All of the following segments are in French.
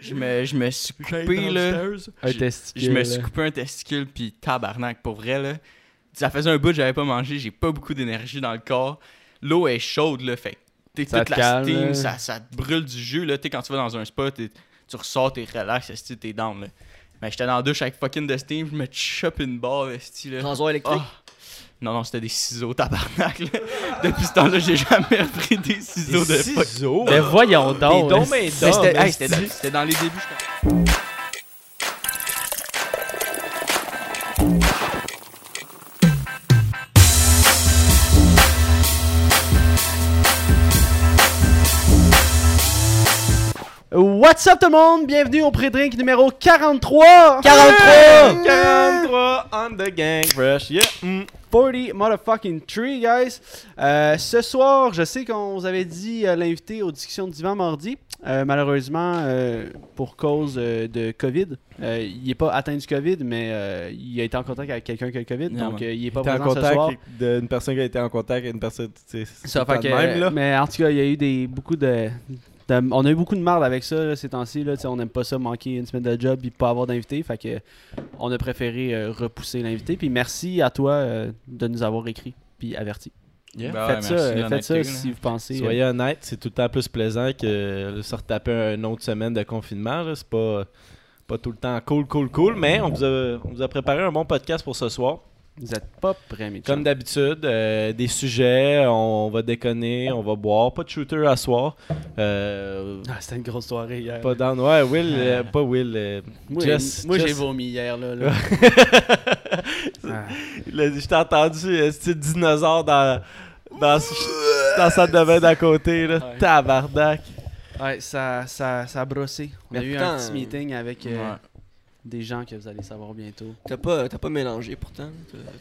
Je me, je me suis coupé, là. Un Je- testicule. Je me suis coupé un testicule, puis tabarnak, pour vrai, là. Ça faisait un bout que j'avais pas mangé, j'ai pas beaucoup d'énergie dans le corps. L'eau est chaude, là, fait que t'es toute te la calme, steam, là. ça, ça te brûle du jus, là. T'sais, quand tu vas dans un spot, t'es- tu ressors, t'es relax, t'es down, là. Mais j'étais dans la douche avec fucking de steam, je me chope une barre, là. Rasoir électrique. Ah. Non, non, c'était des ciseaux, tabarnak, là. Depuis ce temps-là, j'ai jamais repris des ciseaux de fuck. ciseaux? Mais voyons donc. donc, mais Mais dumb, c'était hey, dans, les débuts, je pense. What's up tout le monde? Bienvenue au pré-drink numéro 43! 43! 43 on the gang rush. Yeah. Mm. 40 motherfucking tree, guys. Euh, ce soir, je sais qu'on vous avait dit euh, l'invité aux discussions de divan mardi. Euh, malheureusement, euh, pour cause euh, de COVID, euh, il n'est pas atteint du COVID, mais euh, il a été en contact avec quelqu'un qui a le COVID, donc euh, il n'est pas T'es en présent ce soir. contact d'une personne qui a été en contact avec une personne. C'est Ça fait que, même, là. mais en tout cas, il y a eu des beaucoup de- on a eu beaucoup de marde avec ça là, ces temps-ci on n'aime pas ça manquer une semaine de job et pas avoir d'invité, fait que on a préféré euh, repousser l'invité. Puis merci à toi euh, de nous avoir écrit puis averti. Yeah. Ben ouais, faites ça, euh, faites ça là. si vous pensez. euh, Soyez honnête, c'est tout le temps plus plaisant que de se retaper une autre semaine de confinement. C'est pas, pas tout le temps cool, cool, cool. Mais on vous, a, on vous a préparé un bon podcast pour ce soir. Vous êtes pas prêts, mes Comme d'habitude, euh, des sujets, on va déconner, on va boire. Pas de shooter à soir. Euh, Ah, c'était une grosse soirée hier. pas dans. Ouais, Will, euh, pas Will. euh, Moi, Jess- moi, j'ai vomi hier là. là. Ah. Il a dit, je t'ai entendu, petit dinosaure dans, dans, dans de bain d'à côté. Là. Ouais. Tabarnak. Ouais, ça, ça, ça a brossé. On Mais a eu un petit meeting avec euh, Ouais. Des gens que vous allez savoir bientôt. T'as pas, t'as pas mélangé pourtant?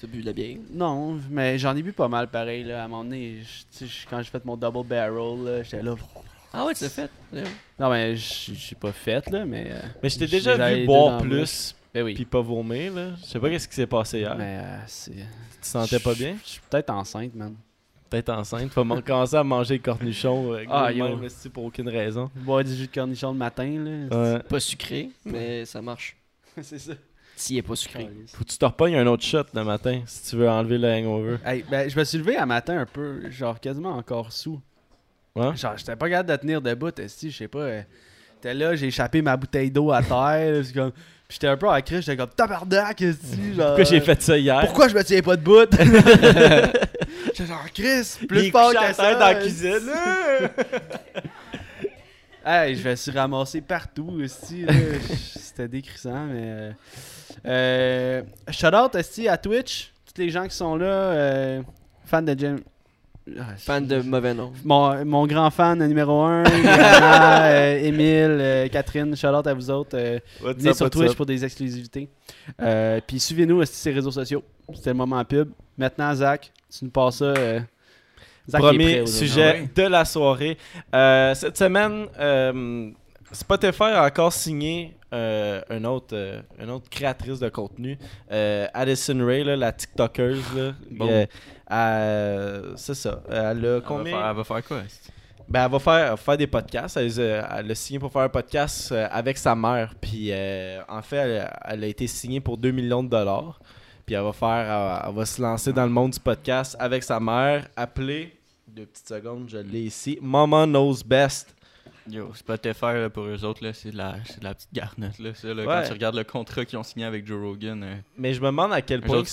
T'as, bu de la bière? Non, mais j'en ai bu pas mal pareil. Là. À un moment donné, je- tu sais, je- quand j'ai fait mon double barrel, j'étais là. Ah ouais, tu l'as fait. Ouais. Non, mais j'ai pas fait, là, mais. euh, Mais je t'ai J'ai déjà vu boire plus Ben oui. puis pas vomir. Là. Je sais pas qu'est-ce qui s'est passé hier. Mais euh, c'est. Tu te sentais pas bien? Je suis peut-être enceinte, man. Peut-être enceinte. Faut commencer à manger des cornichons euh, Ah, même, pour aucune raison. Boire du jus de cornichon le matin, là. Ouais. Pas sucré, mais ça marche. c'est ça. S'il est pas sucré. Faut que tu te repognes un autre shot le matin si tu veux enlever le hangover. Hey, ben, je me suis levé un matin un peu, genre quasiment encore sous. Ouais? Genre, j'étais pas capable de tenir debout, esti, je sais pas. euh, T'es là, j'ai échappé ma bouteille d'eau à terre. c'est comme... Puis j'étais un peu en crise, j'étais comme tabarnak, esti. Genre, Pourquoi j'ai fait ça hier? Pourquoi je me tiens pas debout? J'étais genre, Chris, plus fort que ça. terre dans la cuisine. Hey, je me suis ramassé partout, là. C'était décrissant, mais... Euh, euh, shout out, à Twitch. Tous les gens qui sont là, euh, fans de Jim... Ah, Fan de mauvais nom. Mon, mon grand fan numéro 1, Yana, euh, Émile, euh, Catherine, shout out à vous autres. venez sur Twitch pour des exclusivités. Puis suivez-nous sur ces réseaux sociaux. C'était le moment pub. Maintenant, Zach, tu nous passes ça. Zach prêt Premier sujet Ah ouais. de la soirée. Euh, cette semaine, euh, Spotify a encore signé euh, une, autre, euh, une autre créatrice de contenu, euh, Addison Ray, là, la TikToker. Bon. C'est ça. Elle a Elle va faire- elle va faire quoi? Ben, elle va faire, faire des podcasts. Elle, elle a signé pour faire un podcast avec sa mère. Puis, euh, en fait, elle, elle a été signée pour 2 millions de dollars. Puis, elle va faire, elle, elle va se lancer dans le monde du podcast avec sa mère, appelée, deux petites secondes, je l'ai ici, Mama Knows Best. Yo, Spotify, là, pour eux autres, là, c'est de la, c'est de la petite garnotte. Là, ça, là, Ouais. Quand tu regardes le contrat qu'ils ont signé avec Joe Rogan, euh, Mais je me demande à quel point.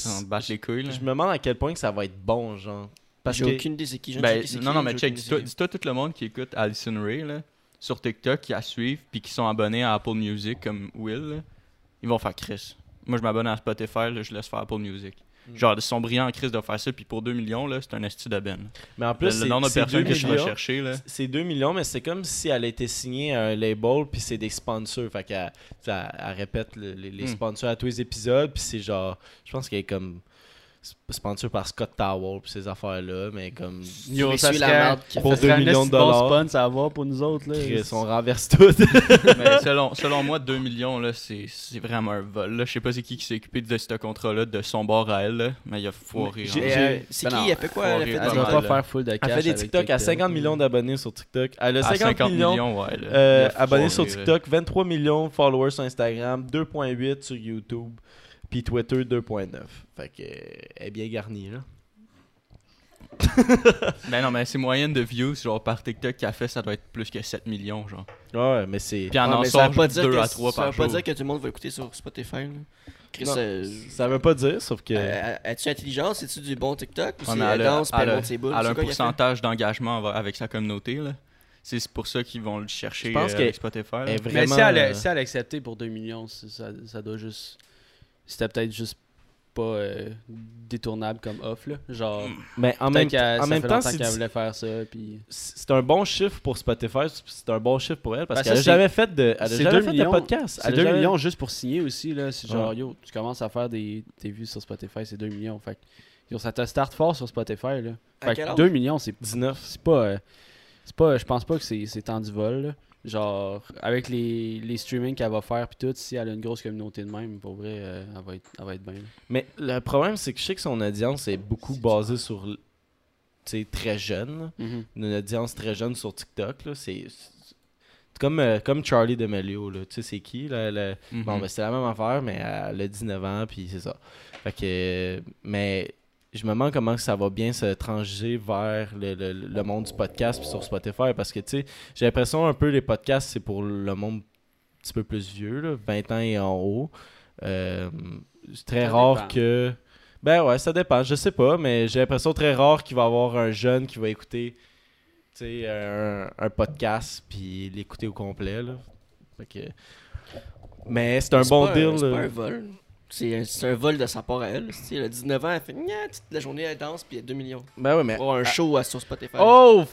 les couilles. Là. Je me demande à quel point que ça va être bon, genre. Parce que. aucune qui. je Ben, non, qui, non, mais check, dis-toi, tout le monde qui écoute Alison Ray là, sur TikTok, qui la suivent, puis qui sont abonnés à Apple Music comme Will, là, ils vont faire Chris. Moi, je m'abonne à Spotify, là, je laisse faire Apple Music. Mm. Genre, ils sont brillants en Chris de faire ça, puis pour 2 millions, là, c'est un esti de ben. Mais en Le, plus, le c'est- nombre de c'est personnes 2 que je chercher, là. C'est 2 millions, mais c'est comme si elle a été signée à un label, puis c'est des sponsors. Fait qu'elle elle, elle répète le- les, les Hmm. sponsors à tous les épisodes, puis c'est genre. Je pense qu'elle est comme sponsor par Scott Towel puis ces affaires-là, mais comme Yo, Pour ça la merde a Pour ça fait. serait deux un millions de bon dollars. sponsor à avoir pour nous autres. Là. Chris, on renverse tout. Mais selon, selon moi, 2 millions, là, c'est c'est vraiment un vol. Là, je sais pas c'est qui qui s'est occupé de ce contrat-là de son bord à elle, là, mais il a foiré. Euh, C'est Ben qui? Non, Elle fait quoi? Elle a fait Elle pas faire full de cash. Elle fait des TikTok à TikTok. 50 millions d'abonnés sur TikTok. Elle a à 50, millions, ouais. Là. euh, Il a abonnés foiré, sur. TikTok, 23 millions de followers sur Instagram, 2.8 sur YouTube, puis Twitter 2.9. Fait que euh, elle est bien garnie là. Ben non, mais c'est moyenne de views, genre par TikTok qu'elle fait, ça doit être plus que 7 millions, genre. Ouais, mais c'est Puis elle Ouais, en mais ça sort veut pas dire 2 que- à 3 Ça par veut pas jour. dire que tout le monde va écouter sur Spotify. là. Chris, Non, euh, ça veut pas dire sauf que euh, es-tu intelligent C'est-tu du bon TikTok Ou c'est mais elle elle a- danse puis elle elle a- monte ses boules? elle a C'est un pourcentage d'engagement avec sa communauté, là. C'est pour ça qu'ils vont le chercher Je pense euh, avec Spotify. Mais si elle, a- euh, si elle a accepté pour 2 millions, ça, ça doit juste. C'était peut-être juste pas euh, détournable comme off. Là. Genre, mais en peut-être même, en même temps qu'elle voulait faire ça. Puis... c'est un bon chiffre pour Spotify, c'est un bon chiffre pour elle parce Ben, qu'elle a jamais fait de elle a jamais fait millions. de podcast. C'est Elle a 2 jamais- millions juste pour signer aussi. là. C'est genre, Ouais. yo, tu commences à faire des, des vues sur Spotify, c'est 2 millions. Fait yo, ça te start fort sur Spotify. Là. Fait quel que âge? 2 millions, c'est 19. c'est pas. euh, c'est pas je pense pas que c'est c'est temps du vol. là. Genre, avec les, les streamings qu'elle va faire, puis tout, si elle a une grosse communauté de même, pour vrai, euh, elle, va être, elle va être bien. là. Mais le problème c'est que je sais que son audience est beaucoup basée sur tu sais très jeune. Mhm. une audience très jeune sur TikTok. là, C'est comme, euh, comme Charlie D'Amelio. là. Tu sais, c'est qui là, le- Mhm. Bon, ben, c'est la même affaire, mais elle a 19 ans, puis c'est ça. Fait que. Mais je me demande comment ça va bien se transiger vers le, le- le monde du podcast puis sur Spotify parce que, tu sais, j'ai l'impression un peu les podcasts, c'est pour le monde un petit peu plus vieux, là, 20 ans et en haut. Euh, c'est très Ça rare dépend. que. Ben ouais, ça dépend, je sais pas, mais j'ai l'impression très rare qu'il va y avoir un jeune qui va écouter un, un podcast puis l'écouter au complet. Là. Fait que... Mais c'est un bon pas deal. C'est là. pas un vol. C'est un, vol de sa part à elle. Tu Elle a 19 ans, elle fait Nya, toute la journée, elle danse, puis il y a 2 millions. Ben ouais, mais. Pour un show à, sur Spotify. Oh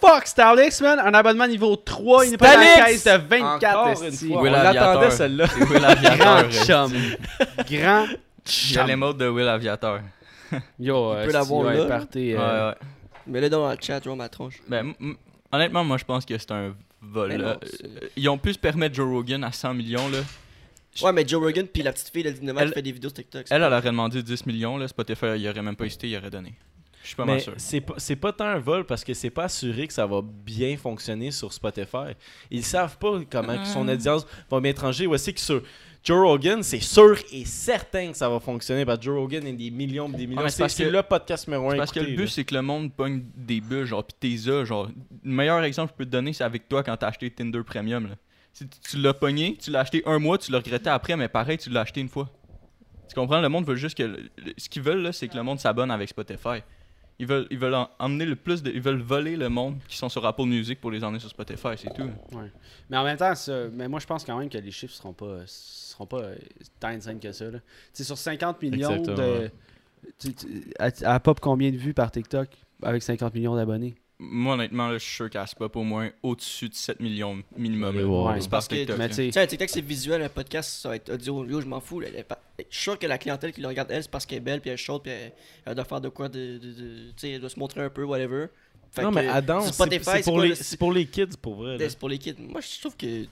fuck, Starlix, man! Un abonnement niveau 3, il n'est pas caisse de 24 Encore une esti. fois, Will on l'attendait celle-là. C'est Will Aviator. Grand euh, chum. Grand Il y a chum. l'émote de Will Aviator. Yo, euh, peut l'avoir là. partez, Ouais, euh, ouais. Mais là, dans le chat, genre ma tronche. Ben, honnêtement, moi, je pense que c'est un vol. C'est- Euh, Ils ont pu se permettre Joe Rogan à 100 millions, là. Ouais, mais Joe Rogan, puis la petite fille de 19 ans Elle- qui fait des vidéos sur TikTok. Elle, elle aurait demandé 10 millions, là. Spotify, il aurait même pas hésité, il aurait donné. Je suis pas mal sûr. c'est pas, c'est pas tant un vol parce que c'est pas assuré que ça va bien fonctionner sur Spotify. Ils savent pas comment que son Euh. audience va bien trancher. Voici que sur Joe Rogan, c'est sûr et certain que ça va fonctionner parce que Joe Rogan a des millions des millions. mais c'est c'est parce c'est que- le podcast numéro un. Parce que le but, là. c'est que le monde pogne des bulles, genre, pis t'es genre. Le meilleur exemple que je peux te donner, c'est avec toi quand t'as acheté Tinder Premium, là. Si tu- tu l'as pogné, tu l'as acheté un mois, tu l'as regretté après, mais pareil, tu l'as acheté une fois. Tu comprends? Le monde veut juste que. le- ce qu'ils veulent, là, c'est que le monde s'abonne avec Spotify. Ils veulent, ils veulent en- emmener le plus de. Ils veulent voler le monde qui sont sur Apple Music pour les emmener sur Spotify, c'est tout. Mais en même temps, ça- mais moi je pense quand même que les chiffres seront pas seront pas euh, tant insane que ça. Tu sais, sur 50 millions Exactement, de. ouais. Tu, elle pop combien de vues par TikTok avec 50 millions d'abonnés? Moi, honnêtement, là, je suis sûr qu'elle se pop au moins au-dessus de 7 millions minimum. Ouais. C'est Parce par que- TikTok. Mais là. tu sais, un TikTok, c'est visuel, un podcast, ça va être audio. Yo, je m'en fous. là, elle est pas- Je suis sûr que la clientèle qui le regarde, elle, c'est parce qu'elle est belle, puis elle est chaude, puis elle, elle doit faire de quoi, de, de- de- tu sais, elle doit se montrer un peu, whatever. Fait Non, que, mais Adam, c'est pour, les- pour les kids, pour vrai. là. c'est pour les kids. Moi, je trouve que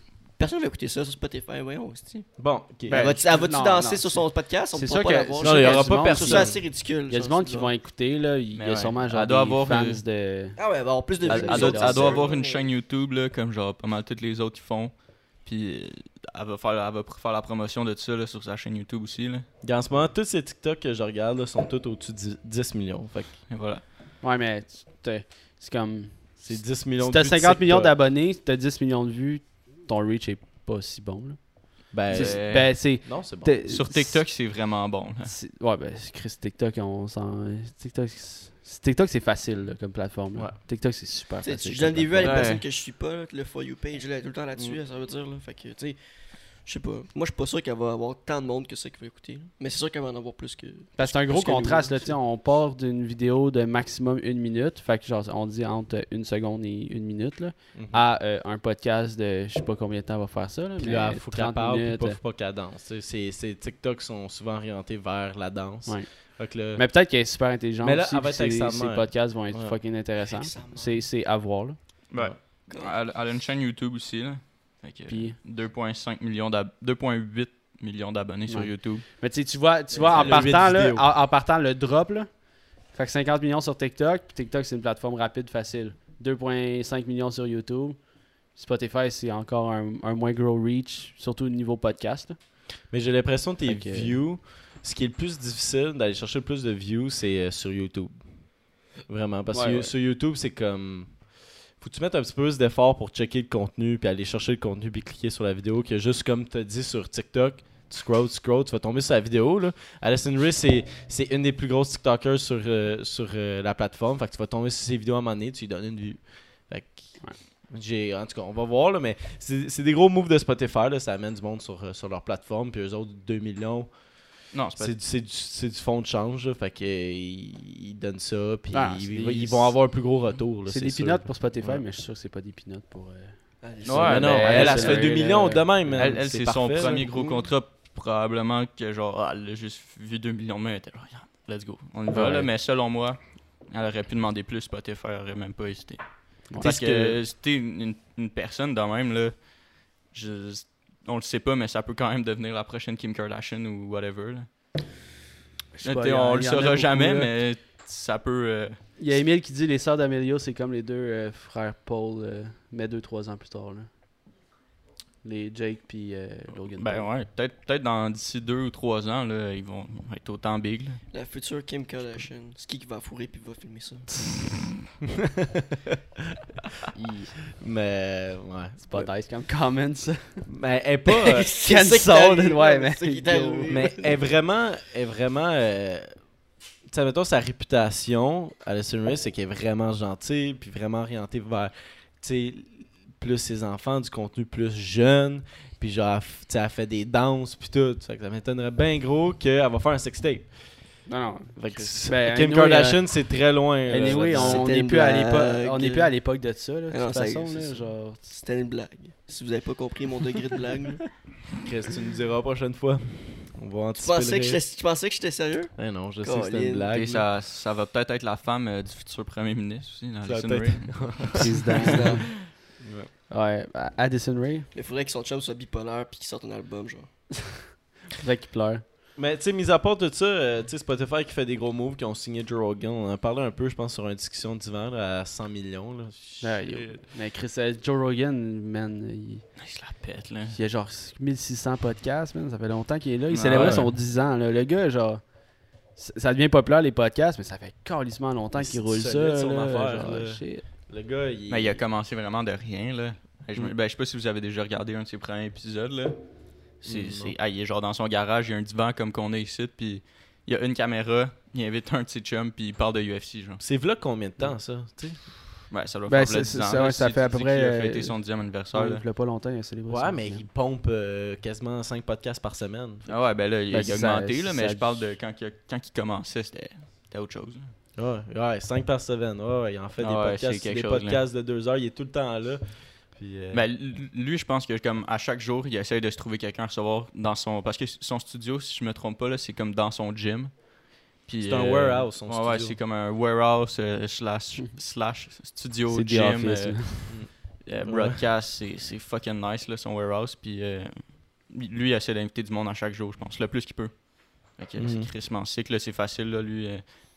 personne va écouter ça sur Spotify, voyons, aussi. Bon, ok. Ben, elle va-tu elle va-tu non, danser non, sur son podcast? On c'est pourra sûr pas que- la voir. c'est Non, sûr il y qu'il aura pas Je trouve ça personne. assez ridicule. Il y a du monde qui vont écouter, là. Il y Mais a ouais. sûrement genre Elle doit des avoir fans une- de. Ah ouais, avoir plus de Elle, vues. doit, autres, elle c'est doit sûr. avoir une chaîne YouTube, là, comme genre pas mal toutes les autres qui font. Puis euh, elle va faire, elle va faire la promotion de ça là, sur sa chaîne YouTube aussi. Là. En ce moment, tous ces TikTok que je regarde là, sont tous au-dessus de 10 millions. Fait que Et voilà. Ouais, mais tu- c'est comme. c'est 10 millions Si de t'as vues 50 millions TikTok. d'abonnés, si t'as 10 millions de vues, ton reach est pas si bon. Là. Ben, C'est- Ben, non, c'est bon. Sur TikTok, c'est vraiment bon. Ouais, ben, c'est- Chris, TikTok, on s'en. TikTok, c'est- TikTok, c'est facile là, comme plateforme. Ouais. TikTok, c'est super Tu sais, facile. Je donne des vues à les Ouais. personnes que je suis pas, là, le For You page, là, tout le temps là-dessus, Mm. ça veut dire. Là. Fait que, tu sais, je sais pas. Moi, je suis pas sûr qu'elle va avoir tant de monde que ça qui va écouter. Mais c'est sûr qu'elle va en avoir plus que. Parce que c'est un gros contraste, là, aussi. tu sais, on part d'une vidéo de maximum une minute, fait que genre, on dit entre une seconde et une minute, là, Mhm. à euh, un podcast de, je sais pas combien de temps va faire ça, là, Puis mais là, faut qu'elle 30 parle, puis minutes. pas, faut pas qu'elle danse. Ces, TikTok sont souvent orientés vers la danse. Ouais. Mais peut-être qu'elle est super intelligente Mais là, aussi, elle va puis être avec ses, podcasts vont être Ouais. fucking intéressants. C'est à voir, là. Ouais. Elle, elle a une chaîne YouTube aussi, là. Puis- 2,5 millions d'ab- 2,8 millions d'abonnés sur. YouTube. Mais tu sais, tu vois, tu vois en, partant, là, en, en partant le drop, là, fait que 50 millions sur TikTok, puis TikTok, c'est une plateforme rapide, facile. 2,5 millions sur YouTube. Spotify, c'est encore un, un moins gros reach, surtout au niveau podcast. là. Mais j'ai l'impression que tes views, ce qui est le plus difficile d'aller chercher le plus de views, c'est euh, sur YouTube. Vraiment. Parce Ouais, que ouais. sur YouTube, c'est comme. Faut que tu mettes un petit peu plus d'effort pour checker le contenu, puis aller chercher le contenu, puis cliquer sur la vidéo. Que juste comme tu as dit sur TikTok, tu scroll, tu scroll, tu vas tomber sur la vidéo. Là. Alison Ray, c'est, une des plus grosses TikTokers sur, euh, sur euh, la plateforme. Fait que tu vas tomber sur ses vidéos à un moment donné, tu lui donnes une vue. Fait que, j'ai, en tout cas, on va voir, là, mais c'est, c'est des gros moves de Spotify. Là, ça amène du monde sur, euh, sur leur plateforme. Puis eux autres, 2 millions. Non, c'est pas. C'est, du- c'est, du, c'est du fond de change. là. fait que, euh, ils, donnent ça. Puis Ah, ils, des- vont avoir un plus gros retour. là, C'est des sûr. peanuts pour Spotify, Ouais. mais je suis sûr que c'est pas des peanuts pour. euh, Allez, Ouais, mais non, mais elle, elle, elle, se fait c'est 2 un- millions de même. Elle, elle, c'est son premier gros contrat. Probablement que, genre, ah, elle a juste vu 2 millions de mains. Elle était genre, Regarde, let's go. On y va, là. Mais selon moi, elle aurait pu demander plus. Spotify aurait même pas hésité. Parce Parce que- que c'était une, une- une personne de même, là. Je, on le sait pas, mais ça peut quand même devenir la prochaine Kim Kardashian ou whatever. Là. pas, on le saura jamais, là. mais ça peut. euh, Il y a Emile qui dit les sœurs d'Amelio, c'est comme les deux euh, frères Paul, euh, mais deux, trois ans plus tard. Là. Les Jake puis euh, Logan. Ben Paul. ouais, peut-être peut-être dans d'ici deux ou trois ans, là, ils vont être autant big. là. La future Kim Kardashian. C'est qui qui va fourrer puis va filmer ça? Mais, ouais. C'est pas nice comme comment ça. Mais elle est pas. euh, ouais, mais- mais elle est vraiment. Elle est vraiment. euh, tu sais, mettons, sa réputation, Alison Ray, c'est qu'elle est vraiment gentille, puis vraiment orientée vers, tu sais, plus ses enfants, du contenu plus jeune, puis genre, tu sais, elle fait des danses, puis tout. Fait que ça m'étonnerait bien gros qu'elle va faire un sextape. Non, non. Fait que Ben, Kim anyway, Kardashian, c'est très loin. là, Anyway, là-dedans. on C'était n'est une plus, à blague. l'époque- on n'est plus à l'époque de ça, là, de Ah non, toute façon. Là, C'était une blague. Si vous avez pas compris mon degré de blague. là. Chris, tu nous diras la prochaine fois. On va tu, pensais que tu pensais que j'étais sérieux? Eh non, je sais que c'était une blague. Ça, ça va peut-être être la femme euh, du futur premier ministre aussi, dans président. Ouais. Addison Ray, Il faudrait que son chum soit bipolaire puis qu'il sorte un album, genre. faudrait qu'il pleure. Mais tu sais, mis à part tout ça, euh, tu sais, Spotify qui fait des gros moves, qui ont signé Joe Rogan, on en a parlé un peu, je pense, sur une discussion d'hiver à 100 millions. Là. Ouais, yo. Mais Chris, euh, Joe Rogan, man, il, Il se la pète, là. il y a genre 1600 podcasts, man. Ça fait longtemps qu'il est là. Il Ah célébrait ouais. son 10 ans, là. Le gars, genre. Ça devient populaire les podcasts, mais ça fait calissement longtemps qu'il roule ça. là, genre, là. shit. Le gars, il. Mais il a commencé vraiment de rien, là. Je, Mm. ben, je sais pas si vous avez déjà regardé un de ses premiers épisodes, là. C'est, Mm, ah, il est genre dans son garage, il y a un divan comme qu'on a ici, puis il y a une caméra, il invite un de ses chums, puis il parle de UFC, genre. C'est vlog combien de temps, ça tu sais? Ouais, ça doit Ben, faire v'là c'est- 10 ans. là, ouais, si ça fait à peu près, a fêté euh, son 10e anniversaire, Ouais, là. il a pas longtemps, il a célébré Ouais, ça. mais il pompe euh, quasiment 5 podcasts par semaine. Ah ouais, ben là, il, Ben, il a ça- augmenté, là, mais ça- je parle de quand, il a- quand il commençait, c'était, c'était autre chose. là. Ouais, ouais 5 par semaine. Ouais, ouais, il en fait des Ah ouais, podcasts, des chose, podcasts de 2 heures, il est tout le temps là. Puis, euh, Ben, lui, je pense que comme à chaque jour, il essaye de se trouver quelqu'un à recevoir dans son. Parce que son studio, si je me trompe pas, là, c'est comme dans son gym. C'est un warehouse, son ouais, Ouais, studio. c'est comme un warehouse euh, slash, slash studio, gym, Office, euh, euh, Ouais. broadcast. C'est, c'est fucking nice, là, son warehouse. Puis euh, lui, il essaie d'inviter du monde à chaque jour, je pense, le plus qu'il peut. Fait que Mhm. c'est crissement sick, là, c'est facile, là, lui.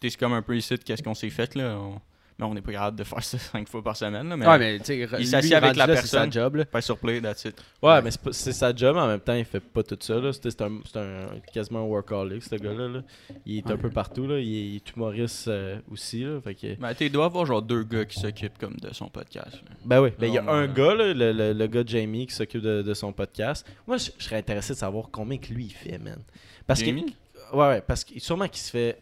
C'est comme un peu ici de qu'est-ce qu'on s'est fait, là. On- Mais on n'est pas capable de faire ça cinq fois par semaine, là. Mais, Ouais, mais il s'assied avec la là, c'est sa personne. job, pas sur play, that's it. Ouais, mais c'est sa job, mais en même temps, il fait pas tout ça. là. C'est un, c'est un- quasiment un workaholic, ce gars-là. là. Il est un peu partout. Là. Il, est, humoriste euh, aussi. Là. Fait que... Ben, tu dois avoir genre deux gars qui s'occupent comme de son podcast. là. Ben oui, ben, il y a un gars, là, le, le- le gars Jamie, qui s'occupe de, de son podcast. Moi, je, serais intéressé de savoir combien que lui il fait, man. Parce Jamie? que, ouais, ouais, parce que sûrement qu'il se fait,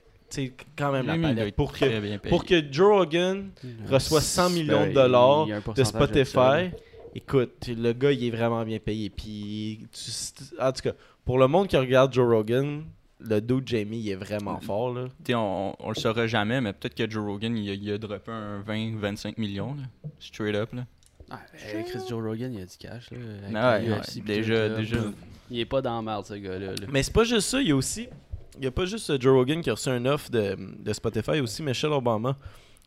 quand même la palette. Pour que, pour que Joe Rogan reçoit 100 millions de Ben, dollars de. Spotify. Écoute, le gars, il est vraiment bien payé. Puis, tu- en tout cas, pour le monde qui regarde Joe Rogan, le dude Jamie, il est vraiment fort. Là. T'sais, on, on le saura jamais, mais peut-être que Joe Rogan, il a, il a droppé un 20-25 millions, là. straight up. Là. Ah, ben, Chris Joe Rogan, il a du cash, là. Ah ouais, le ouais, déjà- déjà. Il est pas dans la merde, ce gars-là. là. Mais c'est pas juste ça, il y a aussi. Il y a pas juste euh, Joe Rogan qui a reçu un offre de, de Spotify, il y a aussi Michelle Obama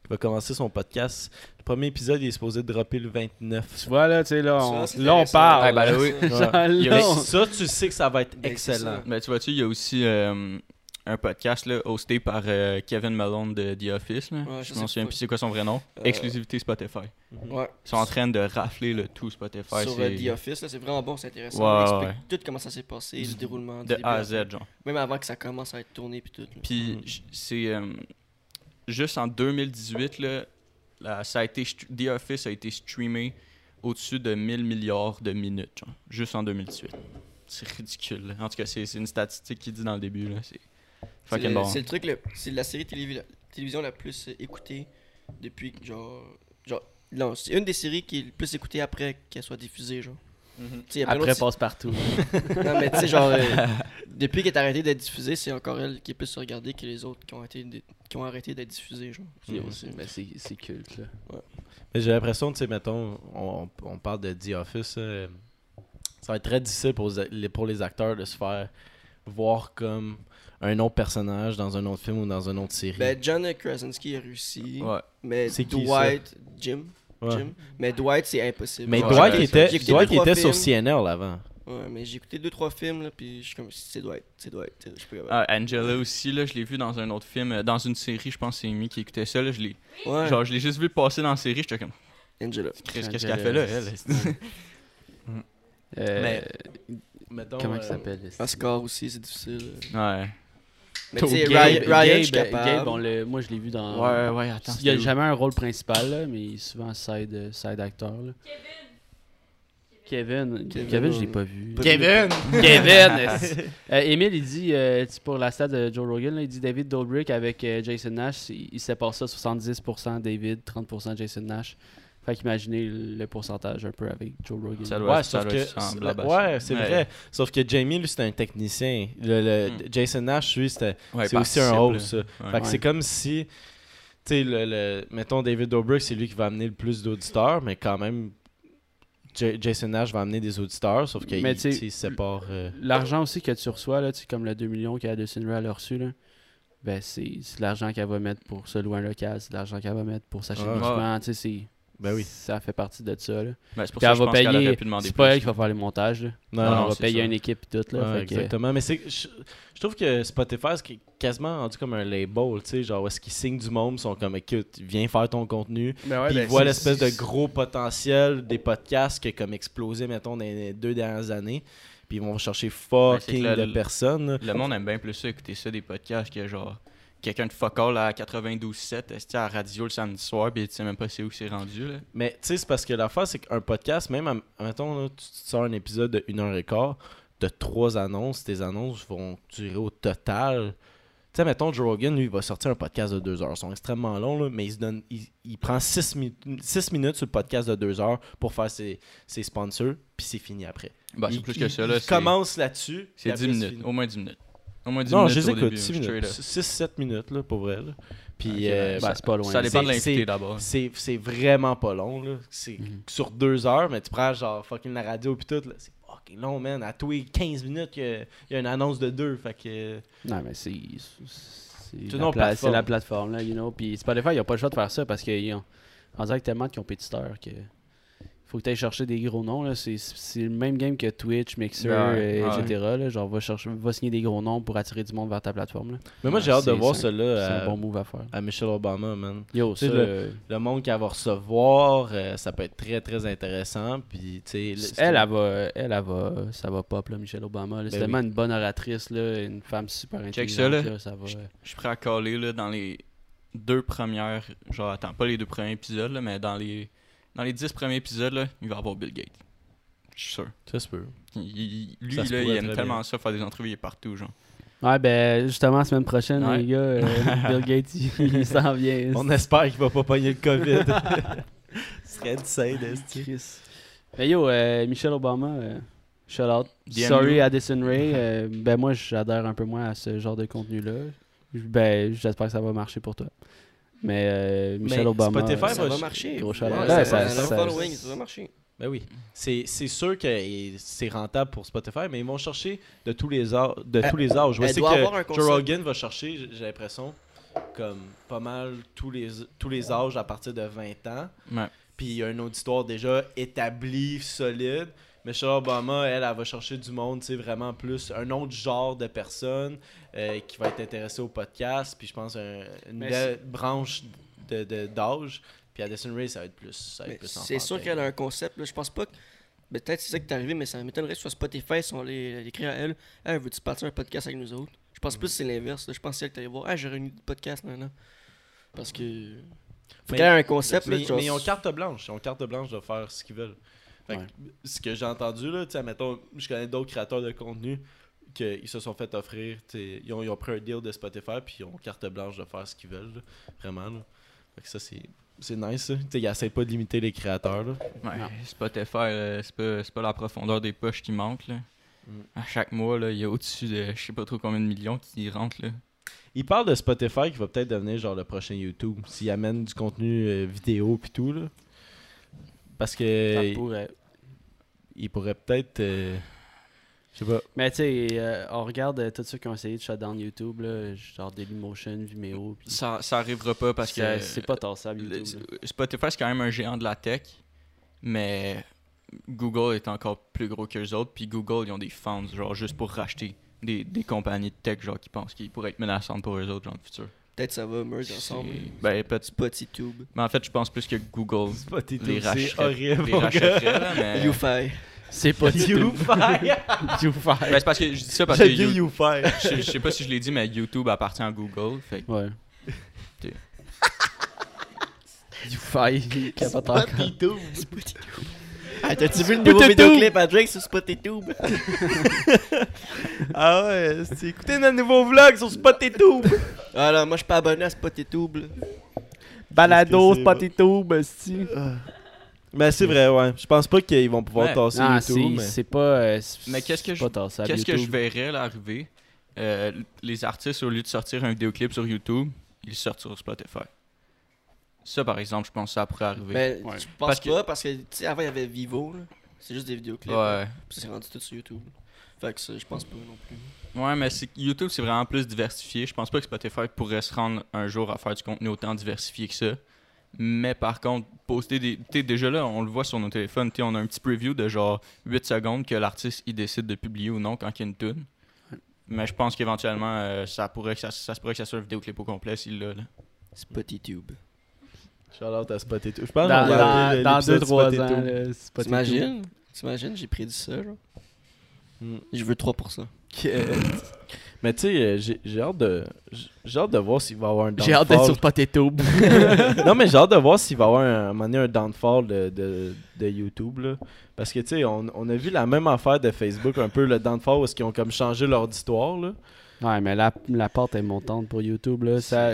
qui va commencer son podcast. Le premier épisode, il est supposé dropper le 29. Tu vois, là, tu sais, là, on, Ça, là, on parle. Ah, ben là, oui. Genre, Ouais. Il y a là, Mais on- ça, tu sais que ça va être Ben, excellent. Ben, tu vois-tu, il y a aussi euh, un podcast là, hosté par euh, Kevin Malone de The Office. Là. Ouais, je sais souviens pas. plus c'est quoi son vrai nom. Euh, Exclusivité Spotify. Ouais. Ils sont en train de rafler le tout Spotify. Sur c'est euh, The Office, là, c'est vraiment bon, c'est intéressant. Ouais, On explique ouais. tout comment ça s'est passé, le déroulement. du de début A à. Z, genre. Même avant que ça commence à être tourné puis tout. là. Puis j- c'est euh, juste en 2018 là, ça a été The Office a été streamé au-dessus de 1000 milliards de minutes, genre, juste en 2018. C'est ridicule. là. En tout cas, c'est c'est une statistique qui dit dans le début là, c'est le, bon. c'est le truc, le- c'est la série télévi- la télévision la plus écoutée depuis que, genre. Genre, non, c'est une des séries qui est le plus écoutée après qu'elle soit diffusée, genre. Plein Après, passe partout. Non, mais tu sais, genre, euh, depuis qu'elle est arrêtée d'être diffusée, c'est encore elle qui est plus regardée que les autres qui ont, été qui ont arrêté d'être diffusées, genre. C'est- mais c'est culte, là. Mais j'ai l'impression, tu sais, mettons, on, on parle de The Office, euh, ça va être très difficile pour les, pour les acteurs de se faire voir comme un autre personnage dans un autre film ou dans une autre série. Ben, John Krasinski a réussi. Ouais. Mais C'est qui, Dwight, Jim, Ouais. Jim? Mais Dwight, c'est impossible. Mais Ouais, Dwight était, Dwight était sur. CNL avant. Ouais, mais j'ai écouté deux trois films là, puis je suis comme c'est Dwight, c'est Dwight, je capable. Ah, Angela aussi, là, je l'ai vu dans un autre film, euh, dans une série, je pense que c'est Amy qui écoutait ça. Là, je l'ai, Ouais, genre, je l'ai juste vu passer dans la série, j'étais comme, Angela. Qu'est-ce qu'elle fait là, elle? Euh, Mais- Mettons, Comment euh, il s'appelle Oscar aussi, c'est difficile. Ouais. Mais tu sais, Gabe- Ryan, Ryan, je suis capable. Gabe, on l'a- moi je l'ai vu dans. Ouais, ouais, attends. il y a jamais un rôle principal, là, mais il est souvent side, euh, side actor. Là. Kevin. Kevin, Kevin, je l'ai pas vu. Kevin! Kevin! Euh, Émile, il dit, euh, pour la stat de Joe Rogan, là, il dit David Dobrik avec euh, Jason Nash, il, il sépare ça 70% David, 30% Jason Nash. Fait qu'imaginez le pourcentage un peu avec Joe Rogan. Ça doit Ouais, ça sauf doit que, ouais, c'est vrai. Sauf que Jamie, lui, c'était un technicien. Le, le- Hmm. Jason Nash, lui, c'était Ouais, c'est aussi un ça. Ouais. Fait que c'est comme si, tu sais, le, le- mettons David Dobrik, c'est lui qui va amener le plus d'auditeurs, mais quand même, J- Jason Nash va amener des auditeurs, sauf qu'il sépare. euh, L'argent aussi que tu reçois, là, tu sais, comme le 2 millions qu'Addison Rae a reçu, là, ben c'est c'est l'argent qu'elle va mettre pour se louer un local, c'est l'argent qu'elle va mettre pour s'acheter tu sais, c'est- Ben oui. ça fait partie de ça. Là. Ben, c'est pour Puis ça elle que je va pense qu'elle payer, aurait pu demander c'est pas plus. elle qui va faire les montages. Là. Non, on non, va c'est payer ça. une équipe et tout. Là, Ouais, fait que- exactement. Mais c'est, je, je trouve que Spotify, c'est quasiment rendu comme un label, tu sais, genre où est-ce qu'ils signent du monde, ils sont comme, écoute, viens faire ton contenu. Ben ouais, Puis ben, ils voient c'est- l'espèce de c'est- gros potentiel des podcasts qui a comme explosé, mettons, dans les deux dernières années. Puis ils vont chercher Ben, c'est fucking que le- de personnes. Le monde aime bien plus ça, écouter ça, des podcasts que genre quelqu'un de fuck all à 92.7, est à la radio le samedi soir, puis tu sais même pas c'est où c'est rendu là? Mais tu sais, c'est parce que l'affaire, c'est qu'un podcast, même, à- mettons, là, tu, tu sors un épisode de 1 heure et quart, de trois annonces, tes annonces vont durer au total. Tu sais, mettons, Joe Rogan, lui, il va sortir un podcast de 2 heures. Ils sont extrêmement longs, là, mais il, se donne, il, il prend 6 minutes sur le podcast de 2 heures pour faire ses, ses sponsors, puis c'est fini après. Bah, c'est il, plus que ça là. il c'est- commence là-dessus. C'est puis 10 après, minutes, au moins 10 minutes. Au moins 10 Non, minutes. je les écoute, début, 6 straight minutes. up. 6-7 minutes, là, pour vrai. Là. Puis, euh, ben, c'est pas loin. Ça dépend de l'invité c'est- d'abord. c'est c'est vraiment pas long, là. C'est Mhm. sur deux heures, mais tu prends genre fucking la radio pis tout, là. C'est fucking long, man. À tous les 15 minutes, il y a- il y, a une annonce de deux. Fait que. Non, mais c'est. C'est la, pla- plateforme. c'est la plateforme, là, you know. Puis Spotify, il a pas le choix de faire ça parce qu'ils ont. On dirait que tellement de compétiteurs que. Faut que tu ailles chercher des gros noms, là. C'est c'est le même game que Twitch, Mixer, Ouais, euh, ouais. etc. Là. Genre, va, chercher, va signer des gros noms pour attirer du monde vers ta plateforme, là. Mais moi, j'ai hâte de voir cela C'est à, un bon move à faire. à Michelle Obama, man. Yo, Tu sais, ça. le- euh, Le monde qu'elle va recevoir, euh, ça peut être très très intéressant. Puis, tu sais. le- c'est- Elle, elle va, elle, elle va, ça va pop, là, Michelle Obama. là. C'est Ben tellement une bonne oratrice, là, une femme super Check intelligente. ça, là. là, ça va, Je je suis prêt à caler là, dans les deux premières. Genre, attends, pas les deux premiers épisodes, là, mais dans les dans les 10 premiers épisodes, là, il va y avoir Bill Gates. Je suis sûr. Ça se peut. Il- il- lui, Ça là, il aime tellement bien. ça, faire des entrevues, il est partout, genre. Ouais, ben, justement, la semaine prochaine, Ouais. les gars, euh, Bill Gates, il, il s'en vient. On espère qu'il va pas pogner le COVID. Ce serait insane. Chris. Mais yo, euh, Michelle Obama, euh, shout out. DM Sorry you. Addison Ray. euh, ben moi, j'adhère un peu moins à ce genre de contenu-là. Ben, j'espère que ça va marcher pour toi. Mais euh, Michelle Mais Obama. Spotify Ça va va ch- marcher. gros Ouais, shout-out. ça va- ça- un ça- following, ça va marcher. Ben oui. C'est c'est sûr que c'est rentable pour Spotify, mais ils vont chercher de tous les âges. De Elle- tous les âges. Je sais que Joe. Rogan va chercher, j'ai- j'ai l'impression, comme pas mal tous les, tous les âges à partir de 20 ans. Ouais. Puis il y a un auditoire déjà établi, solide. Michelle Obama, elle, elle va chercher du monde, tu sais, vraiment plus un autre genre de personne euh, qui va être intéressé au podcast. Puis je pense un- une Mais belle branche de- de- d'âge. Puis Addison Ray, ça va être plus. Mais C'est sûr qu'elle a un concept. Là. Je pense pas que. mais Peut-être c'est ça qui est arrivé, mais ça m'étonnerait que sur Spotify, si on les écrit à elle Hey, veux-tu partir un podcast avec nous autres? Je pense plus que c'est l'inverse. Je pense que c'est elle voir Ah, j'ai réuni des podcasts maintenant. Parce que. Faut Mais- qu'elle ait un concept. là, Mais, genre- mais ils ont carte blanche. Ils ont carte blanche de faire ce qu'ils veulent. Fait que Ouais. Ce que j'ai entendu, là, tu sais, mettons, je connais d'autres créateurs de contenu qu'ils se sont fait offrir. tu sais, Ils ont, ils ont pris un deal de Spotify puis ils ont carte blanche de faire ce qu'ils veulent. là. Vraiment. Là. Fait que ça, c'est. C'est nice, ça. Tu sais, Ils essaient pas de limiter les créateurs. Là. Ouais. Spotify, euh, c'est pas, c'est pas la profondeur des poches qui manque. Là. Mm. À chaque mois, là, il y a au-dessus de je sais pas trop combien de millions qui rentrent. Là. Ils parlent de Spotify qui va peut-être devenir genre le prochain YouTube. S'ils amènent du contenu euh, vidéo puis tout. Là. Parce Ça que. pourrait. Ils pourraient peut-être. euh, je sais pas. Mais tu sais, euh, on regarde euh, tous ceux qui ont essayé de shut down YouTube, là, genre Dailymotion, Vimeo. Ça, ça arrivera pas parce que c'est- pas tassable le- YouTube. Spotify, c'est quand même un géant de la tech, mais Google est encore plus gros qu'eux autres. Puis Google, ils ont des funds, genre juste pour racheter des, des compagnies de tech, genre qui pensent qu'ils pourraient être menaçantes pour eux autres, genre dans le futur. Peut-être ça va merge ensemble. Ben, peut-être. SpotiTube. Mais en fait, je pense plus que Google Spotify, les c'est horrible. les rachèterait, mais... YouFi. C'est pas YouTube. YouFi. YouFi. Ben, c'est parce que je dis ça parce que bien You- YouFi. je, sais pas si je l'ai dit, mais YouTube appartient à Google. Fait Ouais. YouFi, capote encore. SpotiTube. Ah, t'as-tu vu le nouveau vidéoclip à Drake sur SpotiTube Ah ouais, c'est écoutez notre nouveau vlog sur Spotify. Ah là, moi je suis pas abonné à SpotiTube. là. Balado, SpotiTube, esti. Mais c'est vrai, ouais. Je pense pas qu'ils vont pouvoir Ouais. tasser Non, YouTube. c'est Mais... c'est pas. euh, c'est- Mais qu'est-ce que c'est je- pas tassable, Qu'est-ce que je YouTube. verrais là, arriver? Euh, Les artistes, au lieu de sortir un vidéoclip sur YouTube, ils sortent sur Spotify. Ça, par exemple, je pense que ça pourrait arriver. Mais Ouais. je pense Parce que- pas parce que tu sais avant il y avait Vivo là. C'est juste des vidéoclips. ouais. Puis c'est rendu tout sur YouTube. Fait que ça, je pense pas non plus. Ouais, mais c'est- YouTube, c'est vraiment plus diversifié. Je pense pas que Spotify pourrait se rendre un jour à faire du contenu autant diversifié que ça. Mais par contre, poster des. Tu sais, déjà là, on le voit sur nos téléphones. tu sais, on a un petit preview de genre 8 secondes que l'artiste il décide de publier ou non quand il y a une tune. Mais je pense qu'éventuellement, euh, ça pourrait que ça, ça se pourrait que ça soit un vidéoclip au complet s'il l'a. là. Shout out à Spotify. Je pense Dans, dans, dans l'épisode 2-3 ans, là. T'imagines? T'imagines, j'ai prédit ça genre. Hmm. Je veux 3%. Mais tu sais, euh, j'ai j'ai hâte de j'ai hâte de voir s'il va y avoir un J'ai hâte d'être sur downfall. SpotiTube. non, mais j'ai hâte de voir s'il va y avoir un, un moment donné un downfall de, de, de YouTube. Là. Parce que, tu sais, on, on a vu la même affaire de Facebook, un peu le downfall, où est-ce qu'ils ont comme changé leur histoire. Là. Ouais, mais la, la porte est montante pour YouTube. Là. Ça,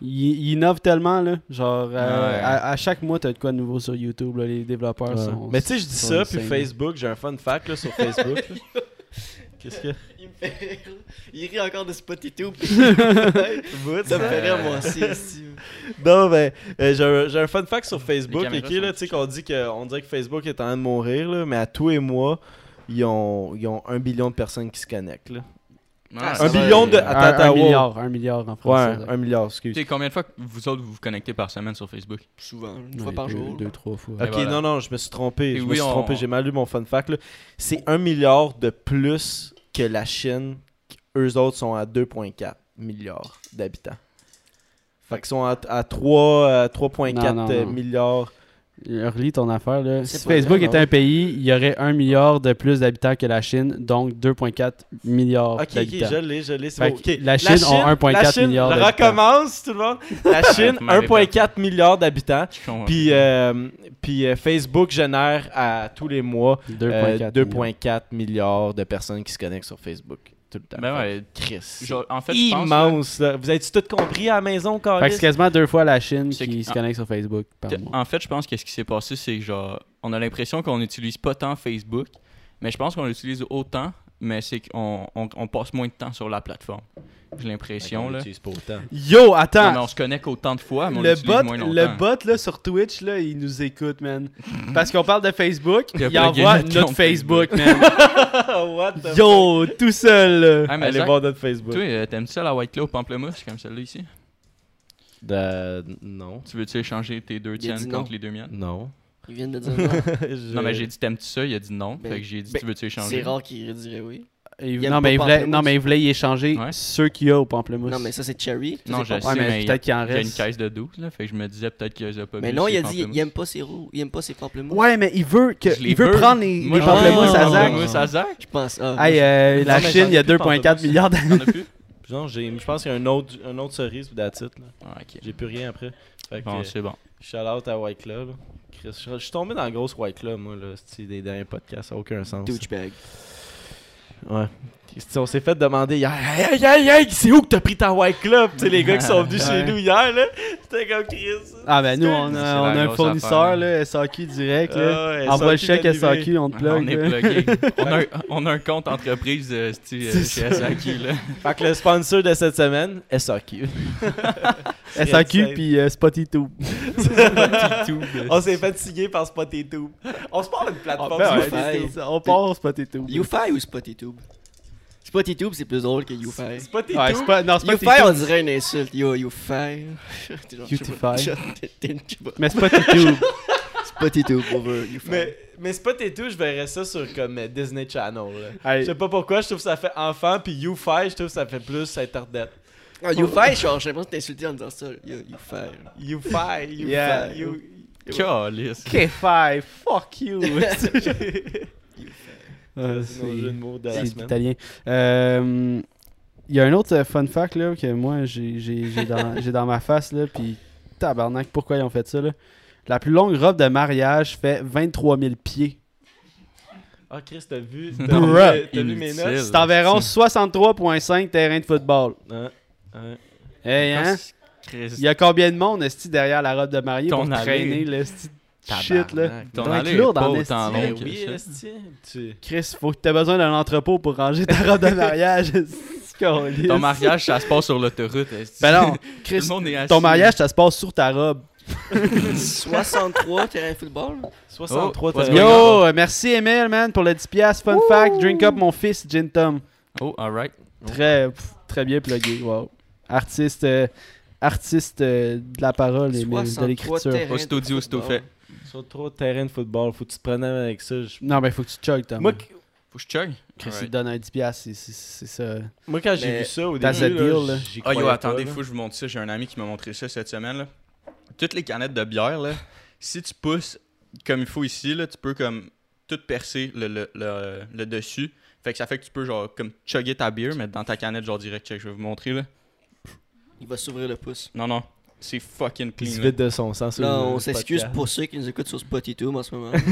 C'est- il, il innove tellement. Là. Genre, euh, Ouais. à, à chaque mois, t'as de quoi de nouveau sur YouTube. Là. Les développeurs sont. Mais tu sais, je dis ça, puis. Facebook, j'ai un fun fact là, sur Facebook. Qu'est-ce que? Il me fait rire. Il rit encore de SpotiTube. What, ça me fait rire moi aussi. Non, ben, euh, j'ai un, j'ai un fun fact sur Facebook, Les caméras ok, là, tu sais, qu'on dit que, on dirait que Facebook est en train de mourir, là, mais à tous les mois, ils ont, ils ont un billion de personnes qui se connectent, là. Ah, Un billion de- euh, Attends, un, attends, un wow. milliard, un milliard en Ouais, français. un, un milliard, excuse. Tu sais, combien de fois que vous autres vous vous connectez par semaine sur Facebook? Souvent, une Ouais, fois par deux, jour. Deux, trois fois. Ok, voilà. non, non, je me suis trompé. Et je me suis on- trompé, j'ai mal lu mon fun fact. là. C'est un milliard de plus que la Chine. Eux autres sont à 2,4 milliards d'habitants. Fait qu'ils sont à, à 3, euh, 3,4 Non, non, euh, non. milliards. Relis ton affaire. Là. Si Facebook était un pays, il y aurait un milliard de plus d'habitants que la Chine, donc 2,4 milliards Ok, ok, d'habitants. je l'ai, je l'ai. c'est bon. Ok, la Chine ont 1,4 la Chine, milliards Je d'habitants. recommence, tout le monde. La Chine, Vous m'avez 1,4 milliard d'habitants. Puis, euh, puis euh, Facebook génère à tous les mois euh, 2,4 milliards. 2,4 milliards de personnes qui se connectent sur Facebook. Tout le temps. Ben ouais, Chris. genre, en fait, je pense. là, immense. Vous avez-tu tout compris à la maison, Fait que c'est quasiment deux fois la Chine qui que- se connecte sur Facebook par mois. En fait, je pense que ce qui s'est passé, c'est que genre, on a l'impression qu'on n'utilise pas tant Facebook, mais je pense qu'on l'utilise autant, mais c'est qu'on on, on passe moins de temps sur la plateforme. J'ai l'impression, On là. l'utilise pas autant. Yo, Non, attends. mais on se connecte autant de fois, mais on le bot, moins le bot là, sur Twitch, là, il nous écoute, man. Parce qu'on parle de Facebook, Il il, envoie notre Facebook, man. What the Yo, tout seul, là. Ah, mais Allez Zach, voir notre Facebook. toi, euh, t'aimes ça la White Claw pamplemousse comme celle-là ici? De- Non. Tu veux-tu échanger tes deux Il tiennes contre les deux miennes? Non. Ils viennent de dire non. Je- Non, mais j'ai dit t'aimes-tu ça? Il a dit non. Ben, fait que j'ai dit ben, tu veux-tu échanger? C'est rare qu'ils diraient oui. Il- Il aime non, mais il voulait, non, mais il voulait y échanger Ouais. ceux qu'il y a au pamplemousse. Non, mais ça, c'est cherry. Ça, Non, je pas- sais, Ouais, mais peut-être qu'il en Il y a une reste. caisse de 12, là. Fait que je me disais peut-être qu'il les a pas Mais non, il a dit il aime pas ses roux. Il aime pas ses pamplemousses. Ouais, mais il veut, que, il veut veux. prendre les, Moi, les pamplemousses à Zach. à Zach. Je pense. Ah, Hey, euh, la Chine, il y a j'en ai plus 2,4 pamplemousse. milliards d'années. Genre, je pense qu'il y a un autre, un autre cerise, it. Là. Ah, ok. J'ai plus rien après. Fait Bon, c'est bon. shout out à White Club. Chris, je suis tombé dans la grosse White Club, moi, là. C'est des derniers podcasts, ça n'a aucun sens. douchebag. Ouais. On s'est fait demander hier, hey, hey, hey, hey, c'est où que t'as pris ta White Club? Tu sais, les gars qui sont venus chez nous hier, là. C'était comme Chris. Ah, ben nous, on a, la on a un fournisseur, affaire, là, SAQ direct. Là. Ah Envoie le chèque. SAQ, on te plug. on est plugué. on, a un, on a un compte entreprise euh, euh, C'est chez SAQ, là. Fait que le sponsor de cette semaine, SAQ. SAQ puis euh, Spotify. Tout, On s'est fait signer par Spotify. On se parle d'une plateforme. Ah, ben c'est ça, on part Spotify. YouFi ou SpottyTube SpottyTube, c'est plus drôle que YouFi. Ouais, c'est pas, non, YouFi, Spotify. on dirait une insulte. Yo, YouFi. Genre, je sais pas, je- je sais pas. Mais Spotify. SpottyTube over YouFi. Mais, mais Spotify, je verrais ça sur comme euh, Disney Channel. là. Je sais pas pourquoi, je trouve que ça fait enfant, puis YouFi, je trouve que ça fait plus Internet. Ah, YouFi, genre, j'ai l'impression que t'es insulté en disant ça. Yo, YouFi. YouFi, YouFi, Yeah. You- Calice. K5, fuck you. C'est semaine. italien. Euh, Il y a un autre euh, fun fact là, que moi j'ai dans, ma face, là, puis tabarnak, pourquoi ils ont fait ça? Là? La plus longue robe de mariage fait 23 000 pieds. Ah, Chris, t'as vu, t'as vu, mes notes? C'est environ 63,5 terrains de football. Hey, hein? Il y a combien de monde esti, derrière la robe de mariée Ton pour traîner le shit là? Ton doit être allée est lourde pas en autant esti. long Ben que oui, ça. esti. Tu- Chris, faut que t'aies besoin d'un entrepôt pour ranger ta robe de mariage. Ton mariage, ça se passe sur l'autoroute. est-ce que- Ben non, Tout Chris, le monde est assis. ton mariage ça se passe sur ta robe. 63 terrains de football? 63, Oh, t'as ouais. vu? Yo, euh, merci Emile, man, pour le 10$. piastres. Fun fact, drink up mon fils, Gin Tom. Oh, alright. Très, pff, très bien plugué, wow. Artiste, euh, artiste euh, de la parole et de 63 l'écriture. terrains Aussitôt de dit, aussitôt football. fait. Sur trop de terrain de football, faut que tu te prennes avec ça. Je- Non, mais faut que tu chug, Tom. Moi, Moi, qu- Faut que je chug. Chris, il te Alright. donne un 10$, piastres, c'est- ça. moi, quand j'ai vu ça au début, deal, là, j'y Ah yo, croyais attendez, pas, faut que je vous montre ça. J'ai un ami qui m'a montré ça cette semaine. Là. Toutes les canettes de bière, là, si tu pousses comme il faut ici, là, tu peux comme tout percer le, le, le, le dessus. Fait que ça fait que tu peux genre comme chugger ta bière, mais dans ta canette genre direct. Check, je vais vous montrer là. Il va s'ouvrir le pouce. Non, non. C'est fucking Il se clean. là. vide de son sens. le on s'excuse pour ceux qui nous écoutent sur Spotify en ce moment.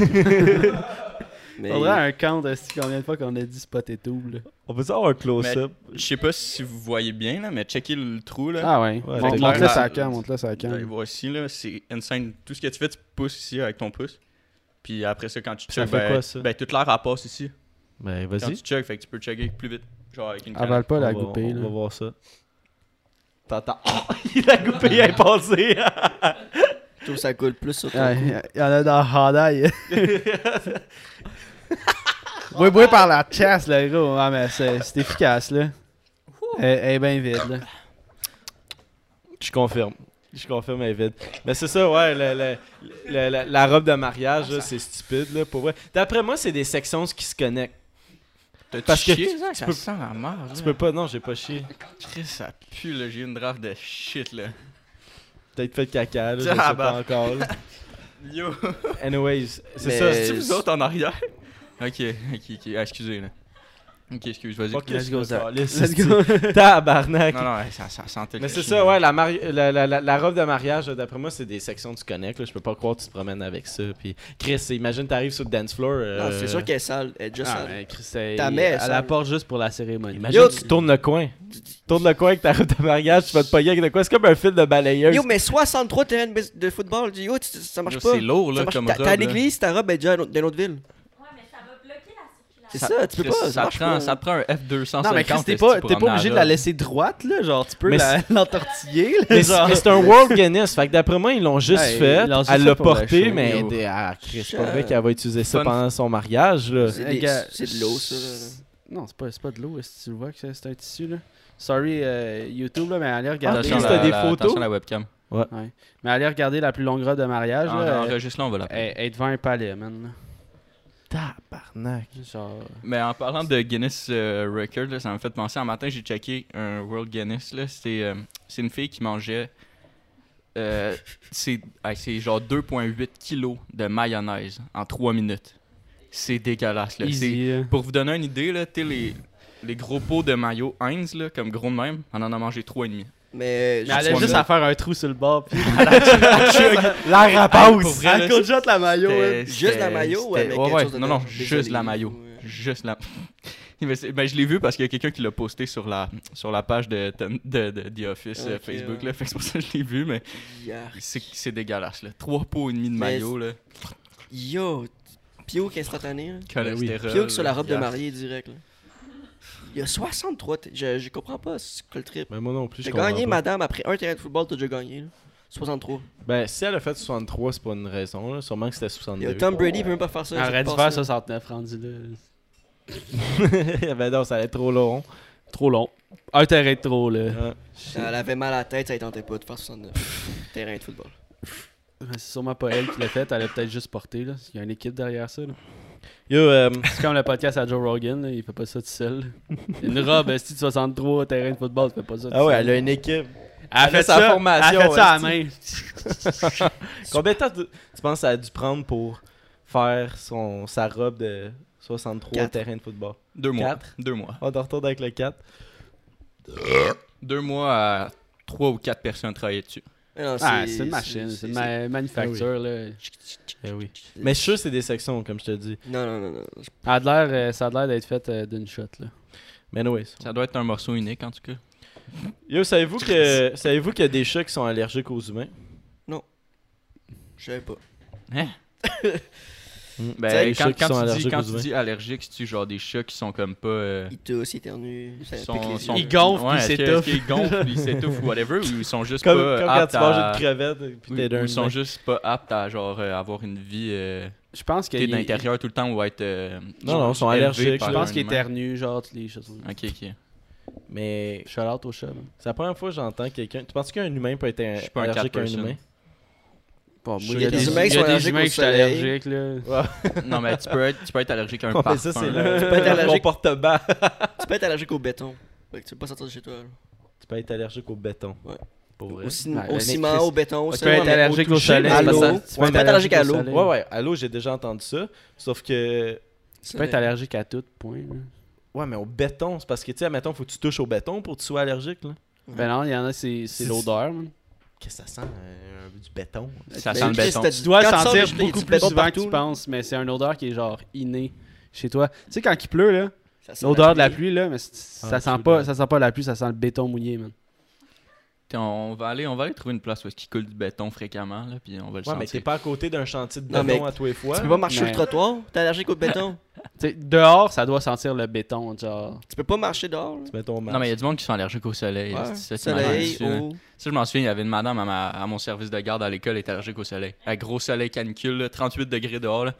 Mais Faudrait un count de combien de fois qu'on a dit spot et tout, là. On peut avoir un close-up. Je sais pas si vous voyez bien, là, mais checkez le trou. Là. Ah ouais. Ouais, Mon- c'est Montre-le clair, sur la là. cam, montre-le allez cam. voir ici, là, c'est insane. Tout ce que tu fais, tu pousses ici avec ton pouce. Puis après ça, quand tu Ça fait ben, quoi, ça? ben toute l'air elle passe ici. Ben, Quand vas-y. tu chug, fait que tu peux chugger plus vite. Genre avec une canette. Avale pas la on goupille, On va voir ça. T'entends. la goupille est passée. je trouve que ça coule plus sur ton Ouais, cou. Il y en a dans Hyundai. Oui, oui, par la chasse, là, gros. Ah, mais c'est efficace, là. Elle, elle est bien vide, là. Je confirme. Je confirme, elle est vide. Mais c'est ça, ouais, le- le- le- la, la robe de mariage, c'est stupide, là, pour vrai. D'après moi, c'est des sections qui se connectent. T'as-tu Parce que chié, tu- ça? tu Ça peux- sent la merde. Tu peux pas, non, j'ai pas chié. Chris, ça pue, là. J'ai eu une draft de shit, là. Peut-être fait caca, là, je sais pas encore. là. Yo! Anyways, c'est Mais- ça. C'est Euh, vous autres en arrière? Ok, ok, ok. Ah, excusez, là. Ok, excuse, vas-y. Fuck, Let's go, Zach. Let's go. Tabarnak. Non, non, ça, ça sentait Mais c'est ça, ouais, la, mari- la, la, la, la robe de mariage, d'après moi, c'est des sections du connect. Là. Je peux pas croire que tu te promènes avec ça. Puis, Chris, imagine, t'arrives sur le dance floor. euh, Non, c'est sûr qu'elle est sale. Elle est déjà Ah, sale. mais Chris, elle- Ta mère, elle apporte juste pour la cérémonie. Imagine, Yo, tu tournes le coin. Tu tournes le coin avec ta robe de mariage, tu vas te pogner avec de quoi? C'est comme un fil de balayeuse. Yo, mais 63 terrains de, de football. Yo, ça marche Yo, pas. C'est lourd, là, comme T'as robe. t'as là. l'église, ta robe est déjà dans une autre ville. Ouais, mais ça. C'est ça, tu peux pas. Ça, prend, pas. ça te prend un F250. Non, mais Chris, t'es pas, t'es pas obligé de la laisser droite, là. Genre, tu peux l'entortiller, là. Mais c'est c'est un World Guinness. Fait que d'après moi, ils l'ont juste Ouais, fait. Elle l'a porté, mais des- ah, c'est pas vrai qu'elle va utiliser ça pendant son mariage. Là. C'est c'est de l'eau, ça. là. Non, c'est pas, c'est pas de l'eau, est-ce que tu le vois que c'est c'est un tissu, là? Sorry, euh, YouTube, là, mais allez regarder. Attention, Chris, la- t'as des la- photos? La webcam. Mais allez regarder la plus longue robe de mariage, En- là. euh, Enregistre-la, on va la elle- elle est devant un palais, man. Tabarnak. Genre. Mais en parlant de Guinness euh, Record, là, ça m'a fait penser. Un matin, j'ai checké un World Guinness. là. C'est euh, c'est une fille qui mangeait. euh, c'est genre 2,8 kilos de mayonnaise en 3 minutes. C'est dégueulasse. Là. Easy. euh. Pour vous donner une idée, là, les, les gros pots de mayo Heinz, là, comme gros de même, on en a mangé 3,5. Mais. Mais elle a juste à faire un trou sur le bord, puis La rapace. elle coach la maillot, hein. Juste la avec ouais, quelque ouais, chose Non, non, juste la euh, Juste la. Mais ben, je l'ai vu parce qu'il y a quelqu'un qui l'a posté sur la, sur la page de, de, de The Office euh, Ok, Facebook. ouais. Là, fait que c'est pour ça que je l'ai vu, mais c'est c'est dégueulasse. Là. Trois pots et demi de maillot. Là. Yo, Piouk instantané. là? Cholestérol. Piouk sur la robe de mariée direct. Là. Il y a 63. t- Je, je comprends pas c'est quoi le trip. Mais moi non plus, comprends gagné, pas. madame, après un terrain de football, t'as déjà gagné. Là. 63. Ben, si elle a fait 63, c'est pas une raison. Là. Sûrement que c'était Yo, 62. Tom Brady peut même pas faire ça. Elle aurait dû cette faire passe-là. 69 rendu là. ben non, ça allait être trop long. Trop long. Un terrain de trop, là. Ouais. Elle avait mal à la tête, ça ne tentait pas de faire 69. terrain de football. C'est sûrement pas elle qui l'a fait, elle a peut-être juste porté, là. Il y a une équipe derrière ça, là. Yo, euh, C'est comme le podcast à Joe Rogan, là. Il fait pas ça tout seul. Une robe, esti de 63 terrain de football, tu fais pas ça tout ah ouais, seul. elle a une équipe. Elle a elle fait sa ça, formation, Elle a fait ça à la main. Combien de temps tu, tu penses que ça a dû prendre pour faire son, sa robe de 63 Quatre. terrain de football? Deux mois. Quatre? Deux mois. On te retourne avec le 4. Deux mois à trois ou quatre personnes travaillaient dessus. Non, Ah, c'est une machine, c'est c'est- une ma- manufacture, là. Eh oui. Mais je suis sûr que c'est des sections, comme je te dis. Non, non, non, non. Ça a l'air, euh, ça a l'air d'être fait euh, d'une shot, là. Mais anyways. Ça doit être un morceau unique en tout cas. Yo, savez-vous que savez-vous qu'il y a des chats qui sont allergiques aux humains? Je savais pas. Hein? Mm. Ben, Les chats quand, qui quand sont tu, dis, quand tu dis allergique, c'est-tu genre des chats qui sont comme pas. euh, Il tousse, il éternue, ça sont- pique les sont- yeux. Ils gonflent, ouais, puis ils que- s'étouffent. qu'ils gonflent, puis ils s'étouffent ou whatever, ou ils sont juste Comme, pas comme quand aptes tu manges à- une crevette puis t'es ou d'un ils sont juste pas aptes à genre euh, avoir une vie euh, Je pense t'es qu'il de l'intérieur tout le temps ou être euh, Non, non, ils sont allergiques. Je pense un qu'il humain. éternue, genre, toutes les choses. Ok, ok. Mais Shout out au chat, c'est la première fois que j'entends quelqu'un. Tu penses qu'un humain peut être un- Je suis pas un allergique à un humain? Bon, Je- moi, il y a des des humains qui il y sont a des allergiques au soleil. allergique, là. non, mais tu peux être, tu peux être allergique à un Ouais, parfum. ça, c'est là. Tu peux être le allergique. comportement. Tu peux être allergique au béton. Fait que tu peux pas sortir de chez toi. là. tu peux être allergique au béton. Ouais. Pour vrai. Au, cin- Ouais, au mais ciment, Chris- au béton, au Tu peux être mais allergique au toucher, soleil. à parce l'eau. que Tu peux être allergique à au l'eau. Ouais, ouais. Allô, j'ai déjà entendu ça. Sauf que. Tu peux être allergique à tout, point. là. Ouais, mais au béton, c'est parce que, tu sais, admettons, faut que tu touches au béton pour que tu sois allergique, là. Ben non, il y en a, c'est c'est C'est- l'odeur, man. Qu'est-ce que ça sent, euh, du béton? Ça Ben, sent le béton. Tu dois le sentir beaucoup plus souvent que partout, tu là. penses, mais c'est une odeur qui est genre innée chez toi. Tu sais, quand il pleut, là, Ça sent l'odeur de la pluie, là, mais Ah, ça, sent tu pas, ça sent pas la pluie, ça sent le béton mouillé, man. Tiens, On va aller, on va aller trouver une place où il coule du béton fréquemment là, puis on va le Ouais, mais t'es sentir. pas à côté d'un chantier de Non, béton mais à tous les fois. Tu peux pas marcher sur le trottoir, t'es allergique au béton. Dehors, ça doit sentir le béton, genre. Tu peux pas marcher dehors. là. Tu mets ton. Non, mais il y a du monde qui sont allergiques au soleil. Ouais. c'est ça, Soleil, là. eau. Ça, je m'en souviens, il y avait une madame à, ma- à mon service de garde à l'école, elle était allergique au soleil. Un gros soleil canicule, là, 38 degrés dehors, là,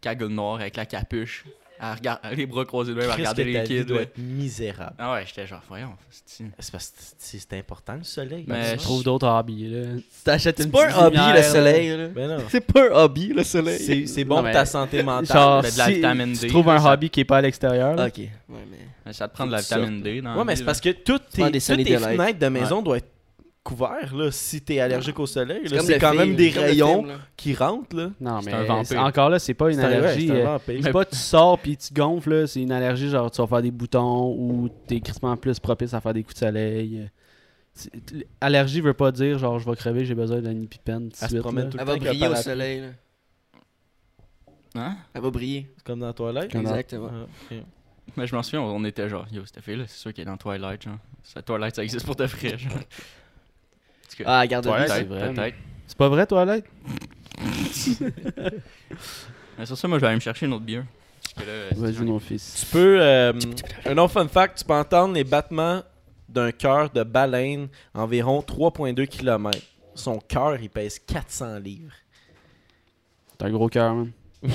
cagoule noire avec la capuche. Elle regarde, les bras croisés de même, regardait que les kids. doit être misérable. Ah ouais, j'étais genre, voyons. c'est- C'est parce que c'est important, le soleil. Mais Ben, je- trouves d'autres hobbies, là. Tu t'achètes C'est une pas petite un hobby, lumière, le soleil. Ben. C'est pas un hobby, le soleil. C'est bon Non, pour ta santé mentale. Genre, Ben, de la tu trouves un ça- hobby qui est pas à l'extérieur. Ok. Ouais, mais. Ça te prend de la vitamine D. Dans Ouais, mais c'est parce que toutes tes, fenêtres de maison doivent être couvertes là, si t'es allergique au soleil. là. comme C'est le quand film, même des rayons film, qui rentrent. Là. Non, C'est mais un vampire. c'est- encore là, c'est pas une C'est allergie. c'est un euh, vampire. C'est pas tu sors puis tu gonfles, là, c'est une allergie, genre tu vas faire des boutons ou t'es crissement plus propice à faire des coups de soleil. C'est- Allergie veut pas dire genre je vais crever, j'ai besoin d'une épipène. Elle se promène tout le Elle temps va briller au soleil. là. Hein? Elle va briller. C'est comme dans dans- Exactement. Ah. Mais je m'en souviens, on était genre, yo, cette fille-là, c'est sûr qu'elle est dans Twilight, genre. Ça, Twilight, ça existe pour de vrai, genre. Cas, Ah, garde c'est vrai, peut-être. C'est pas vrai, toilette? Mais sur ça, moi, je vais aller me chercher une autre bière. Parce que là, Vas-y, mon fils. Tu peux. euh, un autre fun fact, tu peux entendre les battements d'un cœur de baleine environ 3,2 km. Son cœur, il pèse 400 livres. T'as un gros cœur, man.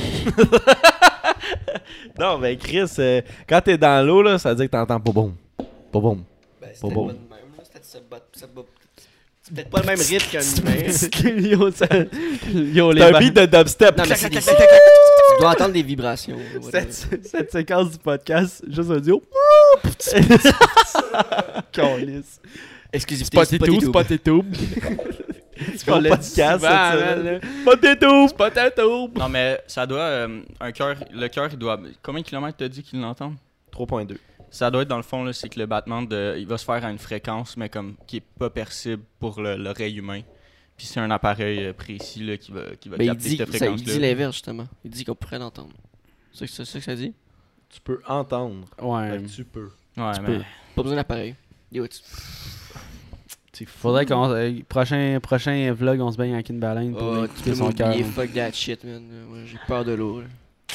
Non, mais Chris, euh, quand t'es dans l'eau, là, ça veut dire que t'entends pas bon. Pas bon. Ben, c'est Pas peut-être bon. pas de même, là. C'est peut-être ça bat- ça bat- c'est peut-être pas le même rythme qu'un humain. yo, ça... yo, les C'est un beat de dubstep. Non, mais c'est des... Tu dois entendre des vibrations. whatever. cette, cette séquence du podcast, juste audio. Calice. Exclusivité Spotify, casse, souvent, cette man, semaine. là. Potato! Potato. Non, mais ça doit. euh, un cœur. Le cœur, il doit. Combien de kilomètres t'as dit qu'il l'entend? 3.2. Ça doit être dans le fond, là, c'est que le battement, de, il va se faire à une fréquence, mais comme qui est pas percible pour le- l'oreille humain. Puis c'est un appareil euh, précis là, qui va, qui va il capter dit, cette ça, il fréquence-là. dit l'inverse, justement. Il dit qu'on pourrait l'entendre. C'est ça, c'est ça que ça dit? Tu peux entendre. Ouais. Tu peux. Ouais, Tu mais. peux. Pas besoin d'appareil. Yo, tu- C'est fou. Faudrait qu'on. euh, prochain, prochain vlog, on se baigne avec une baleine pour Oh, tu peux son cœur. fuck that shit, man. Moi, j'ai peur de l'eau.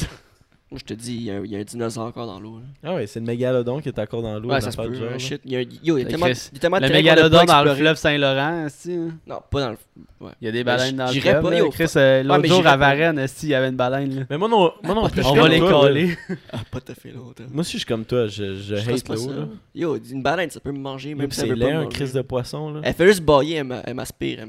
Moi, je te dis, il y, a un- il y a un dinosaure encore dans l'eau. Ah ouais, c'est le mégalodon qui est encore dans l'eau. Ouais, ça se peut. genre, shit. Il y a un- Yo, il y a tellement, Chris, y a tellement de Le mégalodon dans le fleuve Saint-Laurent, esti, hein? Non, pas dans le. Ouais. Il y a des baleines dans le j'irais fleuve. pas, yo, Chris, euh, l'autre jour à. Varennes, il y avait une baleine. là? Mais moi, non, moi non plus. je suis On va les coller. Ah, pas tout à fait longtemps. Moi aussi, je suis comme toi. Je, je, hate l'eau. Yo, une baleine, ça peut me manger, même si ça c'est veut laid, un crise de poisson. Là. Elle fait juste bailler, elle m'a- elle m'aspire.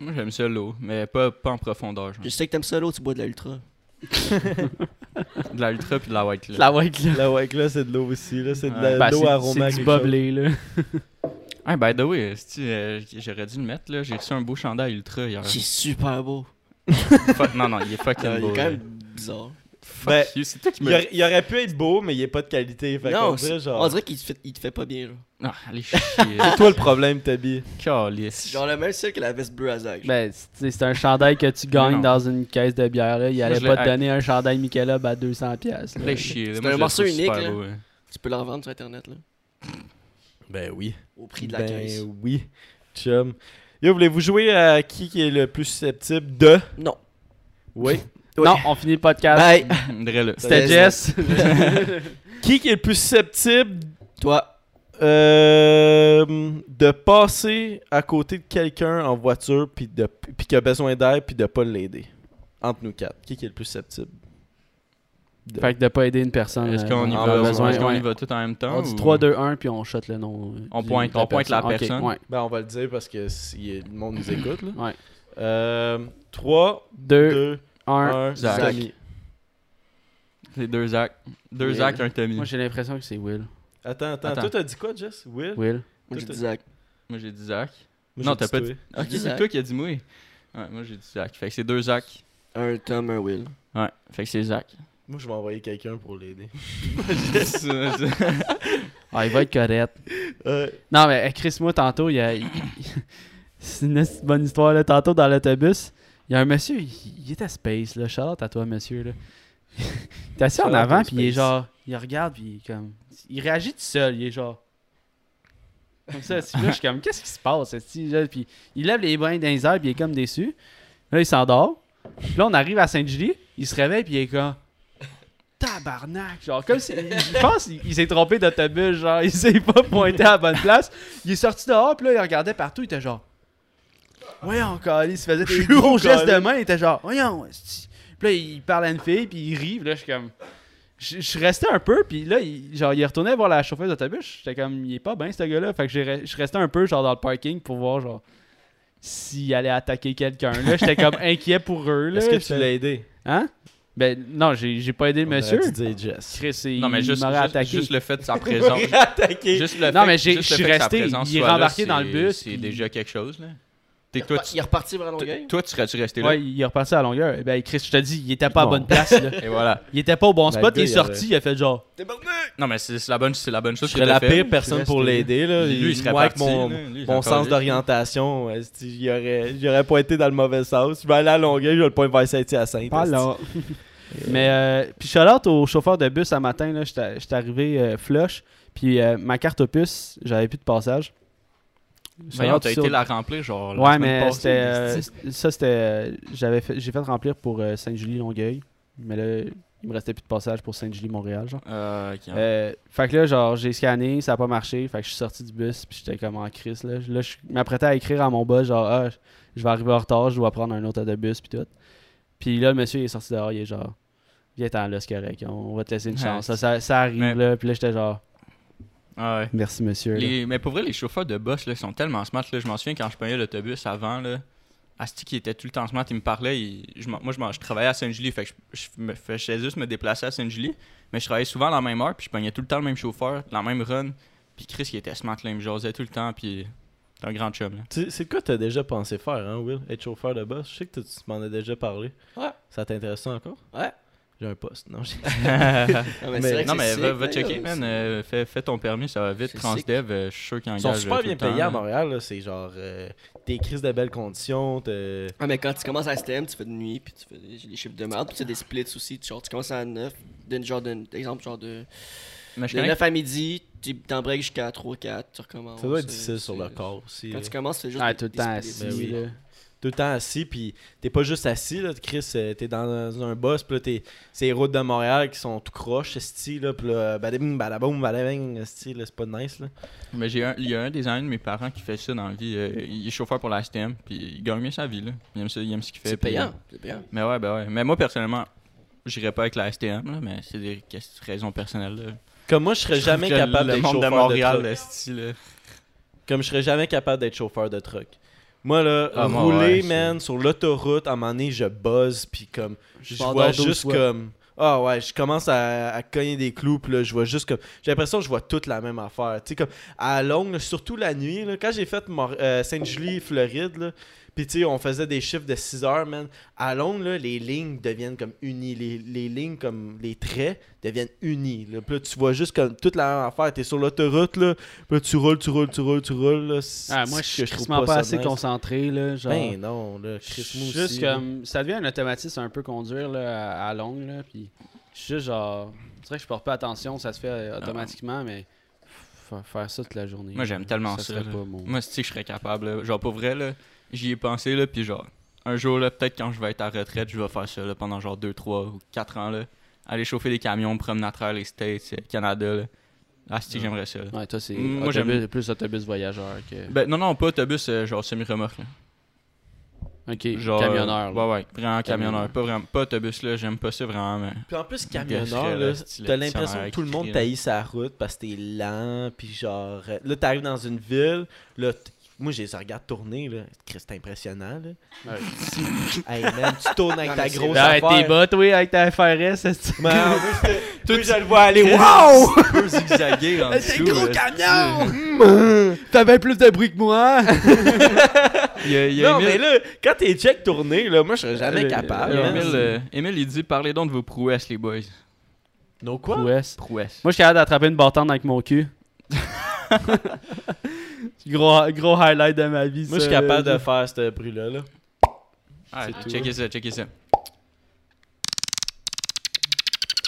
Moi, j'aime ça l'eau, mais pas, pas en profondeur. genre. Je sais que t'aimes ça l'eau, tu bois de la ultra. De la ultra puis de la white là. La white là. La white là, c'est de l'eau aussi. là. C'est de Ben, l'eau aromatique. C'est du boblé, là. Ah, by the way, euh, j'aurais dû le mettre là. J'ai reçu un beau chandail ultra hier. C'est super beau. Non, non, il est fucking il est beau. quand même bizarre. Fuck Ben, you, c'est toi qui Il, aurait, il aurait pu être beau, mais il est pas de qualité. Fait qu'on Non, dirait, c'est- genre. on dirait qu'il te fait, il te fait pas bien. Genre, Ah, allez chier. C'est toi le problème, Tabi. Calice. genre le même style que la veste bleue à Zach. Ben, c'est un chandail que tu gagnes non. dans une caisse de bière. Là. Il allait pas te donner un chandail Michelob à 200$. piastres, là. Allez chier. C'est un le morceau unique, super là. beau, ouais. Tu peux la revendre sur internet là, Ben oui. au prix de la ben caisse. oui. Chum. Yo, voulez-vous jouer à qui qui est le plus susceptible de? Non. Oui. Non, on finit le podcast. Bye. C'était. Jess. qui qui est le plus susceptible Toi, euh, de passer à côté de quelqu'un en voiture puis de puis qui a besoin d'aide puis de pas l'aider? Entre nous quatre qui qui est le plus susceptible? De- fait que de pas aider une personne. Est-ce euh, qu'on y en en va, besoin, est-ce qu'on y va tout en même temps? On dit ou- 3, 2, 1, puis on shot le nom. euh, On pointe- de on pointe la personne. ouais. ben on va le dire parce que si le monde nous écoute là Ouais. euh, 3 2, 2 1. 1 Zach. Tommy. C'est deux Zach. Deux Will. Zach, un Tommy. Moi, j'ai l'impression que c'est Will. attends attends Attends. toi t'as dit quoi Jess? Will? Will. moi j'ai dit Zach. Moi, j'ai dit Zach. Moi, non, j'ai t'as dit pas dit. Ok, c'est Zach. toi qui as dit moi. Ouais, moi, j'ai dit Zach. Fait que c'est deux Zach. Un Tom, un Will. Ouais, fait que c'est Zach. moi je vais envoyer quelqu'un pour l'aider Ah, il va être correct. Euh, Non, mais euh, Chris, moi, tantôt, il y a. c'est une bonne histoire, là. Tantôt, dans l'autobus, il y a un monsieur, il, il était space, là. Charlotte à toi, monsieur, là. il est assis en avant, puis il est genre. Il regarde, puis il est comme. Il réagit tout seul, il est genre. Comme ça, esti. là, je suis comme, qu'est-ce qui se passe? Puis il lève les mains dans les airs, puis il est comme déçu. Là, il s'endort. Puis là, on arrive à Sainte-Julie, il se réveille, puis il est comme. Tabarnak! Genre, comme si. Je pense qu'il il s'est trompé d'autobus, genre, il s'est pas pointé à la bonne place. Il est sorti dehors, puis là, il regardait partout, il était genre. Voyons, encore, il se faisait des gros gestes de main, il était genre, voyons. Puis là, il parle à une fille, puis il rit, puis là, je suis comme. Je je resté un peu, puis là, il, genre, il est retourné voir la chauffeuse d'autobus. J'étais comme, il est pas bien, ce gars-là. Fait que je resté un peu, genre, dans le parking pour voir, genre, s'il allait attaquer quelqu'un. Là, j'étais comme inquiet pour eux, là. est-ce que tu l'as aidé? Hein? Ben, non, j'ai j'ai pas aidé le monsieur. dire Jess Chris, il, Non, mais juste, juste, attaqué. juste le fait de sa présence. juste le Non, fait- mais j'ai- juste le je suis resté, il est rembarqué dans le bus, C'est puis- déjà quelque chose, là. T'es, Il toi, est reparti vers tu, Longueuil? toi, tu serais-tu resté là? Ouais, il est reparti à longueur. Eh Ben, Chris, je te dis, il était pas à Bon. bonne place. Là. Et voilà. Il était pas au bon Ben, spot, il est il sorti, il a fait genre. Non, mais c'est, c'est la bonne, c'est la bonne je chose que serais la fait. pire personne pour l'aider là Lui, il serait moi avec mon là. Lui, il mon serait sens d'orientation, il aurait, j'aurais pas été dans le mauvais sens. Je vais aller à Longueuil, je vais le point vers Saint-Hyacinthe. Là. Mais, euh, puis shout-out au chauffeur de bus un matin, là, j'étais j'étais arrivé euh, flush, puis euh, ma carte opus, j'avais plus de passage. Voyons, t'as été la remplir, genre. la Ouais, mais c'était. euh, ça, c'était. euh, j'avais fait, j'ai fait remplir pour euh, Sainte-Julie-Longueuil. Mais là, Il me restait plus de passage pour Saint-Julie-Montréal, genre. Ok. Euh, fait que là, genre, j'ai scanné, ça a pas marché. Fait que je suis sorti du bus, puis j'étais comme en crise. Là, là je m'apprêtais à écrire à mon boss, genre, ah, je vais arriver en retard, je dois prendre un autre autobus, puis tout. Puis là, le monsieur il est sorti dehors, il est genre, viens-t'en là, c'est correct, on va te laisser une Ouais, chance. Ça, ça, ça arrive, Mais- là. Puis là, j'étais genre, Ah ouais. merci monsieur. Les- mais pour vrai, les chauffeurs de bus, là, sont tellement smart. Là. Je m'en souviens quand je prenais l'autobus avant, là. Asti qui était tout le temps smart, il me parlait. il- je m'en- moi, je, travaillais à Saint-Julie, fait que je, je me faisais juste me déplacer à Saint-Julie. Mais je travaillais souvent à la même heure, puis je prenais tout le temps le même chauffeur, la même run. Puis Chris, il était smart, là, il me jasait tout le temps, puis c'est un grand chum. Là. Tu- C'est quoi t'as déjà pensé faire, hein, Will? Être chauffeur de bus? Je sais que tu m'en as déjà parlé. Ouais. Ça t'intéresse ça encore? Ouais. J'ai un poste. Non, mais Mais- non, mais sick, va, checker, man. euh, fais, fais ton permis, ça va vite. Transdev, euh, je suis sûr qu'ils Ils sont engagent. super bien payés à. Montréal. là. C'est genre. euh, T'es crises de belles conditions. t'es- Ah, mais quand tu commences à STM, tu fais de nuit, puis tu fais des, des chiffres de merde, puis tu as des splits aussi. Genre, tu commences à 9, d'un genre d'un exemple, genre de, Mais je de connais 9 à midi, tu t'en breaks jusqu'à 3, 4, tu recommences. Ça doit être euh, difficile sur le corps aussi. Quand là. tu commences, c'est juste. Ah, des- tout le des temps Tout le temps assis, puis t'es pas juste assis, là, Chris, euh, t'es dans un bus, puis là, t'es... c'est les routes de Montréal qui sont tout croches, esti, là, puis là, badabing, badaboum, badabing, esti, là, c'est pas nice, là. Mais j'ai un, il y a un des amis de mes parents qui fait ça dans la vie. euh, il est chauffeur pour la STM, puis il gagne bien sa vie. Là. Il, aime ça, il aime ce qu'il fait. C'est payant. euh, C'est payant. mais ouais, ben ouais. Mais moi, personnellement, j'irais pas avec la STM, là, mais c'est des raisons personnelles. Là. Comme moi, je serais jamais capable le d'être monde chauffeur de truck. style. Comme je serais jamais capable d'être chauffeur de truck. Moi, là, Ah, moi, rouler, ouais, man, sur l'autoroute, à un moment donné, je buzz, puis comme, je vois juste fois. comme... Ah ouais, je commence à, à cogner des clous, puis là, je vois juste comme... J'ai l'impression que je vois toute la même affaire. Tu sais, comme, à longue, surtout la nuit, là, quand j'ai fait euh, Sainte-Julie, Floride, là, puis tu sais, on faisait des chiffres de 6 heures, man. À longue, là, les lignes deviennent comme unies. Les, les lignes, comme les traits, deviennent unis. Là. Puis là, tu vois juste comme toute la même affaire. T'es sur l'autoroute, là, puis là, tu roules, tu roules, tu roules, tu roules. Là. C'est- Ah, moi, c'est je suis pas, ça assez nice. concentré, là. Genre, Ben non, là, juste aussi, là. comme. Ça devient un automatisme un peu conduire, là, à, longue, là. Puis, je suis juste genre. Je dirais que je porte pas attention, ça se fait euh, automatiquement, mais. fa- Faire ça toute la journée. Moi, j'aime tellement ça. là. pas mon- Moi, tu sais, je serais capable. là? Genre, pour vrai, là, j'y ai pensé, là, puis genre, un jour, là, peut-être quand je vais être à retraite, je vais faire ça, là, pendant genre 2, 3 ou 4 ans, là. Aller chauffer des camions, me promener à travers les States, euh, Canada, là. Ah, si, j'aimerais ça. là. Ouais, toi, c'est Moi, autobus- j'aime- plus autobus voyageur que. Ben, non, non, pas autobus, euh, genre semi-remorque, là. ok, Genre, camionneur. euh, là. ouais, ouais, vraiment camionneur. Camionneur. Pas, vraiment, pas autobus, là, j'aime pas ça vraiment, mais. Puis en plus, camionneur, là, style t'as l'impression que tout le monde taillit sa route parce que t'es lent, puis genre... euh, Là, t'arrives dans une ville, là, moi, je les regarde tourner, là. Chris, C'est impressionnant, là. Ouais. hey, man, tu tournes avec Non, ta mais c'est grosse Ben, avec affaire. tes bottes, oui, avec ta FRS. moi, je le vois aller, wow! Un peu zigzaguer en dessous. là, camion! T'as bien plus de bruit que moi! Il y a, il y a Non, mais là, quand t'es check tourné, là, moi, je serais jamais Le- capable. le- man. Émile, euh, Émile, il dit parlez donc de vos prouesses, les boys. Non, quoi? Prouesse. Prouesses. Moi, je suis capable d'attraper une bâtande avec mon cul. gros, gros highlight de ma vie. Moi, je suis capable là. de faire ce bruit-là, là. Ah, c'est tout. checkez ça, checkez ça.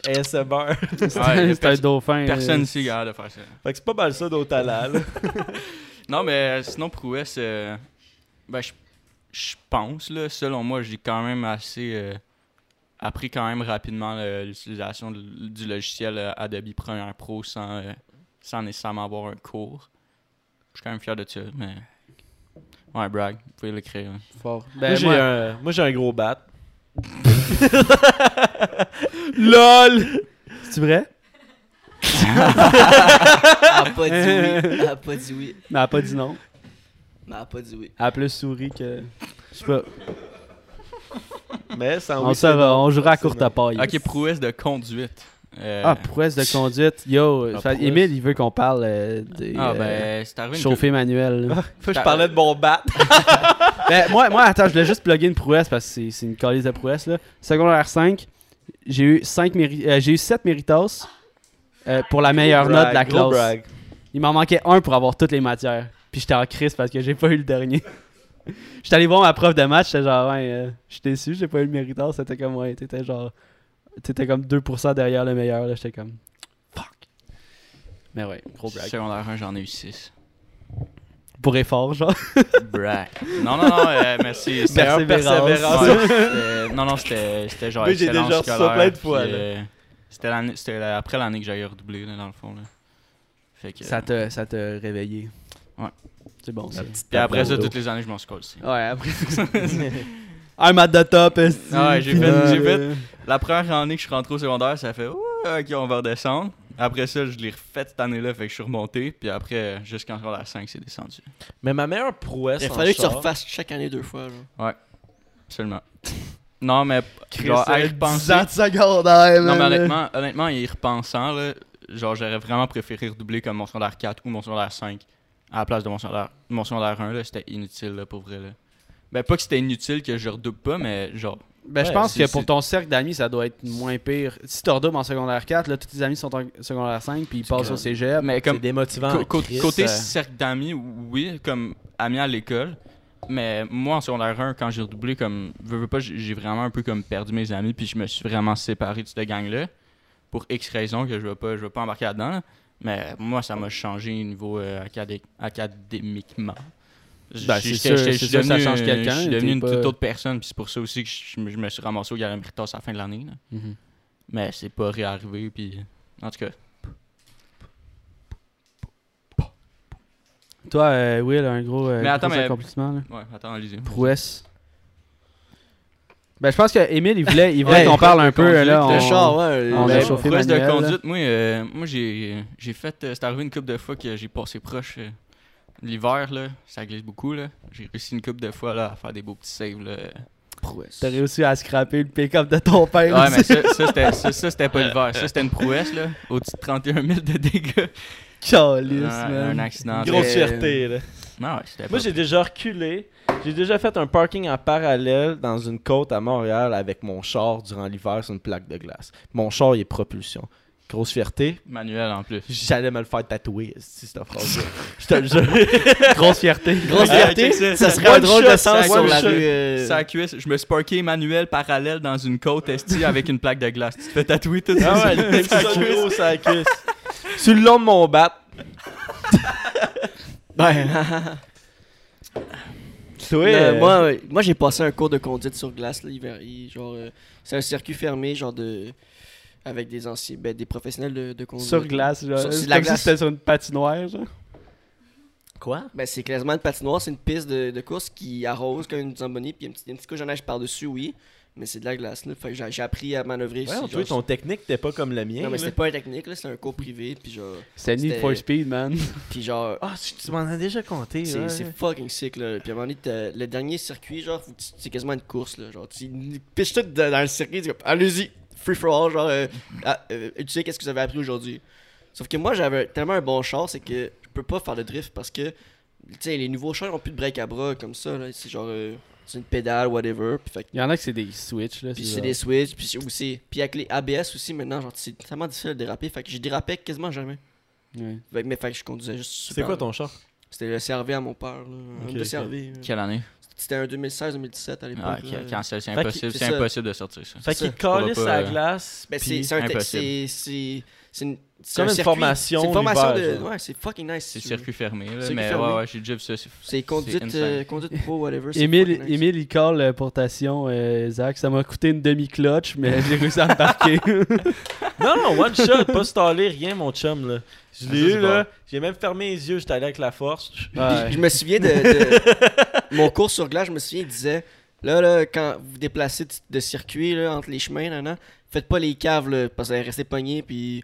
ASMR. Ouais, C'est un dauphin. Personne euh, ici est capable de faire ça. fait que c'est pas mal ça là. Non, mais euh, sinon, prouesse, euh, ben, je- je pense, là, selon moi, j'ai quand même assez euh, appris quand même rapidement le- l'utilisation du logiciel euh, Adobe Premiere Pro sans, euh, sans nécessairement avoir un cours. Je suis quand même fier de ça, mais. Ouais, brag, vous pouvez l'écrire. hein. Fort. moi, Ben, j'ai moi, un, moi, j'ai un gros bat. LOL! C'est vrai? Elle a pas dit oui. Elle a pas dit oui. Mais elle a pas dit non. Mais elle a pas dit oui. Elle a plus souri que. Je sais pas. Mais sans On, oui, non. on jouera à courte paille. Ok, prouesse de conduite. Euh, Ah, prouesse de conduite. Yo, Ah, fait-. Émile, il veut qu'on parle euh, des ah, euh, ben, une manuel. Faut que je parlais de mon bat. Ben, moi, moi, attends, je voulais juste plugger une prouesse parce que c'est- une calice de prouesse. Là. Secondaire 5, j'ai eu, 5 méri- euh, j'ai eu 7 méritos euh, pour la meilleure Gros note de la classe. brag. Il m'en manquait un pour avoir toutes les matières. Puis j'étais en crise parce que j'ai pas eu le dernier. J'étais allé voir ma prof de maths, j'étais genre, ouais, euh, je suis déçu, j'ai pas eu le mériteur. C'était comme, ouais, t'étais genre, t'étais comme 2% derrière le meilleur. là J'étais comme, fuck. Mais ouais, gros brag. Secondaire 1, j'en ai eu 6. Pour effort, genre. Brack. Non, non, non, euh, c'est. c'est- Persévérance. persévérance. Ouais, c'était- non, non, c'était c'était genre. Oui, j'ai déjà reçu ça plein de fois, euh, C'était c'était après l'année que j'avais redoublé, là, dans le fond. Là. Fait que, Ça te, ça te réveillé. Ouais. C'est bon, ça. Puis après ça, toutes les années, je m'en suis collé. Ouais, après. I'm at the top. Ah ouais, j'ai fait- j'ai fait- La première année que je suis rentré au secondaire, ça fait Ouais, ok, on va redescendre. Après ça, je l'ai refait cette année-là, fait que je suis remonté. Puis après, jusqu'en secondaire 5, c'est descendu. Mais ma meilleure prouesse. Il fallait que tu refasses chaque année deux fois. Genre. Absolument. Non, mais genre, à y repenser. 10 ans de secondaire, Non, mais honnêtement, honnêtement, y repensant, là, genre, j'aurais vraiment préféré redoubler comme mon secondaire 4 ou mon secondaire 5 à la place de mon secondaire, mon secondaire 1. là, C'était inutile, là, pour vrai. Là. Ben, pas que c'était inutile que je redouble pas, mais genre. Ben, je pense c'est- que pour c'est- ton cercle d'amis, ça doit être moins pire. Si tu redoubles en secondaire 4, là, tous tes amis sont en secondaire 5, puis ils passent grave. au cégep. Mais C'est comme. démotivant. co- co- Chris, côté euh, cercle d'amis, oui, comme amis à l'école. Mais moi, en secondaire 1, quand j'ai redoublé, comme. Veux, veux pas, j'ai vraiment un peu comme perdu mes amis, puis je me suis vraiment séparé de cette gang-là. Pour X raisons que je vais pas, je vais pas embarquer là-dedans. là. Mais moi, ça m'a changé au niveau euh, acadé- académiquement. Ben, sûr, je suis sûr que ça devenu, change euh, quelqu'un, Je suis devenu une pas- toute autre personne, puis c'est pour ça aussi que je, me- je me suis ramassé au Gala Méritas à la fin de l'année. Mhm. Mais c'est pas réarrivé, puis. En tout cas. Toi, euh, Will, un gros, euh, Mais attends, gros mais- accomplissement. Là. Ouais, attends, lisez. Prouesse. Ben, je pense que Emile, il voulait, il voulait Ouais, qu'on parle un peu. conduite, Là, on- Le char, ouais. on a Ben, chauffé prouesse de là. conduite, moi, euh, moi j'ai, j'ai fait. euh, c'est arrivé une couple de fois que j'ai passé proche. L'hiver, là, ça glisse beaucoup. là. J'ai réussi une couple de fois là, à faire des beaux petits saves. Là. prouesse. T'as réussi à scraper le pick-up de ton père. Ouais, mais ça, ça, c'était, ça, ça, c'était pas l'hiver. Ça, c'était une prouesse. là, Au-dessus de 31 000 de dégâts. Calice, un, man. un accident. Grosse fierté, là. Non, ouais, c'était Moi, j'ai déjà reculé. J'ai déjà fait un parking en parallèle dans une côte à Montréal avec mon char durant l'hiver sur une plaque de glace. Mon char, il est propulsion. Grosse fierté. manuel en plus. J'allais me le faire tatouer, si cette phrase Je te le jure. Grosse fierté. Grosse Ah, fierté, ça. ça serait un drôle shot, de sens ça, sur la rue. euh, cuisse, je me parké manuel parallèle dans une côte esti avec une plaque de glace. Tu te fais tatouer tout Ah ça. ouais, le ça gros, ça cuisse. Sur le long de mon bat. Ben, Toi, Euh, euh, moi, ouais, moi j'ai passé un cours de conduite sur glace là, hiver. il- Genre, euh, c'est un circuit fermé, genre de. Avec des anciens. Ben, des professionnels de, de conduite. Sur glace, genre. Sur- C'est la comme si glace. c'était sur une patinoire, genre. Quoi? Ben, c'est quasiment une patinoire, c'est une piste de, de course qui arrose comme une zamboni, puis il y a une petite, une petite couche de neige par-dessus, oui. Mais c'est de la glace, là. Fait que j'ai j'ai appris à manœuvrer. Ouais, toi, genre, ton technique t'es pas comme le mien. Non, mais là. c'était pas un technique, là, c'était un cours privé, puis genre. C'était Need for Speed, man. Puis genre. Ah, tu tu m'en as déjà compté. C'est ouais. c'est fucking sick là. Puis à un moment donné, t'as- le dernier circuit, genre, faut que tu- c'est quasiment une course là. Genre, tu pitches tout dans dans le circuit, tu dis comme, allez-y, free for all, genre, euh, euh, tu sais qu'est-ce que vous avez appris aujourd'hui. Sauf que moi, j'avais tellement un bon char, c'est que je peux pas faire de drift parce que, tu sais, les nouveaux chars ont plus de break à bras comme ça, là. C'est genre, euh, c'est une pédale, whatever. Puis, fait Il y en a que c'est des switch, là. puis c'est c'est des switches, puis c'est aussi. Puis avec les ABS aussi, maintenant, genre, c'est tellement difficile de déraper. Fait que je dérapais quasiment jamais. Ouais. Fait mais fait que je conduisais juste C'est super. quoi ton char? C'était le CRV à mon père, là. Ok, Un de ok. CRV. Quelle année? C'était un 2016-2017 à l'époque. Ah, c'est impossible, c'est impossible de sortir ça. Fait ça. qu'il calisse la euh, glace. Ben, c'est c'est c'est c'est une c'est Comme un une circuit. formation C'est une formation de genre. ouais, c'est fucking nice. C'est circuit fermé, là, Circuit mais fermé. ouais, ouais, j'ai déjà vu ça. c'est- conduite euh, conduite pro whatever. Émile, nice. Émile, il call euh, pour ta Sion, euh, Zach. Ça m'a coûté une demi-clutch, mais j'ai réussi à me parquer. Non, non, one shot, pas stallé, rien, mon chum, là. Je Ah, l'ai eu, là. J'ai même fermé les yeux, j'étais allé avec la force. Ouais. Je me souviens de, de- mon cours sur glace, je me souviens, il disait là là quand vous vous déplacez de, de circuit là, entre les chemins là, là, faites pas les caves là, parce que vous allez rester pogné puis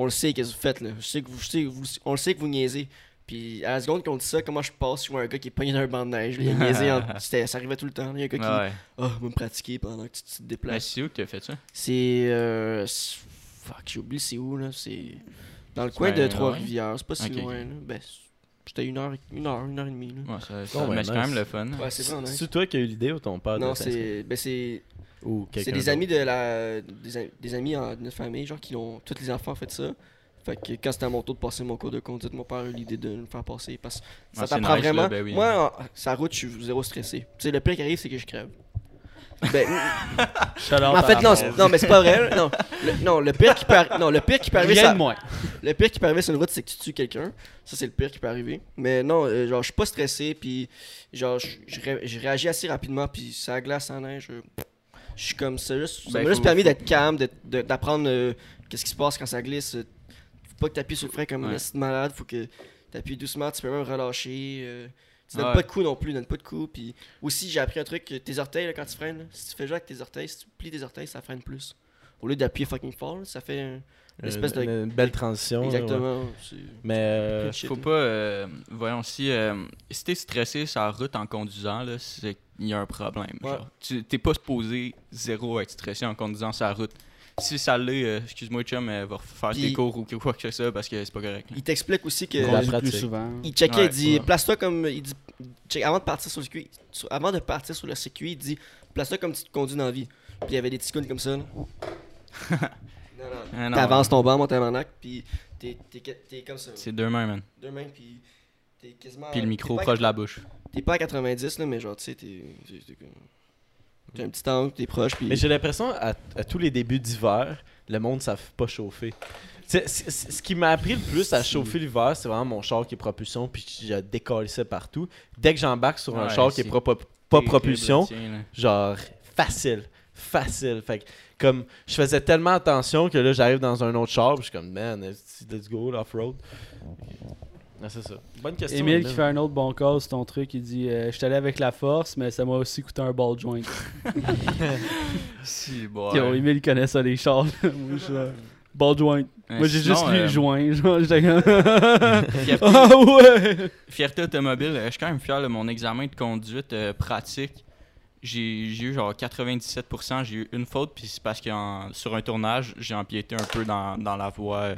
on le sait qu'est-ce que vous faites là. Je sais que vous, je sais que vous- on le sait que vous niaisez. Puis à la seconde qu'on dit ça, comment je passe, je vois un gars qui est pogné dans un banc de neige. là, Il a niaisé, en- c'était- ça arrivait tout le temps. Il y a un gars qui Ouais, ouais. Oh, va me pratiquer pendant que tu, tu te Mais déplaces. c'est où que t'as fait ça? C'est. Euh, fuck, j'ai oublié c'est où là. C'est. Dans le coin de Trois-Rivières. C'est pas si loin là. Ben, c'était une heure, une heure, une heure et demie là. Ouais, ça, ça- ben, mais c'est nice. quand même le fun. Ouais, c'est toi qui as eu l'idée ou ton père? Non, c'est. Ben, c'est. C'est des amis de la. Des, amis en- de notre famille, genre, qui ont. Tous les enfants ont fait ça. Fait que quand c'était à mon tour de passer mon cours de conduite, mon père a eu l'idée de me faire passer. Parce que ça Ah, t'apprend nice, vraiment. là, ben oui. Moi, en- sa route, je suis zéro stressé. Tu sais, le pire qui arrive, c'est que je crève. Ben, en fait, non, non, mais c'est pas vrai. Non, le, non, le pire qui peut, non, le pire qui peut arriver, Rien ça- de moins. le pire qui peut arriver sur une route, c'est que tu tues quelqu'un. Ça, c'est le pire qui peut arriver. Mais non, euh, genre, je suis pas stressé, puis genre, je- je ré- je réagis assez rapidement, puis ça glace en neige. euh, Je suis comme ça. Juste, ça Ben, m'a juste permis d'être calme, d'apprendre euh, qu'est-ce qui se passe quand ça glisse. euh, Faut pas que tu appuies sur le frein comme un Ouais. malade. Faut que tu appuies doucement. Tu peux même relâcher. euh, tu donnes Ouais. pas de coups non plus. Donne pas de coups. Puis aussi, j'ai appris un truc. Tes orteils, là, quand tu freines, là, si tu fais jouer avec tes orteils, si tu plies tes orteils, ça freine plus. Au lieu d'appuyer fucking fort, là, ça fait un- une espèce de. Une, belle transition. ouais. Exactement. Mais euh, shit, Faut là. pas. euh, voyons, si, euh, si t'es stressé sur la route en conduisant, là, c'est qu'il y a un problème. Ouais. genre. Tu t'es pas supposé zéro être stressé en conduisant la route. Si ça l'est, euh, excuse-moi, chum, euh, va faire Puis- tes cours ou quoi que ce soit parce que c'est pas correct. là. Il t'explique aussi que. La Conduis pratique. plus souvent. Il checkait, Ouais, il dit ouais. place-toi comme. Il dit check, avant de partir sur le circuit, sur- avant de partir sur le circuit, il dit place-toi comme tu te conduis dans la vie. Puis il y avait des petits comme ça. là. non, non. Ah, non, T'avances ton banc, mon tabarnak, puis t'es, t'es, t'es comme ça. C'est deux mains, man. Deux mains, puis t'es quasiment. Puis le micro t'es pas à- proche de la bouche. T'es pas à 90, là, mais genre, tu sais, t'es. t'es- t'es comme- T'as un petit angle, t'es proche, puis. Mais j'ai l'impression, à, à tous les débuts d'hiver, le monde ne savent pas chauffer. C'est- c'est- c'est- ce qui m'a appris le plus à chauffer l'hiver, c'est vraiment mon char qui est propulsion, puis j'ai décollé ça partout. Dès que j'embarque sur un Ouais, char qui est pro- pas propulsion, tiens, genre facile, facile. Fait que, comme, je faisais tellement attention que là, j'arrive dans un autre char, puis je suis comme, man, let's go, off-road. Ah, c'est ça. Bonne question. Emile qui fait un autre bon sur ton truc, il dit euh, Je suis allé avec la force, mais ça m'a aussi coûté un ball joint. Si, bon. Yo. Emile connaît ça, les chars. Moi, je Ball joint. Moi, j'ai juste lu euh, joint. J'étais fierté, Ah ouais fierté automobile, euh, je suis quand même fier de mon examen de conduite euh, pratique. J'ai j'ai eu genre 97%, j'ai eu une faute, puis c'est parce que en- sur un tournage, j'ai empiété un peu dans, dans la voie euh,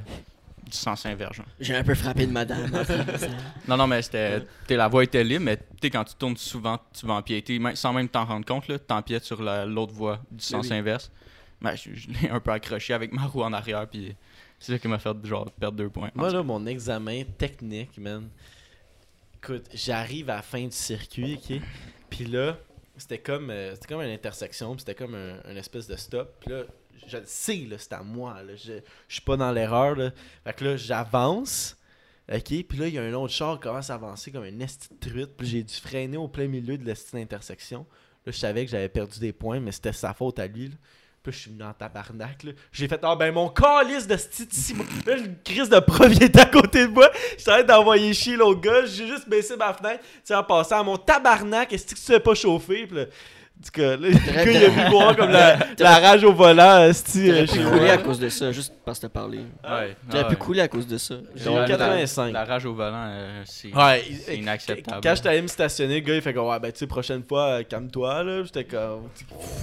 du sens inverse. J'ai un peu frappé de madame. Non, non, mais c'était. la voie était libre, mais quand tu tournes souvent, tu vas empiéter, même- sans même t'en rendre compte, là, t'empiètes sur la- l'autre voie du sens oui. inverse. Ben, je, je l'ai un peu accroché avec ma roue en arrière, puis c'est ça qui m'a fait genre perdre deux points. Moi, là, mon examen technique, man. Écoute, j'arrive à la fin du circuit, ok? Puis là, c'était comme, euh, c'était comme une intersection, puis c'était comme un, un espèce de stop. Puis là, je le sais, là, c'est à moi, là. Je, je suis pas dans l'erreur. Fait que là, j'avance, ok? Puis là, il y a un autre char qui commence à avancer comme une esti truite. Puis j'ai dû freiner au plein milieu de l'esti d'intersection. Là, je savais que j'avais perdu des points, mais c'était sa faute à lui, là. Puis je suis venu en tabarnak. J'ai fait, ah ben mon calice de sti ici. moi. Là, une crise de il était à côté de moi. J'arrête d'envoyer chier l'autre gars. J'ai juste baissé ma fenêtre. Tu sais, en passant à mon tabarnak, est-ce que tu sais pas chauffer? En tout cas, là, le gars, il a vu voir comme la, la rage au volant. T'aurais euh, pu chez couler à cause de ça, juste parce que t'as parlé. Ouais, T'aurais pu couler à cause de ça. J'ai La- 85. La, la rage au volant, euh, c'est Ouais, inacceptable. Quand j'étais allé me stationner, le gars il fait comme ouais ben tu sais prochaine fois euh, calme-toi là, j'étais comme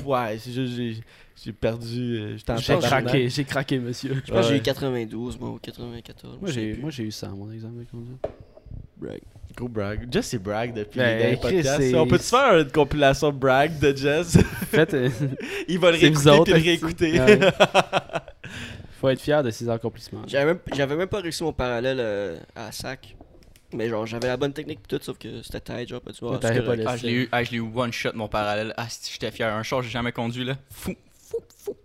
ouais, c'est juste j'ai j'ai perdu euh, j'étais en J'ai craqué, j'ai craqué, monsieur. Je pense que j'ai eu 92, moi, ou 94. Moi, j'ai j'ai eu ça, mon examen de conduite. Brag. Gros brag. Jess il brag depuis Ben, les derniers podcasts. c'est- On peut-tu faire une compilation brag de Jess? En fait, euh, Il va le C'est réécouter autres, puis le réécouter. Ouais. faut être fier de ses accomplissements. J'avais même, j'avais même pas réussi mon parallèle euh, à sac. Mais genre, j'avais la bonne technique pis tout, sauf que c'était tight, genre, pas tu vois. C'est. Ah, je l'ai eu, ah, je l'ai eu one shot mon parallèle. Ah, si j'étais fier. Un char, j'ai jamais conduit là. Fou, fou, fou.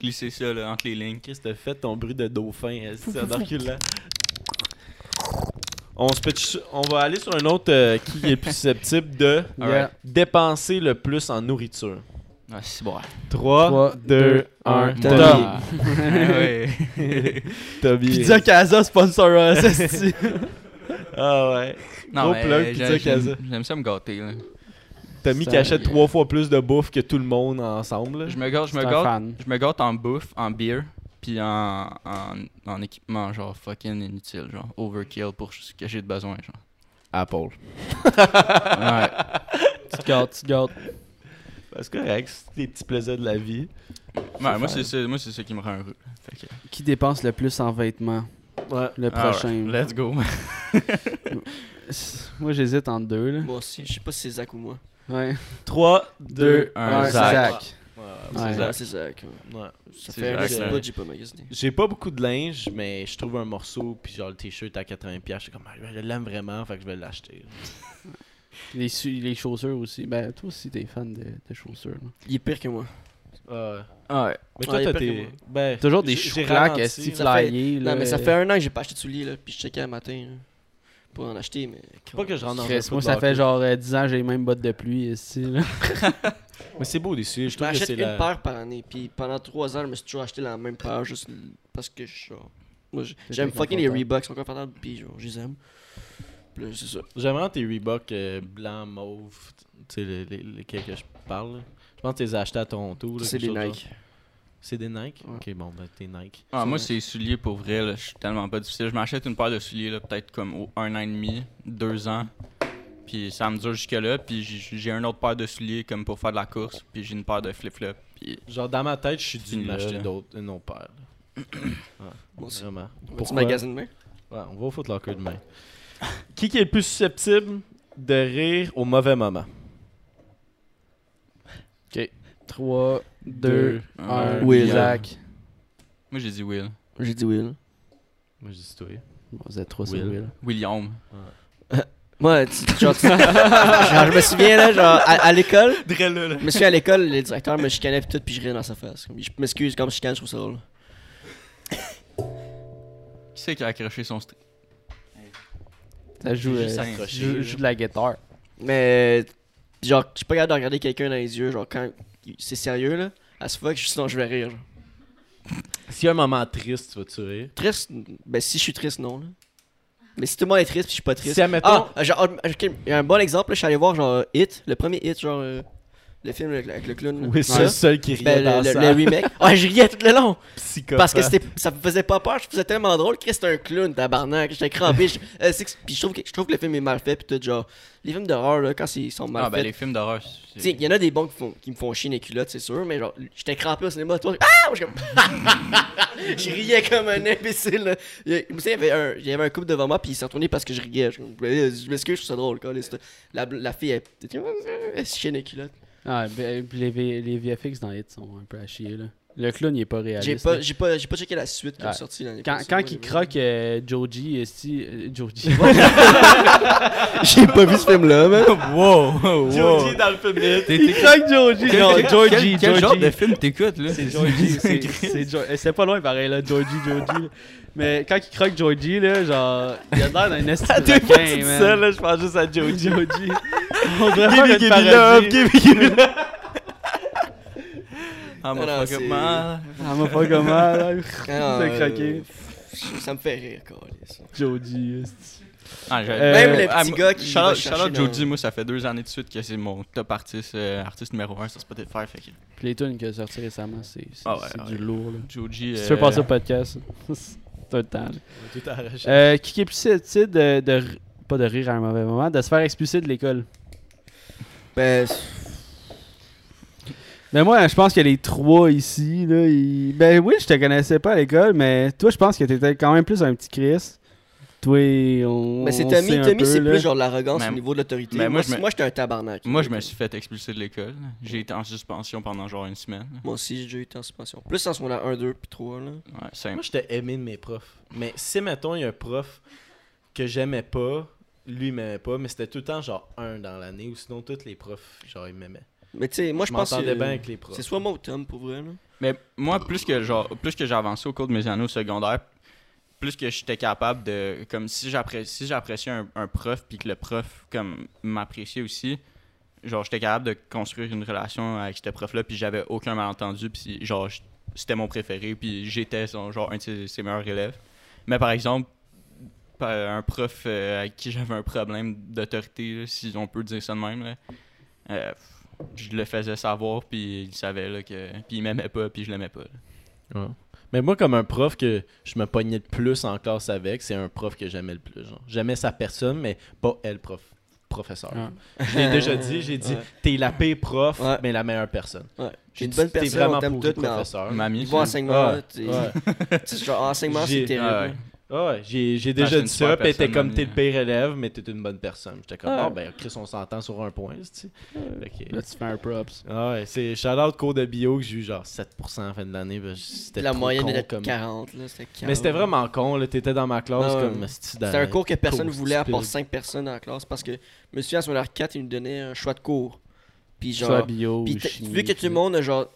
Glisser ça là, entre les lignes. Chris t'as fait ton bruit de dauphin esti, en reculant. On, se pitch- on va aller sur un autre euh, qui est plus susceptible de Yeah. dépenser le plus en nourriture. Ah, c'est bon. 3, Trois, 2, deux, 1. un, Tommy. Ah, ouais. Toby. Pizza Casa sponsor us. Ah ouais. Non, Gros plug, Pizza j'aime- Casa. j'aime- J'aime ça me gâter là. Tommy Ça- qui achète trois fois plus de bouffe que tout le monde ensemble. là. Je me gâte, je me gâte, je me gâte en bouffe, en beer, puis en, en, en équipement genre fucking inutile, genre overkill pour ce que j'ai de besoin, genre. Apple. Ouais. Tu te gâtes, tu te gâtes. Ben, C'est correct, c'est des petits plaisirs de la vie. Ouais, moi c'est ça, moi c'est ça qui me rend heureux. Fait que- Qui dépense le plus en vêtements? Ouais. Le Ah ouais, prochain. Let's go. Moi, j'hésite entre deux, là. Moi aussi, je sais pas si c'est Zach ou moi. Ouais. 3, 2, 2, 1, 1, Zach. Zach. Ouais, c'est Zach. ouais. ouais. Ça C'est fait un petit bout j'ai pas magasiné. J'ai pas beaucoup de linge, mais je trouve un morceau, puis genre le t-shirt à 80$, je suis comme, ah, je l'aime vraiment, fait que je vais l'acheter. Les, les chaussures aussi. Ben, toi aussi, t'es fan de, de chaussures. là. Il est pire que moi. Ouais. Ouais. Mais toi, t'as tes. Ben, Toujours des chouclacs, fait- flyés. là. Non, mais ça fait un an que j'ai pas acheté de souliers, là, puis je checkais un matin. là, pour en acheter, mais. Pas que je rentre dans Chris, moi, ça fait genre euh, 10 ans que j'ai les mêmes bottes de pluie ici. Là. Mais c'est beau des souliers. Je Je trouve que m'achète c'est une la. paire par année, puis pendant 3 ans, je me suis toujours acheté la même paire juste parce que je genre. Moi, j- j'aime fucking les confortable. Reeboks, ils sont confortables, puis genre, je les aime. Puis là, c'est ça. J'aime vraiment tes Reebok euh, blanc, mauve. Tu sais, les, les, lesquels que je parle. là. Je pense que tu les as achetés à Toronto. là, C'est quelque des chose Nike. C'est des Nike? Ouais. Ok, bon, ben t'es Nike. Ah, moi, c'est les souliers pour vrai. Là. Je suis tellement pas difficile. Je m'achète une paire de souliers, là, peut-être comme au un an et demi, deux ans. Puis ça me dure jusque-là. Puis j'ai j'ai une autre paire de souliers comme pour faire de la course. Puis j'ai une paire de flip-flops. Puis Genre, dans ma tête, je suis acheté. d'autres, une autre paire. là. Moi aussi. Vraiment. Petit Pourquoi? magasin demain. Ouais, on va au Footlocker demain. qui, qui est le plus susceptible de rire au mauvais moment? 3, 2, Deux, 1. un. Will. Zach. moi, j'ai dit Will. J'ai dit Will. Moi, je dis toi. Bon, vous êtes 3 sur Will. Will. William. Moi, tu- genre, tu- genre, je me souviens, là, genre, à, à l'école, je me souviens à l'école, le directeur me chicanait pis tout, pis je riais dans sa face. Comme, Je m'excuse, comme je chicane, je trouve ça drôle. Qui c'est qui a accroché son string? Ça joue, J'ai euh, accroché, joue, joue de la guitare. Mais, genre, je suis pas capable de regarder quelqu'un dans les yeux, genre, quand c'est sérieux, là, à ce fuck, sinon je vais rire. genre. S'il y a un moment triste, tu vas-tu rire? Triste, ben si je suis triste, non, là. Mais si tout le monde est triste pis je suis pas triste. Si, admettons, Ah, genre, ok, il y a un bon exemple, là, je suis allé voir, genre, Hit, le premier Hit, genre, euh, le film avec, avec le clown. oui, c'est Ça. le seul qui riait Ben, dans le, le- sa le remake. Ouais, je riais tout le long. psychopathe. Parce que c'était, ça me faisait pas peur, je faisais tellement drôle. Chris, c'était un clown, tabarnak. J'étais crampé. je, euh, puis je trouve, que, je trouve que le film est mal fait. Puis tout, genre, les films d'horreur, là, quand ils sont mal Ah, ben faits. les films d'horreur. Tu c'est- sais, il y en a des bons qui, font, qui me font chier les culottes, c'est sûr. Mais genre, j'étais crampé au cinéma. Toi, ah! Moi, je riais comme un imbécile. Il y a- il y avait un, il y avait un couple devant moi, puis il s'est retourné parce que je riais. Je, je m'excuse, je trouve ça drôle. Quoi, la, la fille, elle, elle se chiait les culottes. Ah, ben, puis les, V- les VFX dans Hit sont un peu à chier. Là. Le clown, il est pas réaliste. J'ai pas, j'ai pas, j'ai pas checké la suite qui est Ouais. sortie l'année Quand, passée. quand il croque euh, Joji, esti, euh, Joji. J'ai pas vu ce film-là, man. wow, Joji dans le film Hit. T'es- t'es- croque Joji! Non, quel- Georgie, quel- Quel genre de film t'écoutes là? C'est Georgie, c'est c'est pas loin pareil là, Georgie, Georgie. Mais quand il croque Georgie là, genre, il a l'air d'un esti de tu requin, man. ça, là, je pense juste à Joji. Georgie. On devrait faire Give me, une give me love, parodie. give me, give me love. Ah, ma fuck c'est- up, man. Ah, m'a pas comment là? Ah, C'est euh, craqué. Ça me fait rire, câlisse. Georgie, esti. Ah, Euh, Même le ah, petit moi- gars qui Charlotte, Charlotte dans- Jodie, moi, ça fait deux années de suite que c'est mon top artiste, euh, artiste numéro 1 sur Spotify. Fait que Puis les tunes qu'il a sorti récemment, c'est c'est- Ah ouais, ouais. du lourd là. Joji. Si euh, tu veux passer au podcast, tout le temps. là. Tout arraché. Euh, qui est plus susceptible de, pas de rire à un mauvais moment, de se faire expulser de l'école? Ben, Mais moi, je pense que les trois ici, là, ils- ben oui, je te connaissais pas à l'école, mais toi, je pense que t'étais quand même plus un petit Chris. Toi, on. mais c'est Tommy. c'est plus genre de l'arrogance au niveau de l'autorité. Moi, j'étais un tabarnak. Moi, je me suis fait expulser de l'école. J'ai été en suspension pendant genre une semaine. Moi aussi, j'ai déjà été en suspension. Plus en secondaire 1, 2 puis 3, là. Ouais, simple. Moi, j'étais aimé de mes profs. Mais si, mettons, il y a un prof que j'aimais pas, lui, il m'aimait pas, mais c'était tout le temps genre un dans l'année, ou sinon, tous les profs, genre, ils m'aimaient. Mais tu sais, moi, je pense que bien avec les profs. c'est soit moi ou Tom, pour vrai, là. Mais moi, plus que genre, plus que j'ai avancé au cours de mes années au secondaire, plus que j'étais capable de, comme si j'appréciais, si j'appréciais un, prof puis que le prof comme m'appréciait aussi, genre j'étais capable de construire une relation avec ce prof-là puis j'avais aucun malentendu puis genre c'était mon préféré puis j'étais genre un de ses, meilleurs élèves. Mais par exemple, un prof euh, avec qui j'avais un problème d'autorité, là, si on peut dire ça de même, là, euh, je le faisais savoir puis il savait là, que puis il m'aimait pas puis je l'aimais pas. là. Mais moi, comme un prof que je me pognais le plus en classe avec, c'est un prof que j'aimais le plus. genre. J'aimais sa personne, mais pas elle, prof. Professeur. Ouais. Je l'ai déjà dit, j'ai dit, Ouais. t'es la pire prof, Ouais. mais la meilleure personne. Ouais. J'ai J'ai une dit, bonne t'es personne, vraiment on tout, professeur. Mamie. niveau enseignement, Ouais. tu genre enseignement, J'ai- c'est terrible. Ah ouais. Ah j'ai j'ai Ah, déjà dit ça, puis t'es comme t'es le Manny. pire élève, mais t'es une bonne personne. J'étais comme, Ouais. ah ben Chris, on s'entend sur un point, tu que- Là, tu fais un props. Ah ouais, c'est shout out cours de bio que j'ai eu genre 7% en fin de l'année. ben, C'était La trop moyenne con était comme... 40. Là, c'était 40. Mais c'était vraiment con, là. T'étais dans ma classe Ah ouais. comme C'était un cours que personne voulait à part stupide. 5 personnes dans la classe parce que monsieur à son 4 il nous donnait un choix de cours. Puis Soit genre. bio Puis chimie. vu que tout le monde, genre.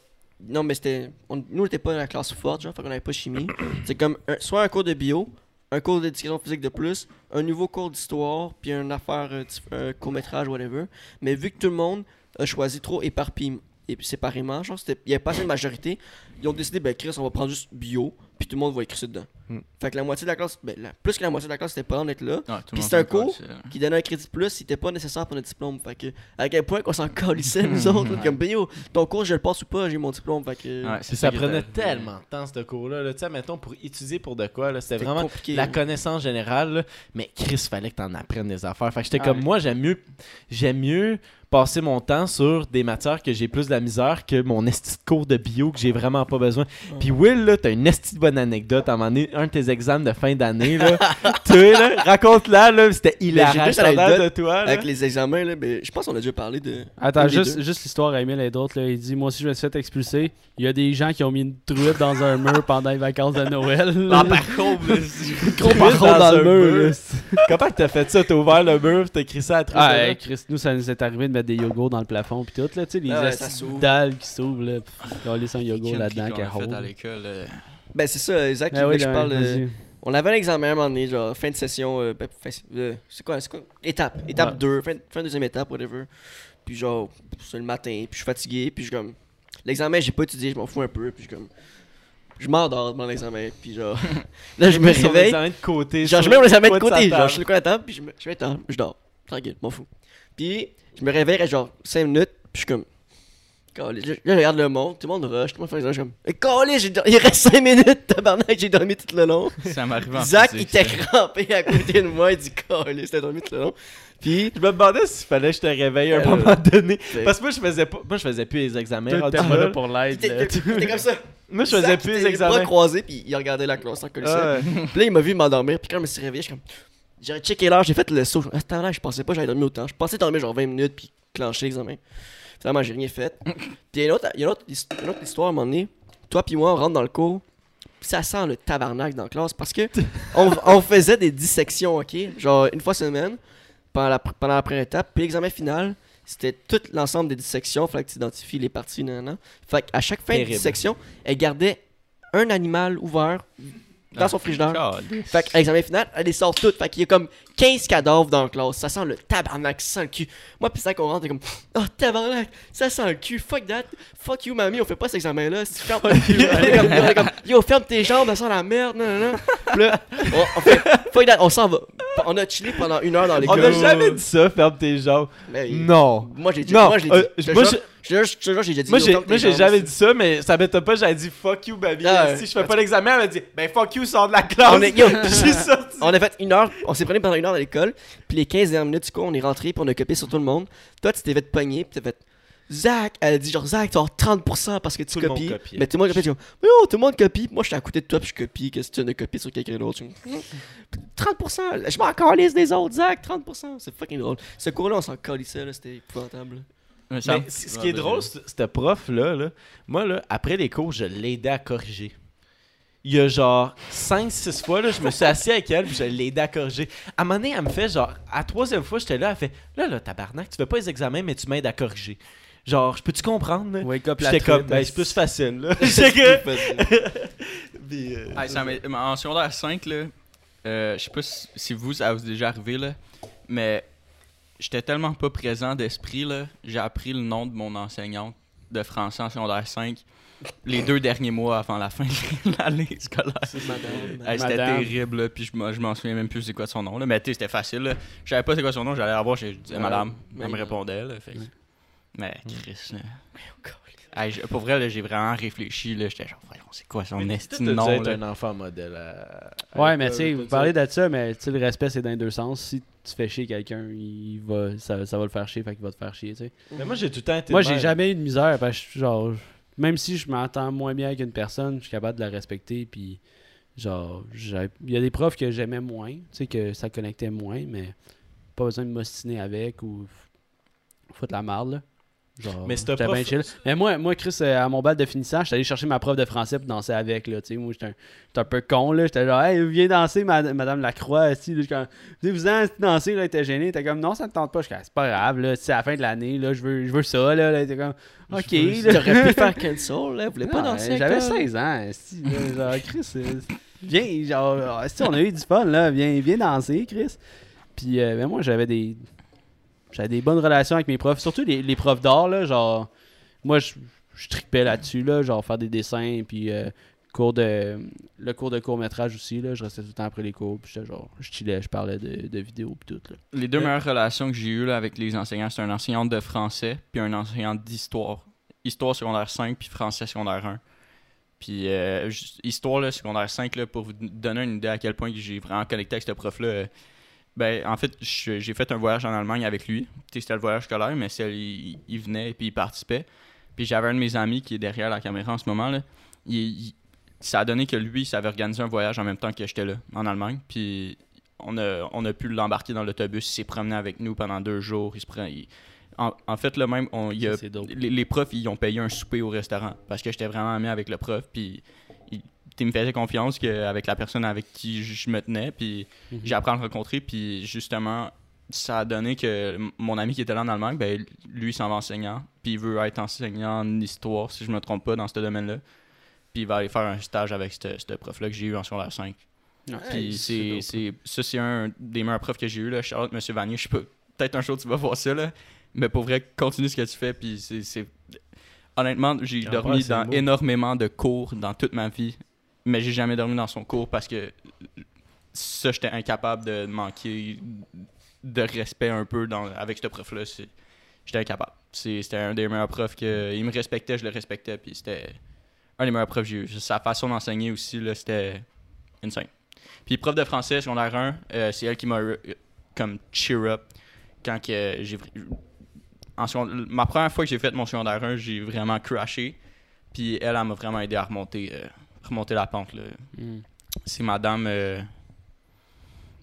Non, mais c'était. on- nous, on était pas dans la classe forte, genre, fait qu'on avait pas chimie. C'est comme un- soit un cours de bio, un cours d'éducation physique de plus, un nouveau cours d'histoire, puis une affaire, euh, un court-métrage, whatever. Mais vu que tout le monde a choisi trop éparpillé, et séparément, genre, c'était- il y avait pas assez de majorité, ils ont décidé, ben, Chris, on va prendre juste bio, puis tout le monde va écrire ça dedans. Hmm. Fait que la moitié de la classe, ben, la- plus que la moitié de la classe, c'était pas d'être là Puis c'est un cours ça. qui donnait un crédit de plus, il était pas nécessaire pour notre diplôme. Fait que, à quel point qu'on s'en calissait, nous autres. là, Comme, ben yo, ton cours, je le passe ou pas, j'ai mon diplôme. Fait que, Ouais, ça prenait tellement de temps, ce cours-là. là. Tu sais, mettons, pour étudier pour de quoi, là, c'était c'était vraiment compliqué. la connaissance générale. là. Mais Chris, fallait que t'en apprennes des affaires. Fait que j'étais Ah comme, ouais. moi, j'aime mieux, j'aime mieux passer mon temps sur des matières que j'ai plus de la misère que mon esti de cours de bio que j'ai vraiment pas besoin. Puis Will, là, t'as une esti de bonne anecdote. À un moment donné, un de tes examens de fin d'année, là. tu sais, là, raconte-la, là, c'était hilarant. j'ai de toi, là. Avec les examens, là, ben, je pense qu'on a déjà parlé de. Attends, juste, l'histoire à Emile et d'autres. là. Il dit Moi aussi, je me suis fait expulser. Il y a des gens qui ont mis une truite dans un mur pendant les vacances de Noël. Ah, par contre, Gros par contre, dans le mur, là. Comment que t'as fait ça? T'as ouvert le mur, pis t'as écrit ça à la Ah, truite, là? Chris, nous, ça nous est arrivé de mettre des yogos dans le plafond. Puis tout, là, tu sais, les Ah ouais, dalles qui s'ouvrent, là. Pff, On laisse un yogo Qui là-dedans fait à l'école. euh, Ben, c'est ça, Ah voulait oui, que je parle. euh, on avait un examen à un moment donné, genre, fin de session. euh, ben, euh, c'est quoi, c'est quoi? Étape. Étape Ouais. 2, fin, fin de deuxième étape, whatever. Puis, genre, c'est le matin, puis je suis fatigué, puis je suis comme. L'examen, j'ai pas étudié, je m'en fous un peu, puis je comme. Je m'endors devant l'examen, puis genre. là, je me réveille. de côté. Genre, je mets mon examen de côté, genre, je suis le coin la table, puis je me je vais je dors. Tranquille, m'en fous. Puis, je me réveille à genre 5 minutes, puis je suis comme. Là, je regarde le monde, tout le monde rush, tout le monde fait je comme. Eh, calé, il reste 5 minutes, tabarnak, j'ai dormi tout le long. Ça m'arrive en Zach, il était crampé à côté de moi, il dit calé, c'était dormi tout le long. Puis, Je me demandais s'il fallait que je te réveille à un Euh, moment donné. Parce que moi, je faisais pas, moi, je faisais plus les examens. T'es pas là. pour l'aide. il il comme ça. Moi, je faisais Zach, plus il les était les bras examens. croisés, puis il regardait la classe en. Ah. Puis là, il m'a vu m'endormir. Puis quand je me suis réveillé, je suis comme. J'ai checké l'heure, j'ai fait le saut. Attends, là, je pensais pas que j'allais dormir autant. Je pensais dormir genre 20 minutes, puis clencher l'examen. Finalement, j'ai rien fait. Puis il y a une autre, il y a une autre, his- une autre histoire à un moment donné. Toi, puis moi, on rentre dans le cours. Puis ça sent le tabarnak dans la classe parce que on, on faisait des dissections, ok? Genre une fois semaine, pendant la, pendant la première étape. Puis l'examen final, c'était tout l'ensemble des dissections. Fallait que tu identifies les parties, nanana. Fait qu'à chaque fin Terrible. de dissection, elle gardait un animal ouvert dans son frigidaire. Calé. Fait que l'examen final, elle les sort toutes. Fait qu'il y a comme 15 cadavres dans la classe. Ça sent le tabarnak, ça sent le cul. Moi, pis ça qu'on rentre, t'es comme, oh tabarnak, ça sent le cul. Fuck that. Fuck you, mamie, on fait pas cet examen-là. Si On comme- on comme, Yo, ferme tes jambes, ça sent la merde. Non, non, non. Là, on, on fait, fuck that, on s'en va. On a chillé pendant une heure dans On l'école. n'a jamais dit ça, ferme tes jambes. Mais- Non. Moi, j'ai dit, Non, moi, je l'ai euh, dit. Jure- je te jure, j'ai déjà dit. Moi, j'ai, jamais dit ça, mais ça m'étonne pas, j'avais dit fuck you, baby. Ah si je fais pas l'examen, elle m'a dit, ben fuck you, sors de la classe. On est- yo. j'ai sorti. On a fait une heure, on s'est pris pendant une heure dans l'école, puis les 15 dernières minutes du cours, on est rentré, puis on a copié sur tout le monde. Toi, tu t'es fait pogner, puis t'as fait Zach, elle a dit genre Zach, tu avoir 30% parce que tu Tout le monde copies. Mais tout le monde copie, mais oh, tout le monde copie. Moi, je suis à côté de toi, puis je copie. Qu'est-ce que tu viens de copier sur quelqu'un d'autre? Je suis comme, 30%, je m'en calisse des autres, Zach, 30%. C'est fucking drôle. Ce cours-là, on s'en calissait, là, c'était épouvantable. Mais ça- ce qui est drôle, ce prof-là, là, moi, là, après les cours, je l'aidais à corriger. Il y a genre 5-6 fois, là, je me suis assis avec elle puis je l'aidais à corriger. À un moment donné, elle me fait genre, à la troisième fois, j'étais là, elle fait Là, là, tabarnak, tu fais pas les examens, mais tu m'aides à corriger. Genre, je peux-tu comprendre? là? Wake up la J'étais comme, ben, c'est plus facile, là. C'est que- plus facile. Puis, euh, Ah, ça m'est- en secondaire 5, là, euh, je sais pas si, si vous, ça vous est déjà arrivé, là, mais j'étais tellement pas présent d'esprit, là, j'ai appris le nom de mon enseignante de français en secondaire 5 les deux derniers mois avant la fin de l'année scolaire. Hey, c'était terrible, là, puis je m'en- je m'en souviens même plus c'est quoi son nom. Là. Mais tu sais, c'était facile. Là. Je savais pas c'est quoi son nom, j'allais la voir, je disais madame. Elle me répondait. Là, fait que- Ouais. Mais Chris, là. Hey, je- pour vrai, là, j'ai vraiment réfléchi. Là, j'étais genre, voyons, c'est quoi son esti de nom là? un enfant modèle. à- à Ouais, mais l'école, tu sais, tout vous ça. parlez de ça, mais tu sais, le respect, c'est dans les deux sens. Si tu fais chier quelqu'un, il va, ça, ça va le faire chier, fait qu'il va te faire chier, tu sais. Mais moi, j'ai tout le temps été. Moi, de j'ai même. jamais eu de misère, parce que, genre, même si je m'entends moins bien avec une personne, je suis capable de la respecter, puis Genre, j'ai- il y a des profs que j'aimais moins, tu sais, que ça connectait moins, mais pas besoin de m'ostiner avec ou f- foutre la marde, là. Genre, Mais c'était pas bien chill. Mais moi, moi, Chris, euh, à mon bal de finissant, j'étais allé chercher ma prof de français pour danser avec, là. Moi, j'étais un, j'étais un peu con, là. J'étais genre, hey, viens danser, ma- Madame Lacroix. Quand, vous en danser, là, elle était gênée. T'es comme, non, ça me tente pas. Je c'est pas grave, là. C'est à la fin de l'année, là. Je veux, je veux ça, là. là. T'es comme, ok, Tu là. aurais pu faire cancel, là. Vous voulez pas Non, danser J'avais toi, là? 16 ans, là, genre, Chris, euh, viens, genre, on a eu du fun, là, viens, viens danser, Chris. Puis, euh, ben, moi, j'avais des, j'avais des bonnes relations avec mes profs, surtout les, les profs d'art, là, genre, moi, je, tripais là-dessus, là, genre, faire des dessins, puis euh, cours de, le cours de court-métrage aussi, là, je restais tout le temps après les cours, puis genre, je chillais, je parlais de, de vidéos, puis tout, là. Les deux meilleures relations que j'ai eues là, avec les enseignants, c'est un enseignant de français puis un enseignant d'histoire. Histoire secondaire 5 puis français secondaire 1. Puis euh, histoire secondaire 5 là, pour vous donner une idée à quel point j'ai vraiment connecté avec ce prof là. Ben en fait, j'ai fait un voyage en Allemagne avec lui. C'était le voyage scolaire, mais il, il venait et puis il participait. Puis j'avais un de mes amis qui est derrière la caméra en ce moment là. Il- il- ça a donné que lui, il savait organiser un voyage en même temps que j'étais là, en Allemagne. Puis on a, on a pu l'embarquer dans l'autobus. Il s'est promené avec nous pendant deux jours. Il se prend, en, en fait, le même, on, il a- Ça, c'est dope. les, les profs, ils ont payé un souper au restaurant parce que j'étais vraiment ami avec le prof. Puis il, il me faisait confiance que, avec la personne avec qui je me tenais. Puis Mhm. j'ai appris à le rencontrer. Puis justement, ça a donné que mon ami qui était là en Allemagne, ben, lui, il s'en va enseignant. Puis il veut être enseignant en histoire, si je me trompe pas, dans ce domaine-là. Puis il va aller faire un stage avec ce prof-là que j'ai eu en secondaire 5. Ouais, Puis c'est ça, c'est un des meilleurs profs que j'ai eu, là. Charlotte, Monsieur Vanier. Je sais pas, peut-être un jour tu vas voir ça, là. Mais pour vrai, continue ce que tu fais. Puis c'est. Honnêtement, j'ai Ah, dormi dans beau. énormément de cours dans toute ma vie. Mais j'ai jamais dormi dans son cours parce que ça, j'étais incapable de manquer de respect un peu dans, avec ce prof-là. J'étais incapable. C'était un des meilleurs profs que. Il me respectait, je le respectais. Puis c'était un des meilleurs profs que j'ai eu. Sa façon d'enseigner aussi, c'était insane. Puis prof de français, secondaire 1, euh, c'est elle qui m'a euh, comme cheer up quand que j'ai en second- ma première fois que j'ai fait mon secondaire 1, j'ai vraiment crashé. Puis elle, elle m'a vraiment aidé à remonter, euh, remonter la pente. Là. C'est madame euh,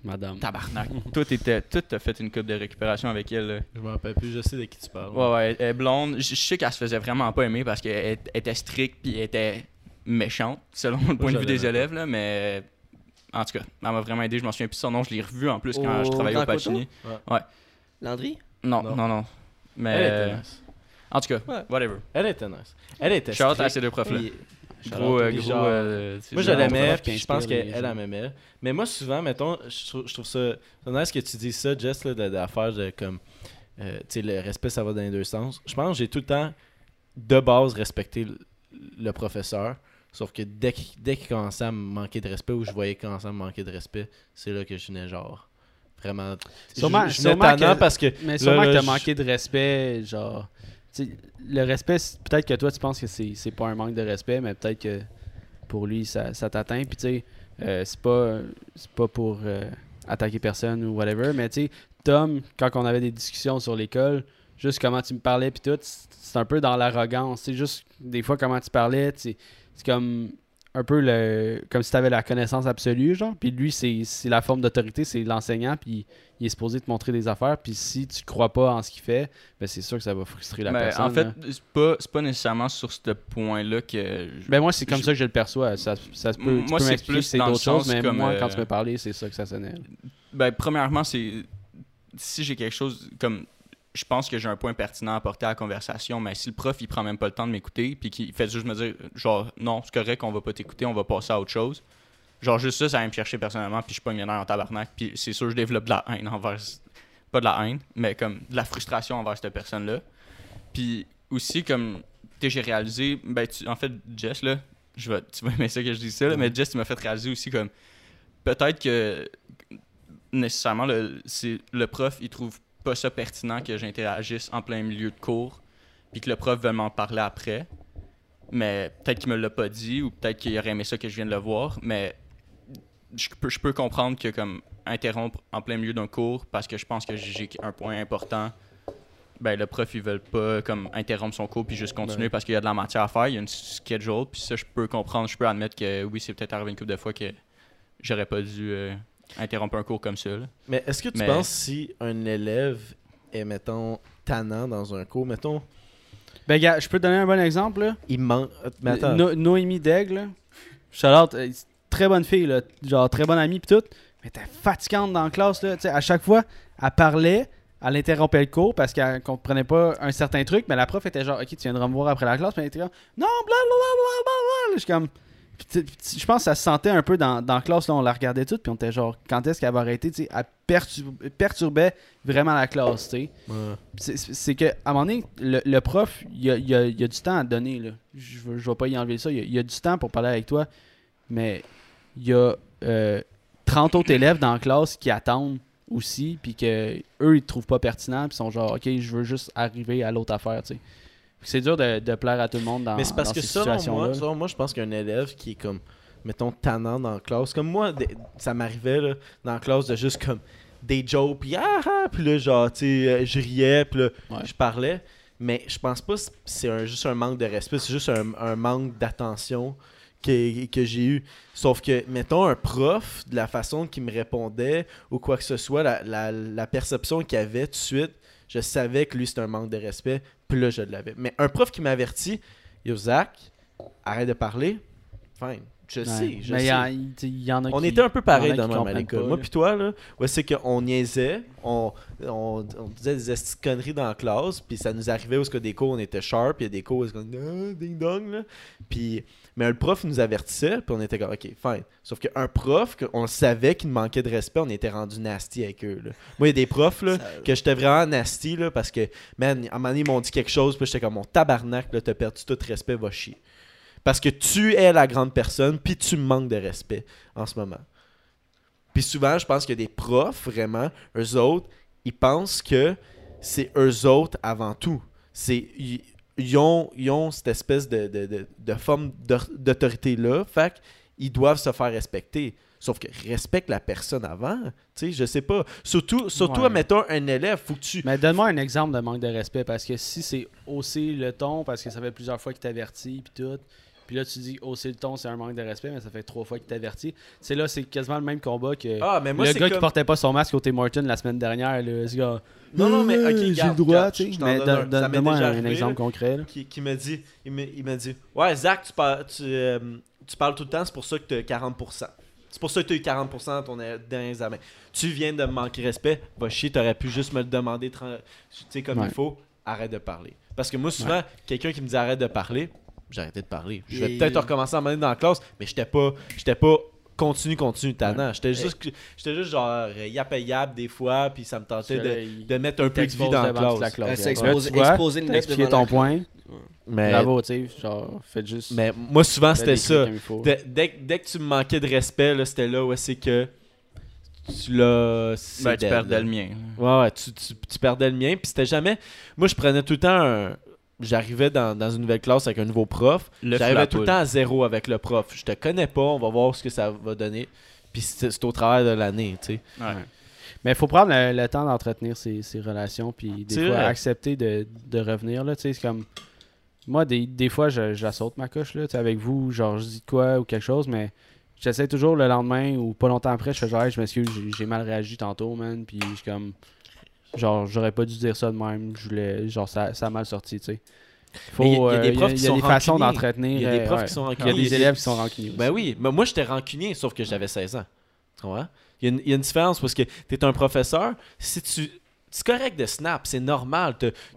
Madame. Tabarnak. tout était tout a fait une coupe de récupération avec elle. là. Je me rappelle plus, je sais de qui tu parles. Ouais, ouais, elle est blonde. Je je sais qu'elle se faisait vraiment pas aimer parce qu'elle elle était stricte puis elle était méchante, selon le point de vue des élèves, là, mais en tout cas, elle m'a vraiment aidé. Je m'en souviens plus de son nom, je l'ai revu en plus quand je travaillais au? Pacini. Landry? Non, Non. non, non. Mais Elle était nice. en tout cas, Ouais. whatever. Elle était nice. Elle était Shout out à ces deux profs-là. Gros, euh, Puis gros. genre- euh, Moi, je l'aimais, puis je pense qu'elle gens. m'aimait. Mais moi, souvent, mettons, je trouve, je trouve ça. C'est nice que tu dises ça, Jess, là, de- d'affaires de comme. euh, tu sais, le respect, ça va dans les deux sens. Je pense que j'ai tout le temps, de base, respecté le, le professeur. Sauf que dès qu'il dès qu'il commençait à me manquer de respect ou je voyais qu'il commençait à me manquer de respect, c'est là que je venais genre. Vraiment. Sûrement- je, je sûrement que- parce que. Mais sûrement là, que t'as manqué de respect, genre. Le respect, peut-être que toi, tu penses que c'est pas un manque de respect, mais peut-être que pour lui, ça, ça t'atteint. Puis, tu sais, euh, c'est pas, pas pour euh, attaquer personne ou whatever, mais tu sais, Tom, quand on avait des discussions sur l'école, juste comment tu me parlais, puis tout, c'est un peu dans l'arrogance. C'est juste, des fois, comment tu parlais, c'est comme un peu le comme si tu avais la connaissance absolue, genre. Puis lui, c'est la forme d'autorité, c'est l'enseignant, puis il est supposé te montrer des affaires. Puis si tu crois pas en ce qu'il fait, ben c'est sûr que ça va frustrer la Mais personne. en fait, là. c'est pas, pas nécessairement sur ce point-là que. je- Ben moi, c'est comme je- ça que je le perçois. Ça, ça se peut, tu Moi, peux c'est plus c'est d'autres choses, mais comme, moi, euh, quand tu me parlais, c'est ça que ça sonnait. Ben, premièrement, c'est. Si j'ai quelque chose comme. Je pense que j'ai un point pertinent à apporter à la conversation, mais si le prof il prend même pas le temps de m'écouter, puis qu'il fait juste me dire, genre, non, c'est correct, on va pas t'écouter, on va passer à autre chose. Genre, juste ça, ça va me chercher personnellement, puis je pogne les nerfs en tabarnak, puis c'est sûr, je développe de la haine envers. Pas de la haine, mais comme de la frustration envers cette personne-là. Puis aussi, comme. Tu j'ai réalisé. Ben, tu- en fait, Jess, là, je vais, tu vas aimer ça que je dis ça, là, mais Jess, tu m'as fait réaliser aussi, comme. Peut-être que nécessairement le, le prof il trouve pas ça pertinent que j'interagisse en plein milieu de cours puis que le prof veut m'en parler après mais peut-être qu'il me l'a pas dit ou peut-être qu'il aurait aimé ça que je vienne le voir mais je peux, je peux comprendre que comme interrompre en plein milieu d'un cours parce que je pense que j'ai un point important ben le prof il veut pas comme interrompre son cours puis juste continuer Ouais. parce qu'il y a de la matière à faire il y a une schedule puis ça je peux comprendre je peux admettre que oui c'est peut-être arrivé une couple de fois que j'aurais pas dû euh, interrompre un cours comme ça. là. Mais est-ce que tu Mais- penses si un élève est, mettons, tannant dans un cours, mettons, Ben, gars, je peux te donner un bon exemple, là. il manque. No- Noémie Daigle. Shout-out, euh, très bonne fille, là. Genre, très bonne amie, pis tout. Mais t'es fatigante dans la classe, là. Tu sais, à chaque fois, elle parlait, elle interrompait le cours parce qu'elle comprenait pas un certain truc, mais la prof était genre, ok, tu viendras me voir après la classe, mais elle était comme, non, blablabla. Je suis comme. Je pense que ça se sentait un peu dans, dans la classe, là, on la regardait toute, puis on était genre, quand est-ce qu'elle va arrêter, tu sais, elle pertur- perturbait vraiment la classe, tu sais. Ouais. C'est- que à un moment donné, le, le prof, il y a, il a- il a du temps à donner. Là. Je ne vais pas y enlever ça. Il y, a, il y a du temps pour parler avec toi. Mais il y a euh, 30 autres élèves dans la classe qui attendent aussi. Puis que eux, ils te trouvent pas pertinent. Puis ils sont genre, OK, je veux juste arriver à l'autre affaire. tu sais. C'est dur de, de plaire à tout le monde dans, Mais c'est parce dans que ces selon moi, selon moi, je pense qu'un élève qui est comme, mettons, tannant dans la classe, comme moi, ça m'arrivait dans la classe de juste comme des jokes, puis ah ah, puis là, genre, tu sais, euh, je riais, puis là, Ouais. je parlais. Mais je pense pas que c'est un- juste un manque de respect, c'est juste un, un manque d'attention que, que j'ai eu. Sauf que, mettons, un prof, de la façon qu'il me répondait ou quoi que ce soit, la, la, la perception qu'il avait tout de suite, je savais que lui, c'était un manque de respect, puis là, je l'avais. Mais un prof qui m'avertit, Yo, Zach, arrête de parler. Fine, je Ouais. sais, je Mais sais. y, il y en a On qui- était un peu pareil a dans comprennent l'école. Moi puis toi, là, ouais, c'est qu'on niaisait, on, on, on disait des conneries dans la classe, puis ça nous arrivait où ce que des cours on était sharp, puis il y a des cours où on était ah, ding dong là. Puis mais le prof nous avertissait, puis on était comme OK, fine. Sauf qu'un prof on savait qu'il manquait de respect, on était rendu nasty avec eux là. Moi, il y a des profs là Ça- que j'étais vraiment nasty là parce que man, à un moment donné, ils m'ont dit quelque chose, puis j'étais comme mon tabarnak t'as perdu tout respect, va chier. Parce que tu es la grande personne, puis tu me manques de respect en ce moment. Puis souvent, je pense que des profs, vraiment, eux autres, ils pensent que c'est eux autres avant tout. C'est ils, ont, ils ont cette espèce de, de, de, de forme d'au- d'autorité-là, fait qu'ils doivent se faire respecter. Sauf que respecte la personne avant, tu sais, je sais pas. Surtout, surtout Ouais. admettons, un élève, faut que tu... Mais donne-moi un exemple de manque de respect parce que si c'est hausser le ton parce que ça fait plusieurs fois qu'il t'avertit puis tout, puis là tu dis hausser le ton c'est un manque de respect mais ça fait trois fois qu'il t'avertit. C'est là c'est quasiment le même combat que Ah, mais moi, le gars comme... qui portait pas son masque au Tim Horton la semaine dernière là, ce gars. Non, non, mais ok, j'ai le droit, tu sais. Mais donne donne-moi un, arrivé, exemple concret. là. qui, qui me dit il me, il m'a dit ouais Zach tu parles tu, euh, tu parles tout le temps c'est pour ça que tu as 40% c'est pour ça que tu as eu 40% dans ton dernier examen tu viens de me manquer respect va chier t'aurais pu juste me le demander tran- tu sais comme Ouais. il faut arrête de parler parce que moi souvent quelqu'un qui me dit arrête de parler j'arrêtais de parler je vais Et- peut-être recommencer à m'amener dans la classe mais j'étais pas j'étais pas continue continue tannant j'étais juste j'étais juste genre euh, yap et yap des fois puis ça me tentait de, mettre un peu de vie dans la classe, Euh, Là, c'est tu exposer, vois, exposer le T'as nez expliqué devant ton la point. mais Bravo, tu sais, genre faites juste mais moi souvent c'était ça. Dès, dès, que- dès que tu me manquais de respect, là, c'était là où c'est que tu l'as. Ben, tu perdais le mien. Ouais, ouais, tu, tu, tu perdais le mien. Puis c'était jamais. Moi, je prenais tout le temps un. J'arrivais dans, dans une nouvelle classe avec un nouveau prof. J'arrivais tout le temps à zéro avec le prof. Je te connais pas, on va voir ce que ça va donner. Puis c'est au travers de l'année, tu sais. Ouais. Mais il faut prendre le, le temps d'entretenir ces, ces relations, puis des fois vrai. accepter de, de revenir. Là, tu sais, c'est comme. Moi, des, des fois, je, je la saute ma coche là, tu sais, avec vous, genre je dis de quoi ou quelque chose, mais j'essaie toujours le lendemain ou pas longtemps après, je fais genre, Hey, je m'excuse, j'ai- j'ai mal réagi tantôt, man, puis je suis comme. Genre, j'aurais pas dû dire ça de même, je voulais. Genre, ça, ça a mal sorti, tu sais. Il y a- a euh, des profs qui sont des façons rancuniers. d'entretenir. Il y a des euh, profs ouais. qui sont Il y a rancuniers. des élèves qui sont rancuniers. Ben oui, mais moi j'étais rancunier, sauf que j'avais 16 ans. Tu comprends? Il y, a une, il y a une différence parce que tu es un professeur, si tu. C'est correct de snap, c'est normal.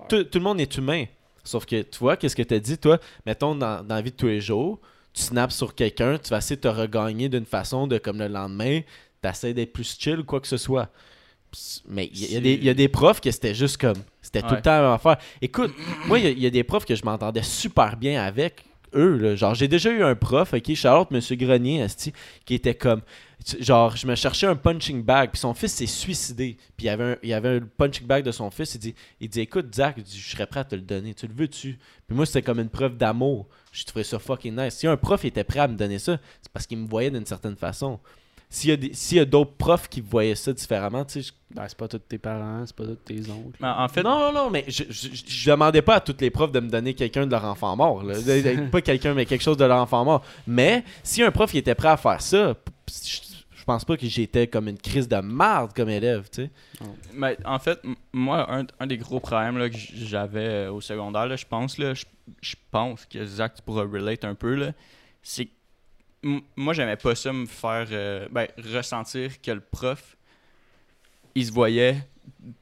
Tout, tout le monde est humain. Sauf que, tu vois, qu'est-ce que tu as dit, toi? Mettons, dans, dans la vie de tous les jours, tu snaps sur quelqu'un, tu vas essayer de te regagner d'une façon de, comme le lendemain, tu essaies d'être plus chill ou quoi que ce soit. Mais il y, a- il y a des- il y a des profs que c'était juste comme. C'était tout le temps la même affaire. Écoute, moi, il y a- il y, a des profs que je m'entendais super bien avec eux. Là. Genre, j'ai déjà eu un prof, ok, Charlotte, Monsieur Grenier, qui était comme. Genre, je me cherchais un punching bag, puis son fils s'est suicidé. Puis il y avait un, il y avait un punching bag de son fils. Il dit, il dit Écoute, Zach, je serais prêt à te le donner. Tu le veux-tu? Puis moi, c'était comme une preuve d'amour. J'ai trouvé ça fucking nice. Si un prof était prêt à me donner ça, c'est parce qu'il me voyait d'une certaine façon. S'il y a, des- s'il y a d'autres profs qui voyaient ça différemment, tu sais, je- Ben, c'est pas tous tes parents, c'est pas tous tes oncles. En fait, non, non, non, mais je, je, je- je demandais pas à tous les profs de me donner quelqu'un de leur enfant mort. là. Pas quelqu'un, mais quelque chose de leur enfant mort. Mais si un prof il était prêt à faire ça, je, pense pas que j'étais comme une crise de marde comme élève, tu sais. Mais en fait, moi, un, un des gros problèmes là, que j'avais euh, au secondaire, là, je pense, là, je je pense que Zach, tu pourras relate un peu, là, c'est que moi, j'aimais pas ça me faire euh, ben, ressentir que le prof, il se voyait,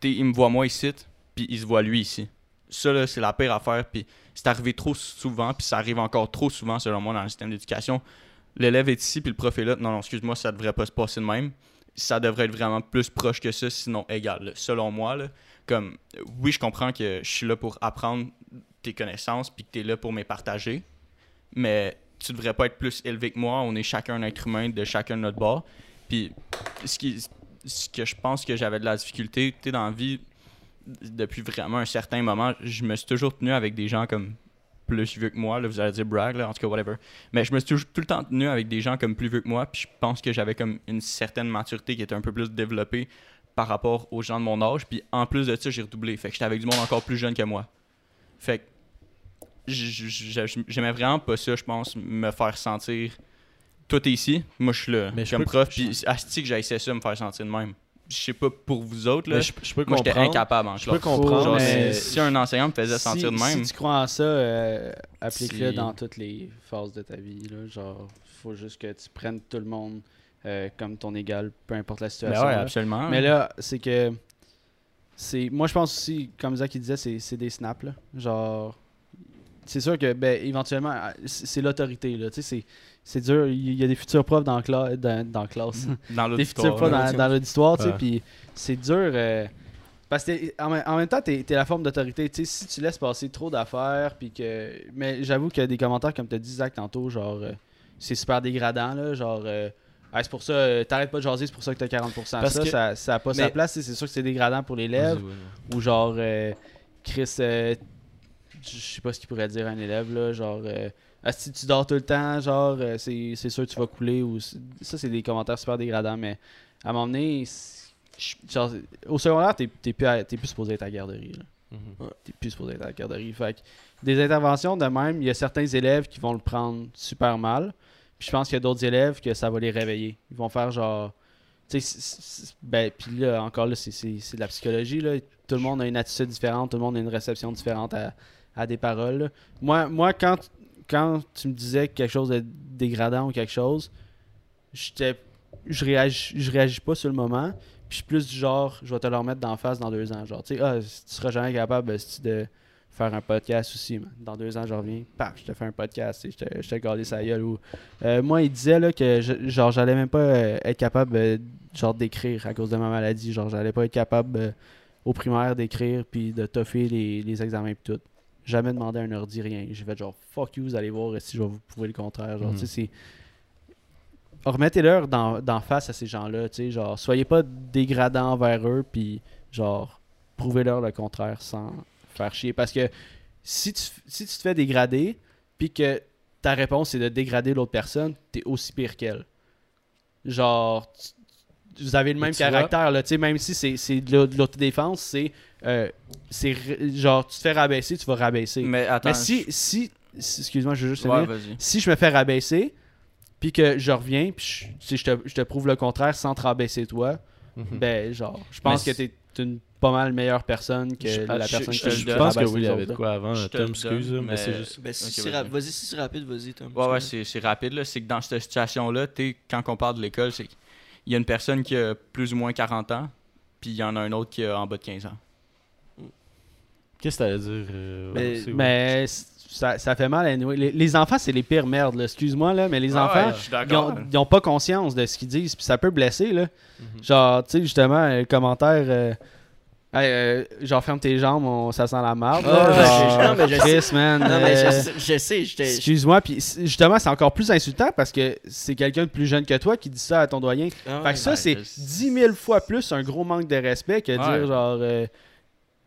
il me voit moi ici, puis il se voit lui ici. Ça, là, c'est la pire affaire, puis c'est arrivé trop souvent, puis ça arrive encore trop souvent, selon moi, dans le système d'éducation. L'élève est ici, puis le prof est là. Non, non, excuse-moi, ça devrait pas se passer de même ça devrait être vraiment plus proche que ça, sinon égal, selon moi. Là. Comme, oui, je comprends que je suis là pour apprendre tes connaissances puis que tu es là pour me partager, mais tu devrais pas être plus élevé que moi. On est chacun un être humain de chacun de notre bord. Puis, ce, qui, ce que je pense que j'avais de la difficulté, tu dans la vie, depuis vraiment un certain moment, je me suis toujours tenu avec des gens comme plus vieux que moi, là, vous allez dire brag, là, en tout cas, whatever. Mais je me suis toujours tout le temps tenu avec des gens comme plus vieux que moi, puis je pense que j'avais comme une certaine maturité qui était un peu plus développée par rapport aux gens de mon âge, puis en plus de ça, j'ai redoublé. Fait que j'étais avec du monde encore plus jeune que moi. Fait que j'aimais vraiment pas ça, je pense, me faire sentir toi t'es ici, moi je suis là, Mais comme prof, puis asti que j'essayais ça me faire sentir de même. Je sais pas pour vous autres, là, Mais je, je peux moi j'étais incapable en Je peux comprendre, Genre, mais- si, si un enseignant me faisait Si- sentir de même, Si tu crois en ça, euh, applique-le Si- dans toutes les phases de ta vie. Là. Genre, faut juste que tu prennes tout le monde euh, comme ton égal, peu importe la ben situation. ouais, là. absolument. Mais là, c'est que. c'est Moi, je pense aussi, comme Zach il disait, c'est c'est des snaps. Là. Genre. C'est sûr que, ben, éventuellement, euh, c'est l'autorité. là. Tu c'est- c'est dur. Il y a des futurs profs dans, cla dans, dans la classe. dans des futurs l'auditoire. profs dans, dans l'auditoire, tu Ouais. puis c'est dur. euh, parce que en, même- en même temps, t'es es la forme d'autorité. Tu si tu laisses passer trop d'affaires, puis que. Mais j'avoue qu'il y a des commentaires, comme t'as dit, Zach, tantôt, genre, euh, c'est super dégradant, là. Genre, euh, Ah, c'est pour ça, euh, t'arrêtes pas de jaser, c'est pour ça que t'as 40%. Parce ça, que- ça, ça a pas sa place, tu c'est sûr que c'est dégradant pour l'élève. Ou genre, euh, Chris, euh, je sais pas ce qu'il pourrait dire à un élève, là, genre, euh, Ah, si tu dors tout le temps, genre, euh, c'est c'est sûr que tu vas couler. ou Ça, c'est des commentaires super dégradants, mais à un moment donné, genre, au secondaire, t'es t'es plus, à- plus supposé être à la garderie. là. Mhm. T'es plus supposé être à la garderie. Fait que des interventions de même, il y a certains élèves qui vont le prendre super mal. Puis je pense qu'il y a d'autres élèves que ça va les réveiller. Ils vont faire genre. Tu sais, c- ben, puis là, encore là, c'est- c'est c'est de la psychologie. Là. Tout le monde a une attitude différente, tout le monde a une réception différente à, à des paroles. Moi, moi quand, quand tu me disais quelque chose de dégradant ou quelque chose, j'étais je réagis, je réagis pas sur le moment. Puis je plus du genre, je vais te le remettre d'en face dans deux ans. Genre, tu sais, ah, tu seras jamais capable de faire un podcast aussi. man. Dans deux ans, je reviens, paf, je te fais un podcast, sais, je te, gardé sa gueule. Euh, moi, il disait là, que je- genre, j'allais même pas euh, être capable euh, genre d'écrire à cause de ma maladie. Genre, j'allais pas être capable au primaire d'écrire puis de toffer les, les examens et tout. Jamais demandé à un ordi, rien. J'ai fait genre, fuck you, vous allez voir si je vais vous prouver le contraire. Genre, tu sais, c'est remettez-leur dans, dans face à ces gens-là, tu sais, genre, soyez pas dégradants envers eux, puis genre, prouvez-leur le contraire sans faire chier. Parce que si tu, si tu te fais dégrader, puis que ta réponse c'est de dégrader l'autre personne, t'es aussi pire qu'elle. Genre, tu- vous avez le même caractère, là, tu sais, même si c'est c'est de l'au- de l'autodéfense, c'est, euh, genre, tu te fais rabaisser, tu vas rabaisser. Mais, Mais attends. si, si, si- excuse-moi, je veux juste je- Ouais, si je me fais rabaisser, puis que je reviens, puis je, je, te, je te prouve le contraire sans te rabaisser toi, Mhm. ben genre, je pense Mais que t'es une pas mal meilleure personne que Je- la je- personne je qui te le Je pense que oui, il y avait de quoi avant. Je te Tom, excuse, mais mais- c'est juste. Ben, si vas-y. si c'est rapide, vas-y, Tom. Ouais, ouais, c'est rapide. là. C'est que dans cette situation-là, quand on parle de l'école, c'est qu'il y a une personne qui a plus ou moins 40 ans, puis il y en a un autre qui a en bas de 15 ans. Qu'est-ce que t'allais dire euh, Mais, ça, ça fait mal anyway. les, les enfants, c'est les pires merdes, excuse-moi, là, mais les Ah enfants, ouais, ils, ont, ils ont pas conscience de ce qu'ils disent, puis ça peut blesser, là. Mhm. Genre, tu sais, justement, un commentaire. euh, Hey, euh, genre, ferme tes jambes, on- ça sent la. Ah, là, genre, je- non, mais je Chris, man. Non, mais euh, je sais- je sais. Excuse-moi, puis justement, c'est encore plus insultant parce que c'est quelqu'un de plus jeune que toi qui dit ça à ton doyen. Ah fait que ça, c'est 10 000 fois plus un gros manque de respect que Ouais. dire genre, euh,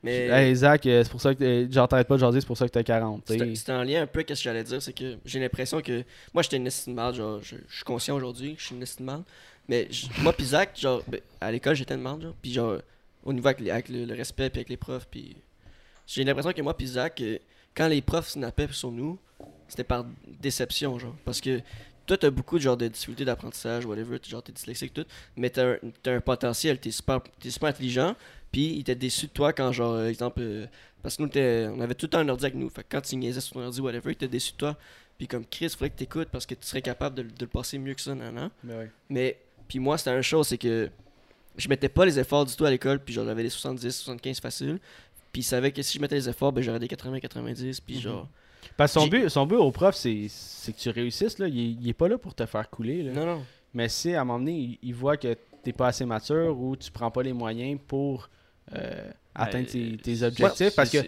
Mais hey Zach, euh, c'est pour ça que euh, t'arrêtes pas de jaser, c'est pour ça que t'as 40. tu sais. c'était c'était en lien un peu avec ce que j'allais dire, c'est que j'ai l'impression que. Moi, j'étais une estime mal, genre, je, je suis conscient aujourd'hui que je suis une estime mal. Mais moi, pis Zach, genre, ben, à l'école, j'étais une mal, genre. Puis, genre, au niveau avec, les- avec le, le respect, puis avec les profs, puis. J'ai l'impression que moi, pis Zach, euh, quand les profs snappaient sur nous, c'était par déception, genre. Parce que toi, t'as beaucoup de genre de difficultés d'apprentissage, whatever, t'es- genre t'es dyslexique, tout, mais t'as un, un potentiel, t'es super, t'es super intelligent, puis il était déçu de toi quand, genre, euh, exemple, euh, parce que nous, on avait tout le temps un ordi avec nous, fait que quand tu niaisais sur ton ordi, whatever, il était déçu de toi, puis comme Chris, il faudrait que t'écoutes parce que tu serais capable de, le- de le passer mieux que ça, nan, nan. Mais, puis moi, c'était une chose, c'est que je mettais pas les efforts du tout à l'école, puis genre, j'avais des 70, 75 faciles. Puis il savait que si je mettais les efforts, ben j'aurais des 80, 90, puis Mhm. genre. Parce que son but, son but au prof, c'est que tu réussisses. Là. Il, est, il est pas là pour te faire couler. Là. Non, non. Mais si à un moment donné, il, il voit que t'es pas assez mature ou tu prends pas les moyens pour euh, atteindre tes, tes objectifs. parce que, tu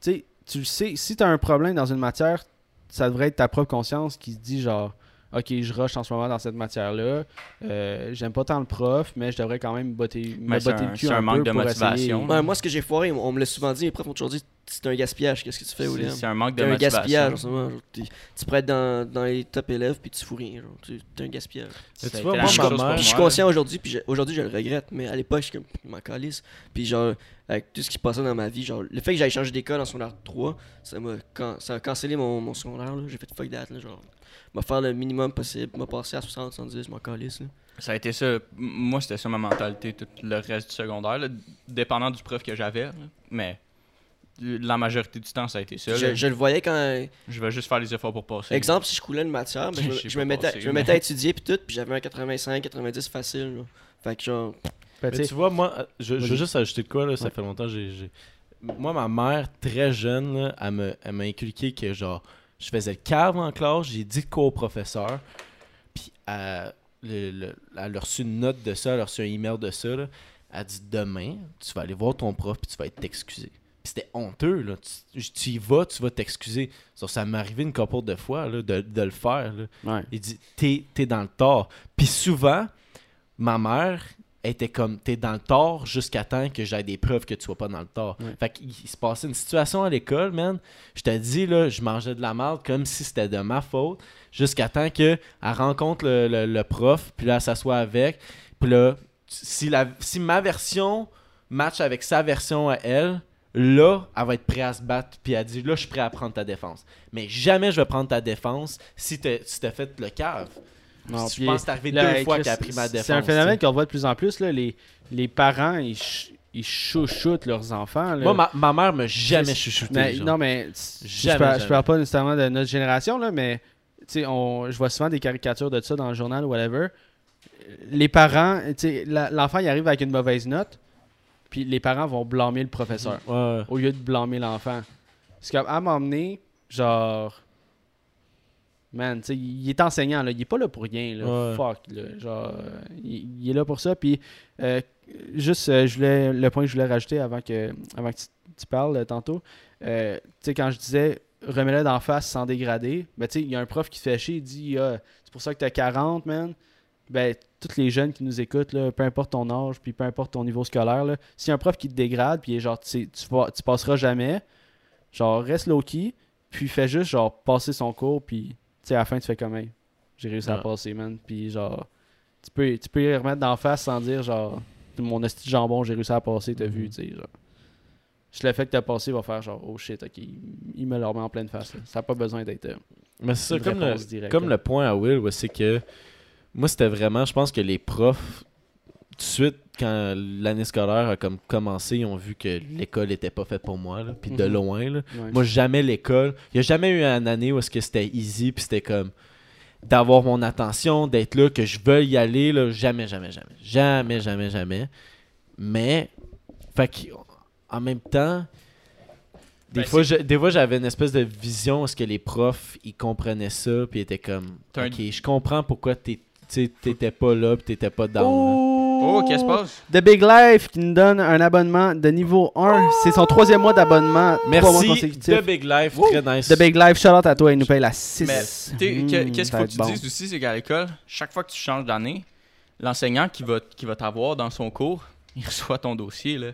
sais, tu sais, si tu as un problème dans une matière, ça devrait être ta propre conscience qui se dit genre, ok, je rush en ce moment dans cette matière-là, euh, j'aime pas tant le prof, mais je devrais quand même botter, me Mais botter un- le cul c'est un un, manque peu de pour motivation. Ouais, moi, ce que j'ai foiré, on, me l'a souvent dit, les profs m'ont toujours dit c'est un gaspillage, qu'est-ce que tu fais, William? C'est un manque de un motivation. gaspillage en ce moment. genre, t'es- tu pourrais être dans, dans les top élèves, puis tu fous rien. T'es un gaspillage. Tu vois, moi, mère- je suis conscient aujourd'hui, puis aujourd'hui je le regrette, mais à l'époque, je suis comme, m'en calisse. Puis genre, avec tout ce qui se passait dans ma vie, genre, le fait que j'aille changer d'école en secondaire 3, ça m'a ça a cancellé mon, mon secondaire, là. J'ai fait fuck that, là, genre. M'a faire le minimum possible, m'a passé à 60, 70, je m'en calisse, là. Ça a été ça. Moi, c'était ça ma mentalité tout le reste du secondaire, là, dépendant du prof que j'avais. Mais la majorité du temps, ça a été ça. Je, le voyais quand. Je vais juste faire les efforts pour passer. Exemple, si je coulais une matière, ben, je, me- Je sais je me pas mettais, passer, je me mettais à étudier, puis tout, puis j'avais un 85, 90 facile, là. Fait que genre. Ben, Mais tu vois, moi, je, je veux juste ajouter de quoi, là, ça Ouais. fait longtemps que j'ai... Moi, ma mère, très jeune, là, elle me- elle m'a inculqué que, genre, je faisais le cave en classe, j'ai dit quoi au professeur, puis elle, le- elle a reçu une note de ça, elle a reçu un email de ça, là. Elle a dit, demain, tu vas aller voir ton prof, puis tu vas être t'excuser. Puis c'était honteux, là. Tu, tu y vas, tu vas t'excuser. Ça, ça m'est arrivé une couple de fois, là, de, de le faire, là. ouais. Il dit t'es t'es dans le tort. Puis souvent, ma mère était comme t'es dans le tort jusqu'à temps que j'aie des preuves que tu sois pas dans le tort. Ouais. Fait qu'il il se passait une situation à l'école, man. Je te dis là, je mangeais de la merde comme si c'était de ma faute jusqu'à temps que elle rencontre le, le- le prof, puis là elle s'assoit avec, puis là si la si ma version match avec sa version à elle, là, elle va être prête à se battre, puis elle dit là, je suis prêt à prendre ta défense. Mais jamais je vais prendre ta défense si t'as si fait le cave. Non, je pense que c'est arrivé là, deux fois qu'elle a pris ma défense. C'est un phénomène qu'on voit de plus en plus. Là, les, les parents, ils, ch- ils chouchoutent leurs enfants. Là. Moi, ma, ma mère m'a jamais chouchouté. Mais- non, mais t- je, Jamais, parle, je jamais. parle pas nécessairement de notre génération, là, mais on, je vois souvent des caricatures de ça dans le journal ou whatever. Les parents, l'enfant il arrive avec une mauvaise note, puis les parents vont blâmer le professeur Ouais, au lieu de blâmer l'enfant. Parce qu'à m'emmener, genre. Man, tu sais, il est enseignant, là. Il est pas là pour rien, là. Ouais. Fuck, là. Genre, euh, il, il est là pour ça. Puis, euh, juste, euh, je voulais, le point que je voulais rajouter avant que, avant que tu, tu parles tantôt. euh, tu sais, quand je disais remets-le d'en face sans dégrader, ben, tu sais, il y a un prof qui te fait chier, il dit Ah, c'est pour ça que t'as 40, man. Ben, tous les jeunes qui nous écoutent, là, peu importe ton âge, puis peu importe ton niveau scolaire, là, s'il y a un prof qui te dégrade, puis genre, tu, vas- tu passeras jamais, genre, reste low-key, puis fais juste, genre, passer son cours, puis, sais, à la fin, tu fais comme, Hey, j'ai réussi à passer, man. Puis, genre, tu peux, tu peux y remettre d'en face sans dire, genre, mon esti de jambon, j'ai réussi à passer, t'as vu, Mhm. tu sais, genre. Juste le fait que t'as passé va faire genre, oh shit, ok, il, me le remet en pleine face. là. Ça n'a pas besoin d'être. euh, Mais c'est ça, comme, le, directe, comme le point à Will, c'est que moi, c'était vraiment, je pense que les profs, de suite, quand l'année scolaire a comme commencé, ils ont vu que l'école était pas faite pour moi, là, puis de Mhm. loin. Là. ouais. Moi, jamais l'école. Il n'y a jamais eu une année où est-ce que c'était easy, puis c'était comme d'avoir mon attention, d'être là, que je veuille y aller. Là. Jamais, jamais, jamais. Jamais, jamais, jamais. Mais, fait que, en même temps, des Ben, fois, je- des fois, j'avais une espèce de vision où est-ce que les profs, ils comprenaient ça, puis ils étaient comme, ok, je comprends pourquoi t'étais pas là, puis t'étais pas down. là. Oh, qu'est-ce qui se passe? The Big Life qui nous donne un abonnement de niveau 1. C'est son troisième mois d'abonnement. Trois mois Merci, consécutifs. The Big Life, très nice. The Big Life, shout out à toi, il nous paye la 6. Mais t'sais, que- qu'est-ce qu'il faut que tu bon. dises aussi, c'est qu'à l'école, chaque fois que tu changes d'année, l'enseignant qui va, qui va t'avoir dans son cours, il reçoit ton dossier. Là.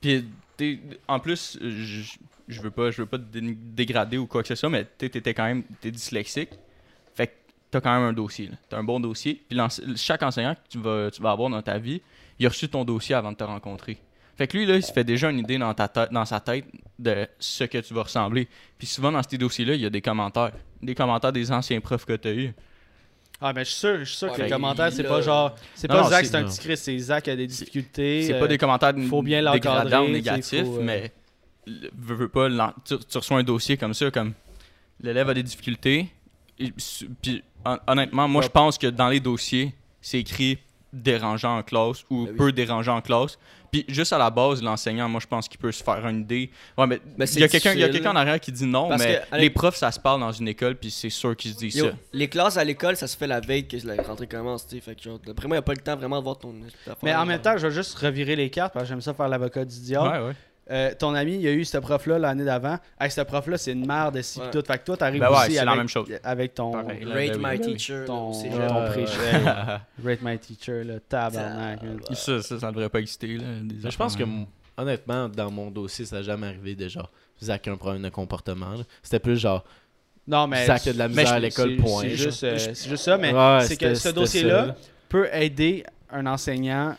Puis, t'es- en plus, je, je veux pas, je veux pas te dé- dégrader ou quoi que ce soit, mais t'es- t'étais quand même t'es dyslexique. Que t'as quand même un dossier. là. T'as un bon dossier. Puis chaque enseignant que tu vas, tu vas avoir dans ta vie, il a reçu ton dossier avant de te rencontrer. Fait que lui, là, il se fait déjà une idée dans, ta tête, dans sa tête de ce que tu vas ressembler. Puis souvent, dans ces dossiers-là, il y a des commentaires. Des commentaires des anciens profs que tu as eus. Ah, mais je suis sûr, je suis sûr Ouais, que les mais commentaires, c'est pas genre. C'est pas non, Zach, c'est- un petit Chris, c'est Zach qui a des difficultés. C'est euh, pas des commentaires faut bien dégradants ou tu négatifs, faut, euh, mais le- veux, veux pas, tu, tu reçois un dossier comme ça, comme l'élève a des difficultés. Puis hon- honnêtement, moi Ouais. je pense que dans les dossiers, c'est écrit dérangeant en classe ou Ben oui. peu dérangeant en classe. Puis juste à la base, l'enseignant, moi je pense qu'il peut se faire une idée. Ouais, mais il y a quelqu'un en arrière qui dit non, Parce mais que, les profs, ça se parle dans une école, puis c'est sûr qu'ils se disent Yo, ça. les classes à l'école, ça se fait la veille que la rentrée commence, tu sais. Fait que genre, d'après moi, il a pas le temps vraiment de voir ton. Mais en même temps, je vais juste revirer les cartes parce que j'aime ça faire l'avocat du diable. Ouais, ouais. Euh, ton ami, il y a eu ce prof-là l'année d'avant. Hey, ce prof-là, c'est une merde, si Ouais. tout. Fait que toi, t'arrives Ben ouais, aussi avec, la même chose. avec ton Rate my teacher. Ton- ton pré-chef. Rate My Teacher, là, tabarnak. ça, ça, ça devrait pas exister. Là, je pense que, honnêtement, dans mon dossier, ça n'a jamais arrivé de genre, Zach a un problème de comportement. C'était plus genre, Non, mais. Zach a de la misère à l'école, c'est- point. C'est genre. juste, euh, c'est juste ça, mais Ouais, c'est que ce dossier-là peut aider un enseignant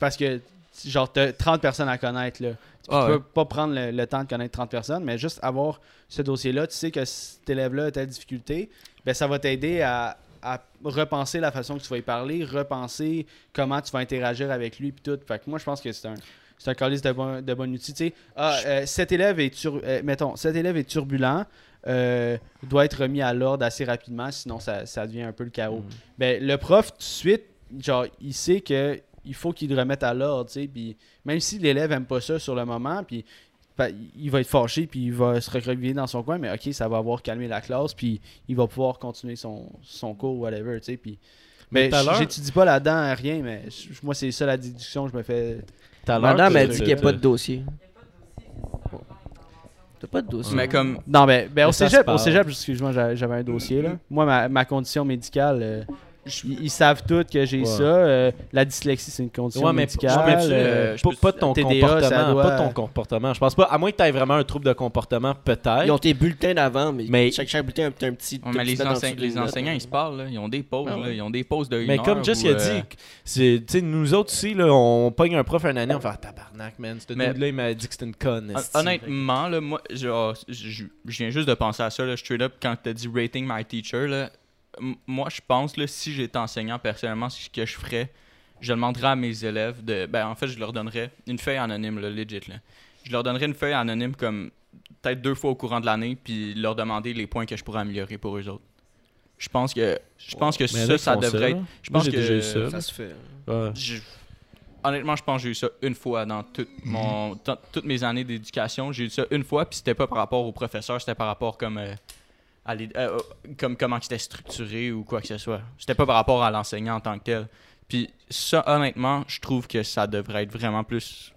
parce que, genre, t'as 30 personnes à connaître, là. Tu Ah peux ouais. pas prendre le, le temps de connaître 30 personnes, mais juste avoir ce dossier-là, tu sais que cet élève-là a telle difficulté, ben ça va t'aider à, à repenser la façon que tu vas y parler, repenser comment tu vas interagir avec lui, puis tout. Fait que moi, je pense que c'est un. C'est un calice de bon, de bon outil. Tu sais, ah, euh, cet élève est tur- euh, mettons, cet élève est turbulent, euh, doit être remis à l'ordre assez rapidement, sinon ça, ça devient un peu le chaos. Mm. Ben, le prof, tout de suite, genre, il sait que il faut qu'il le remette à l'ordre, tu sais, puis même si l'élève aime pas ça sur le moment, puis ben, il va être fâché, puis il va se recroqueviller dans son coin, mais ok, ça va avoir calmé la classe, puis il va pouvoir continuer son, son cours, whatever, tu sais, puis... Mais j'étudie pas là-dedans rien, mais moi, c'est ça la déduction que je me fais. Madame a dit qu'il n'y a pas de dossier. T'as pas de dossier. Mais comme. Non, mais, ben, au Mais cégep, au cégep, excuse-moi, j'a- j'avais un dossier, là. Moi, ma, ma condition médicale, euh, ils, ils savent tous que j'ai Ouais. ça. euh, la dyslexie, c'est une condition Ouais, mais médicale. tu- euh, euh, je pas, peux- pas de ton TDA, comportement, doit- pas de ton comportement. Je pense pas, à moins que tu aies vraiment un trouble de comportement, peut-être. Ils ont tes bulletins d'avant, mais, Mais- chaque, chaque bulletin a un, un petit. Ouais, mais un les, enseign- les enseignants, ils se parlent, là. ils ont des pauses, Ah là. ils ont des pauses de une Mais comme Jess a euh, dit, c'est- tu sais, nous autres aussi, là, on pogne un prof une année, on fait ah, tabarnak, man. Ce Mais- dude-là, il m'a dit que c'était une conne. Honnêtement, là, moi, genre, je je- je viens juste de penser à ça, là, straight up, quand t'as dit rating my teacher, moi, je pense, là, si j'étais enseignant, personnellement, ce que je ferais, je demanderais à mes élèves de. Ben, en fait, je leur donnerais une feuille anonyme, là, legit, là. Je leur donnerais une feuille anonyme comme peut-être deux fois au courant de l'année, puis leur demander les points que je pourrais améliorer pour eux autres. Je pense que, je pense que ça, ça devrait être. Je pense que déjà eu ça. Ça se fait. Ouais. je- honnêtement, je pense que j'ai eu ça une fois dans toute mon, toutes mes années d'éducation. J'ai eu ça une fois, puis c'était pas par rapport au professeur, c'était par rapport comme, euh, euh, euh, comme comment c'était structuré ou quoi que ce soit. C'était pas par rapport à l'enseignant en tant que tel. Puis ça, honnêtement, je trouve que ça devrait être vraiment plus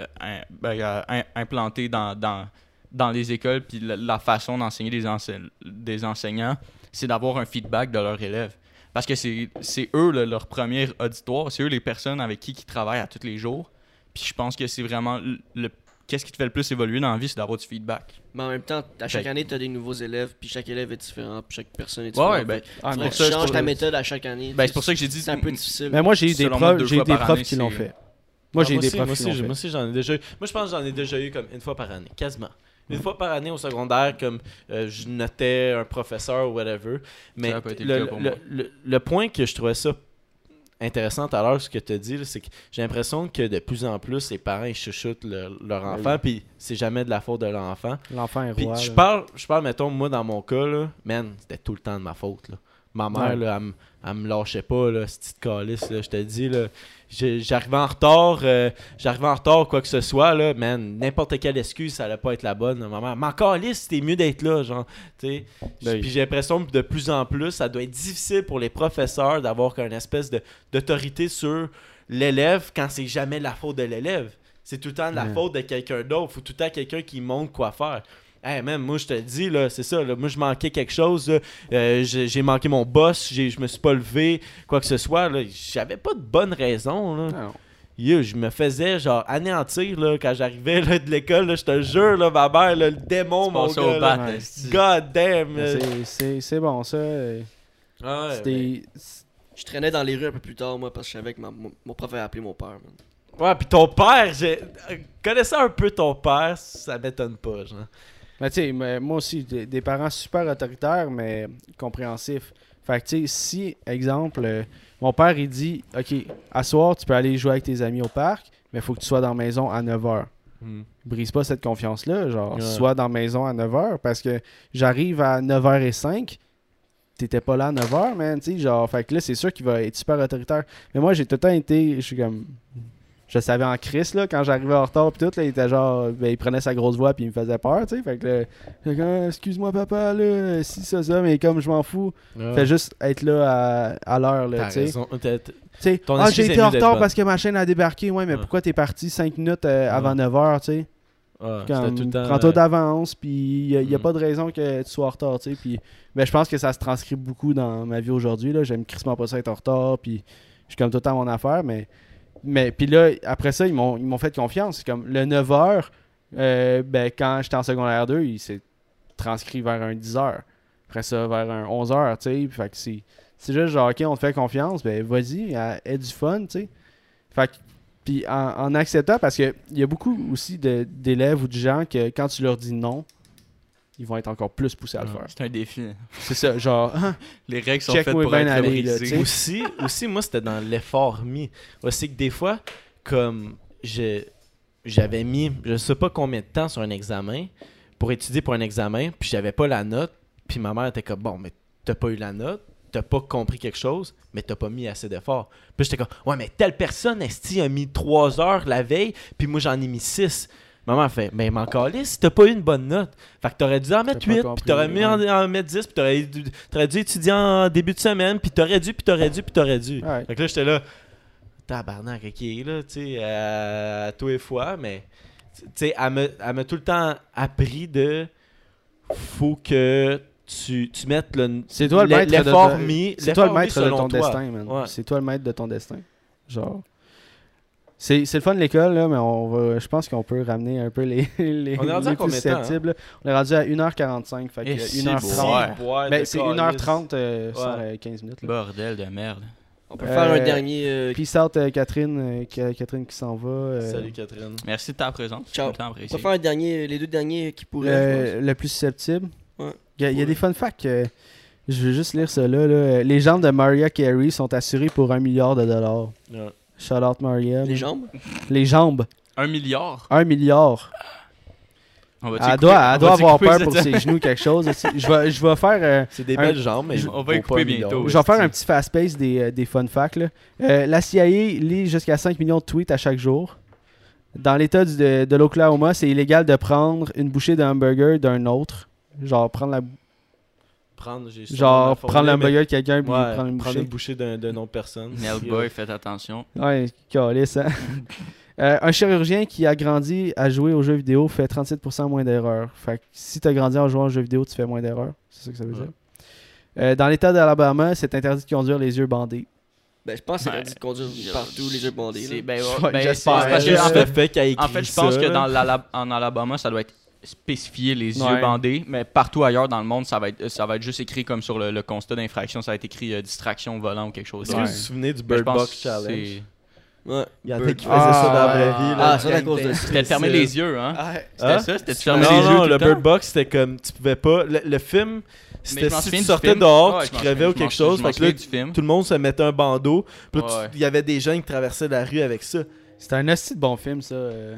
euh, ben, implanté dans, dans, dans les écoles. Puis la, façon d'enseigner des, ense- des enseignants, c'est d'avoir un feedback de leurs élèves. Parce que c'est eux leur premier auditoire, c'est eux les personnes avec qui ils travaillent à tous les jours. Puis je pense que c'est vraiment le, le- qu'est-ce qui te fait le plus évoluer dans la vie, c'est d'avoir du feedback. Mais en même temps, à chaque année, tu as des nouveaux élèves, puis chaque élève est différent, puis chaque personne est différente. ouais, ben, Ah, pour ça, tu changes ta méthode à chaque année. Ben, c'est pour ça que j'ai dit. C'est un peu difficile. Mais moi, j'ai eu des profs, j'ai des profs année, qui l'ont fait. Moi, j'ai eu des profs moi qui l'ont fait. Moi aussi, j'en ai déjà eu. Moi, je pense que j'en ai déjà eu comme une fois par année, quasiment. Une fois par année au secondaire, comme euh, je notais un professeur ou whatever. Mais Ça a pas été le, le cas pour le- moi. le- le point que je trouvais ça intéressant tout à l'heure, ce que tu as dit, c'est que j'ai l'impression que de plus en plus, les parents ils chuchotent le- leur Ben enfant, oui. puis c'est jamais de la faute de l'enfant. L'enfant est roi. je parle, je parle, mettons, moi, dans mon cas, là, man, c'était tout le temps de ma faute, là. Ma mère, Ouais. là, elle, elle me lâchait pas, là, cette petite calice, là, je te dis, là. J'arrivais en retard, euh, j'arrivais en retard, quoi que ce soit, là, man, n'importe quelle excuse, ça allait pas être la bonne, là. Ma mère, mais encore lisse, c'était mieux d'être là, genre, tu. Ben. Puis j'ai l'impression que de plus en plus, ça doit être difficile pour les professeurs d'avoir une espèce d'autorité sur l'élève quand c'est jamais la faute de l'élève. C'est tout le temps de la faute de quelqu'un d'autre. Faut tout le temps quelqu'un qui montre quoi faire. Hey, même moi je te le dis là, c'est ça. Là, moi je manquais quelque chose. Euh, j'ai manqué mon boss. j'ai- Je me suis pas levé, quoi que ce soit. J'avais pas de bonne raison. Là. Non. Yo, je me faisais genre anéantir là, quand j'arrivais de l'école. Je te jure, là, ma mère, là, le démon, mon gars. au bat. God damn. C'est- bon, ça. Ah ouais, Je traînais dans les rues un peu plus tard, moi, parce que je savais que ma- mon, mon prof avait appelé mon père. man. Ouais, puis ton père, j'ai... euh, connaissant un peu ton père, ça m'étonne pas, genre. Mais tu sais, mais moi aussi, des, des parents super autoritaires, mais compréhensifs. Fait que, tu sais, si, exemple, euh, mon père, il dit Ok, à soir, tu peux aller jouer avec tes amis au parc, mais il faut que tu sois dans la maison à 9h. Hmm. Brise pas cette confiance-là. Genre, Ouais. sois dans la maison à 9h parce que j'arrive à 9h05. T'étais pas là à 9h, man. Tu sais, genre, fait que là, c'est sûr qu'il va être super autoritaire. Mais moi, j'ai tout le temps été. Je suis comme. Je savais en crise, là, quand j'arrivais en retard, pis tout, là, il était genre. Ben, il prenait sa grosse voix, puis il me faisait peur, tu sais. Fait que là, comme, excuse-moi, papa, là, si, ça, ça, mais comme je m'en fous, Ouais. fais juste être là à, à l'heure, là, tu sais. ah, j'ai été en retard parce que ma chaîne a débarqué, ouais, mais pourquoi t'es parti 5 minutes euh, avant Ouais. 9h, tu sais? Prends-toi euh, d'avance, puis il n'y a, Mm. pas de raison que tu sois en retard, tu sais. Puis ben, je pense que ça se transcrit beaucoup dans ma vie aujourd'hui. là. J'aime crissement pas ça être en retard, puis je suis comme tout le temps à mon affaire, mais. Mais puis là, après ça, ils m'ont ils m'ont fait confiance. C'est comme le 9h, euh, ben, quand j'étais en secondaire 2, il s'est transcrit vers un 10h. Après ça, vers un 11h, tu sais. Fait que c'est. C'est juste genre, ok, on te fait confiance, ben vas-y, aie du fun, tu sais. Fait puis en, acceptant, parce qu'il y a beaucoup aussi d'élèves ou de gens que quand tu leur dis non, ils vont être encore plus poussés à le Ouais. faire. C'est un défi. C'est ça, genre, ah, Les règles sont faites est pour être aller, là, aussi, aussi, moi, c'était dans l'effort mis. Aussi que des fois, comme je- j'avais mis, je sais pas combien de temps sur un examen pour étudier pour un examen, puis j'avais pas la note, puis ma mère était comme, bon, mais t'as pas eu la note, t'as pas compris quelque chose, mais t'as pas mis assez d'efforts. Puis j'étais comme, ouais, mais telle personne, Esti, a mis 3 heures la veille, puis moi j'en ai mis 6. Maman fait, mais m'en calisse, t'as pas eu une bonne note. Fait que t'aurais dû en mettre pas 8, compris, puis t'aurais mis en, en mettre 10, puis t'aurais dû, t'aurais dû étudier en début de semaine, puis t'aurais dû, puis t'aurais dû, puis t'aurais dû. Ouais. Fait que là, j'étais là, tabarnak, ok, là, tu sais, à, à tous les fois, mais, tu sais, elle m'a tout le temps appris de, faut que tu, tu mettes le, c'est toi le maître de, mis, c'est toi le maître de ton toi. destin, man. Ouais. C'est toi le maître de ton destin. Genre. C'est c'est le fun de l'école, là, mais on va, je pense qu'on peut ramener un peu les, les, On est rendu les à plus temps, hein? susceptibles. là. On est rendu à 1h45, fait que Eh, c'est 1h30. beau. Ouais. Ben, c'est 1h30 euh, sans Ouais. euh, 15 minutes. là. Bordel de merde. On peut Euh, faire un dernier. euh, Peace out, euh, Catherine, euh, Ca- Catherine qui s'en va. euh, Salut Catherine. Merci de ta présence. Ciao. Tout le temps on peut faire un dernier, les deux derniers qui pourraient. le, plus susceptible. Ouais. Il y a, il y a des fun facts. euh, je vais juste lire ça là, là. Les jambes de Maria Carey sont assurées pour un milliard de dollars. Ouais. Shout out. Les jambes? Les jambes. Un milliard. Un milliard. On va Elle doit, elle doit avoir peur pour ses genoux quelque chose. Je vais, je vais faire, euh, C'est des Un- belles jambes, mais je- on va y couper un bientôt. je vais faire un petit fast pace des, euh, des fun facts. là. Euh, la CIA lit jusqu'à 5 millions de tweets à chaque jour. Dans l'état de, de l'Oklahoma, c'est illégal de prendre une bouchée de hamburger d'un autre. Genre prendre la Prendre, genre prendre l'hamburger de quelqu'un puis ouais, prendre une bouchée. une bouchée d'un d'un autre personne. Nell Boy, faites attention. Ouais, calisse, hein. Euh, un chirurgien qui a grandi à jouer aux jeux vidéo fait 37% moins d'erreurs. Fait que si tu as grandi en jouant aux jeux vidéo, tu fais moins d'erreurs. C'est ça que ça veut Ouais. dire. Euh, dans l'état d'Alabama, c'est interdit de conduire les yeux bandés. Ben, je pense que c'est interdit de conduire partout les yeux bandés. Ben, Ouais, ben, j'espère. c'est parce que, Euh, en fait, je pense ça, que dans Alabama, ça doit être spécifié les Ouais. yeux bandés, mais partout ailleurs dans le monde, ça va être, ça va être juste écrit comme sur le, le constat d'infraction, ça va être écrit euh, distraction volant ou quelque chose. Est-ce que vous vous souvenez du Bird Box Challenge? Ouais. Il y en a qui faisaient ça dans la vraie Ah, vie. là. Ah, c'est à cause de ça. C'était de fermer les yeux, hein? C'était Hein? ça? C'était de Non, fermer les yeux non, tout le le Bird? Box, c'était comme, tu pouvais pas. Le, le film, c'était si tu sortais film. dehors, Ouais, tu crevais ou quelque chose. Fait que là, souviens du film. tout le monde se mettait un bandeau. Puis Ouais. il y avait des gens qui traversaient la rue avec ça. C'était un assez bon film, ça. euh.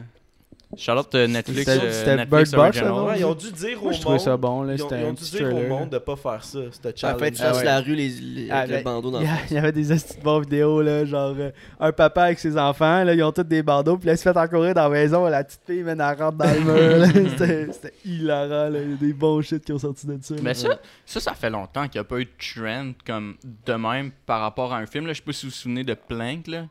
Charlotte euh, Netflix, C'était- euh, Bird Box? Ouais, ils ont dû dire au Moi, je trouvais monde. ça bon. Là. Ils ont, ils dû dire au monde de pas faire ça. C'était En fait, tu Ah ouais. la rue les, les- Ah, avec ben, le bandeau dans Il y, le a- il y avait des astuces de bonnes vidéos, là, genre euh, un papa avec ses enfants, là, ils ont tous des bandeaux, puis là, ils se fait encourir dans la maison, la petite fille, man, elle rentre dans le mur. C'était hilarant, là. il y a des bons shit qui ont sorti de ça. Mais ça, ça, ça fait longtemps qu'il n'y a pas eu de trend comme de même par rapport à un film. Là. Je sais pas si vous vous souvenez de Plank, là.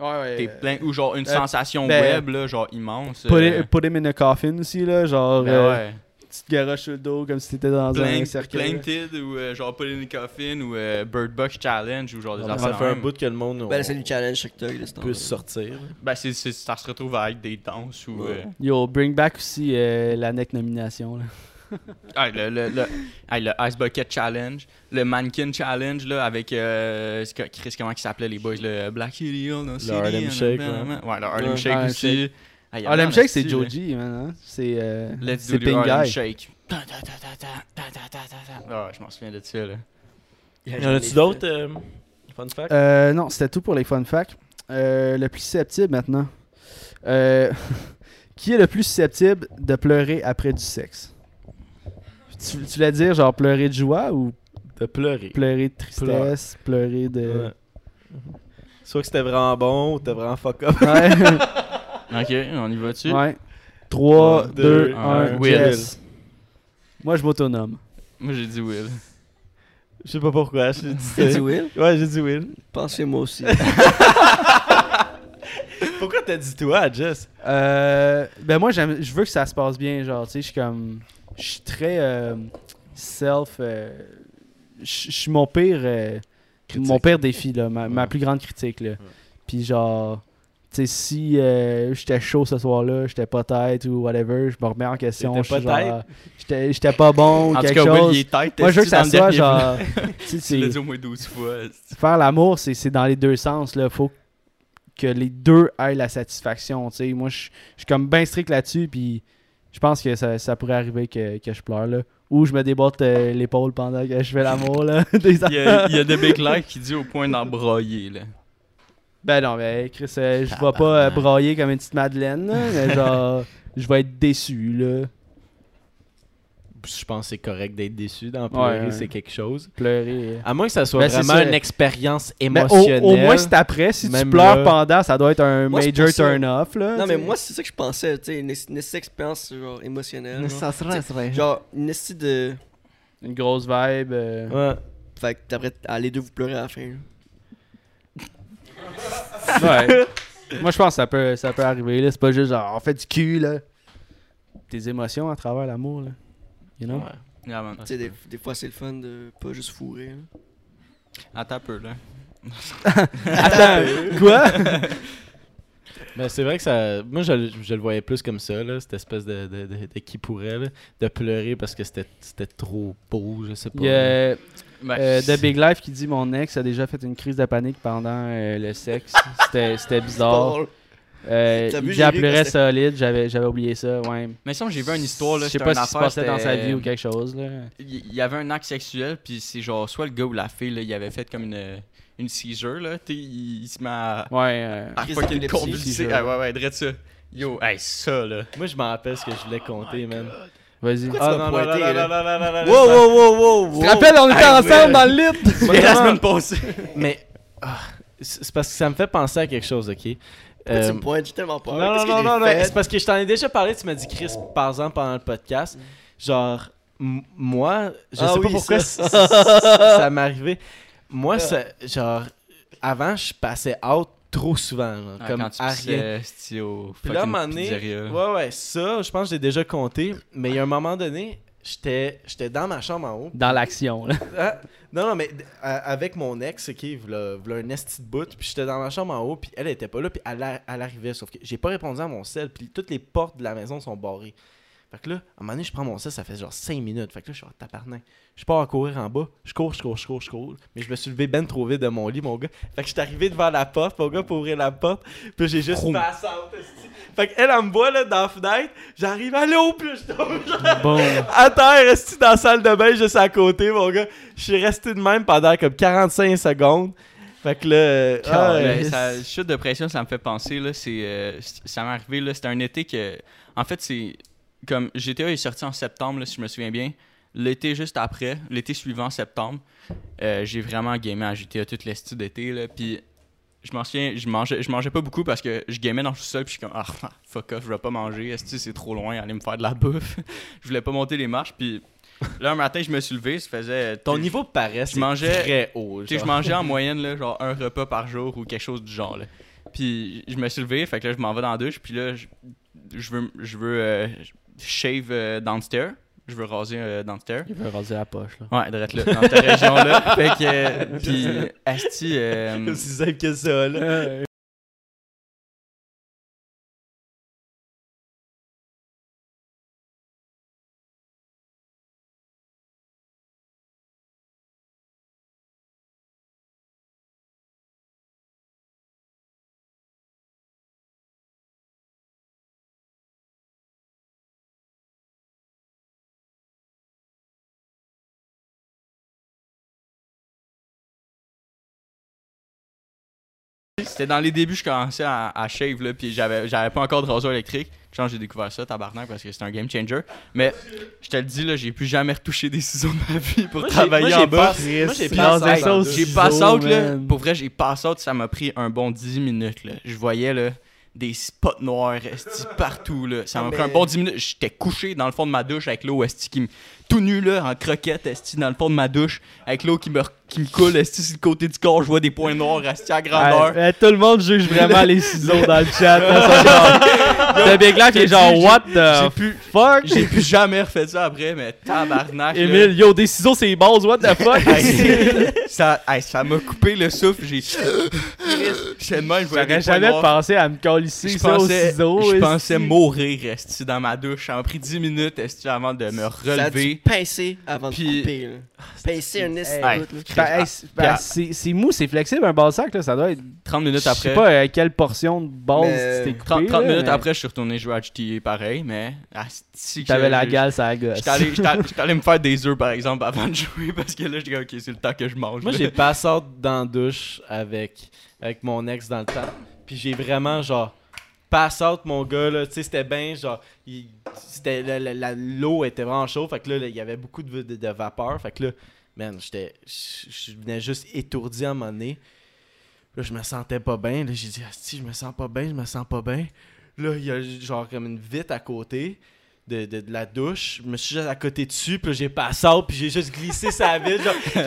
Ouais, euh, Plank, ou genre une euh, sensation ben, web, là, genre immense. Put, euh, it- put him in a coffin aussi, là, genre, ben euh, ouais. petite garoche sur le dos, comme si t'étais dans un Plank, cercueil. Planked ou euh, genre Put in the Coffin ou euh, Bird Box Challenge ou genre des Ça affaires. fait de un bout que le monde Ben, c'est du challenge TikTok. peut sortir. Ben, c'est, ça se retrouve avec des danses ou. Ouais. euh, Yo, bring back aussi euh, la neck nomination, là. Ah, le, le, le, le, Ice Bucket Challenge, le Mannequin Challenge là, avec euh, Chris, comment il s'appelait les boys Le Black Hill, le Shake. Ouais. le Harlem Shake aussi. Shake, ah, c'est Joji, hein. hein. C'est euh, Let's do the Harlem. Shake. Je m'en souviens de ça. Là. Y en a-tu d'autres euh, fun facts? Euh, non, c'était tout pour les fun facts. le plus susceptible maintenant. qui est le plus susceptible de pleurer après du sexe? Tu, tu voulais dire genre pleurer de joie ou De pleurer. pleurer de tristesse, pleurer de. Ouais. Soit que c'était vraiment bon ou t'es vraiment fuck up. Ouais. Ok, on y va dessus. ouais. 3, Un, 2, deux, 1, un, Will. Moi, je m'autonome. Moi j'ai dit Will. Je sais pas pourquoi. J'ai dit T'as dit ça. Will? Ouais, j'ai dit Will. Pensez moi aussi. Pourquoi t'as dit toi, Jess? Euh, ben moi, j'aime- je veux que ça se passe bien. Genre, tu sais, je suis comme. Je suis très euh, self. euh, Je suis mon pire. euh, mon pire défi, là. Ma, ma plus grande critique, là. Puis genre. Tu sais, si euh, j'étais chaud ce soir-là, j'étais pas tête ou whatever, je me remets en question. J'étais j'étais pas bon ou quelque cas, chose. Will, tête. Moi, je veux que ça soit genre. tu l'as dit au moins 12 fois. faire l'amour, c'est dans les deux sens. Là. Faut que les deux aient la satisfaction. tu sais. Moi, je je suis comme bien strict là-dessus. Puis je pense que ça, ça pourrait arriver que, que je pleure. Là. Ou je me débotte euh, l'épaule pendant que je fais l'amour. là. Des Il y a, il y a The Big qui dit au point d'embroyer. là. Ben non, mais Chris, euh, je vais pas euh, brailler comme une petite Madeleine. là, mais genre, je vais être déçu. là. Je pense que c'est correct d'être déçu d'en pleurer, Ouais, ouais. c'est quelque chose. Pleurer. euh. À moins que ça soit Ben, vraiment ça. une expérience Ben, au, émotionnelle. au moins, c'est après. Si tu Même pleures là- pendant, ça doit être un Moi, major turn-off. là, non, mais moi, c'est ça que je pensais, tu sais, une, une expérience genre, émotionnelle. genre. Ça serait, ça serait. Genre, une de. Une grosse vibe. euh. Ouais. Fait que t'apprêtes à les deux vous pleurer à la fin. Ouais. Moi, je pense que ça peut, ça peut arriver. là. C'est pas juste genre, on fait du cul, là. Tes émotions à travers l'amour, là. You know? Ouais. Yeah, man. Tu sais, des, des fois, c'est le fun de pas juste fourrer. là. Attends un peu, là. Attends, quoi? Mais c'est vrai que ça. Moi, je, le- je le voyais plus comme ça, là, cette espèce de, de, de, de qui pourrait, là, de pleurer parce que c'était c'était trop beau, je sais pas. Il y a Ben, euh, The Big Life qui dit Mon ex a déjà fait une crise de panique pendant euh, le sexe. C'était c'était bizarre. Euh, T'as vu, pleurait c'était- solide. J'avais j'avais oublié ça, ouais. Mais ça, j'ai vu une histoire, là. Je sais c'était pas une ce qui se affaire, passait dans sa c'était- vie ou quelque chose, là. Il il y avait un acte sexuel, puis c'est genre, soit le gars ou la fille, là, il avait fait comme une, une seizure, là. Tu sais, il, il se met à. Ouais. euh, à Crise fucking d'épilepsie, convulser. seizure. Ah ouais, ouais, drette ça. Yo, hey, ça, là. Moi, je m'en rappelle ce que je voulais compter, man. Vas-y. Pourquoi tu m'as pointé, là? non, non, Wow, wow, wow, wow, Tu te rappelles, on était ensemble dans le lit! La semaine passée. Mais ah, c'est c'est parce que ça me fait penser à quelque chose, ok? Pourquoi tu Euh, me pointes? J'ai tellement peur. Non, non, non, non, non, c'est parce que je t'en ai déjà parlé, tu m'as dit, Chris, par exemple, pendant le podcast, genre, moi, je Ah sais pas oui, pourquoi ça. ça, ça, ça m'est arrivé. Moi, ça, genre, avant, je passais out trop souvent, genre, Ah, comme quand tu rien. Puis là, à un moment donné, ouais, ouais, ça, je pense que j'ai déjà compté, mais il y a un moment donné, j'étais j'étais dans ma chambre en haut, Dans l'action, là. ah, non, non, mais à- avec mon ex, ok, v'là, v'là un esti de bout, puis j'étais dans ma chambre en haut, puis elle était pas là, puis elle, elle arrivais, sauf que j'ai pas répondu à mon sel, puis toutes les portes de la maison sont barrées. Fait que là, à un moment donné, je prends mon sel, ça fait genre 5 minutes. Fait que là, je suis en tabarnak. Je pars à courir en bas, je cours, je cours, je cours, je cours. Mais je me suis levé ben trop vite de mon lit, mon gars. Fait que je suis arrivé devant la porte, mon gars, pour ouvrir la porte, puis j'ai juste. Fait qu'elle, elle me voit là dans la fenêtre, j'arrive, allô, puis là, je tombe Bon. à terre, resté dans la salle de bain juste à côté, mon gars. Je suis resté de même pendant comme 45 secondes. Fait que là. ah, ouais. ça, chute de pression, ça me fait penser, là, c'est, euh, ça m'est arrivé, là, c'était un été que, en fait, c'est, comme, GTA est sorti en septembre, là, si je me souviens bien, l'été juste après, l'été suivant, septembre, euh, j'ai vraiment gamé à GTA toute l'estie d'été, puis je m'en souviens, je mangeais, je mangeais pas beaucoup parce que je gamais dans le sous-sol, puis je suis comme, ah, fuck off, je vais pas manger, esti, c'est trop loin, aller me faire de la bouffe, je voulais pas monter les marches, puis là, un matin, je me suis levé, ça faisait... Ton niveau c'est mangeais- très haut. Je mangeais en moyenne, là, genre un repas par jour ou quelque chose du genre. Là. Puis je me suis levé, fait que là, je m'en vais dans la douche, puis là, je, je veux, je veux euh, shave euh, downstairs. Je veux raser euh, downstairs. Il veut raser la poche, là. Ouais, direct là, dans cette région-là. Fait que, euh, puis, Asti, euh, C'est aussi simple que ça, là. C'était dans les débuts, je commençais à, à shave, là, puis j'avais, j'avais pas encore de rasoir électrique. Je pense que j'ai découvert ça, tabarnak, parce que c'est un game changer. Mais je te le dis, là, j'ai plus jamais retouché des ciseaux de ma vie pour travailler moi, en j'ai bas. moi, j'ai Puis pas dans ça un dans sauce le J'ai pass out, là. Pour vrai, j'ai pass out, ça m'a pris un bon 10 minutes, là. Je voyais, là, des spots noirs, esti, partout, là. Ça Ah, m'a mais- pris un bon 10 minutes. J'étais couché dans le fond de ma douche avec l'eau, esti, qui me... Tout nu, là, en croquette, esti, dans le fond de ma douche, avec l'eau qui me, qui me coule, esti, sur le côté du corps. Je vois des points noirs, esti, à grandeur. Ouais, tout le monde juge vraiment les ciseaux dans le chat. Le Big il est genre what J'ai the pu... fuck? J'ai plus jamais refait ça après, mais tabarnak. Emile, yo, des ciseaux c'est balls, what the fuck? Ça m'a coupé le souffle. J'ai. J'aurais jamais pensé à me colisser Je ça aux ciseaux. je pensais mourir esti, dans ma douche. Ça m'a pris 10 minutes esti, avant de me relever. Pincer avant Puis- de couper. Là. Pincer un Hey. Ben, hey, ben, à- c'est mou, c'est flexible un ball sac, là, ça doit être. 30 minutes Je sais après. pas euh, quelle portion de balls Mais- tu t'es coupé. 30, 30 là, minutes mais après, je suis retourné jouer à GTA pareil, mais. que T'avais la gale, ça la gosse. J'étais allé, me faire des œufs par exemple avant de jouer parce que là, j'étais comme, ok, c'est le temps que je mange. Moi, j'ai pass out dans la douche avec, avec mon ex dans le temps. Puis j'ai vraiment, genre, pass out, mon gars, là. Tu sais, c'était bien, genre, la- la- l'eau était vraiment chaude. Fait que là, il y avait beaucoup de, de- vapeur. Fait que là, man, j'étais, je venais juste étourdi à moment donné. Là, je me sentais pas bien. Là, j'ai dit, si je me sens pas bien, je me sens pas bien. Là, il y a genre comme une vitre à côté. De, de, la douche, je me suis juste à côté dessus, puis j'ai passé puis j'ai juste glissé sa vitre, genre,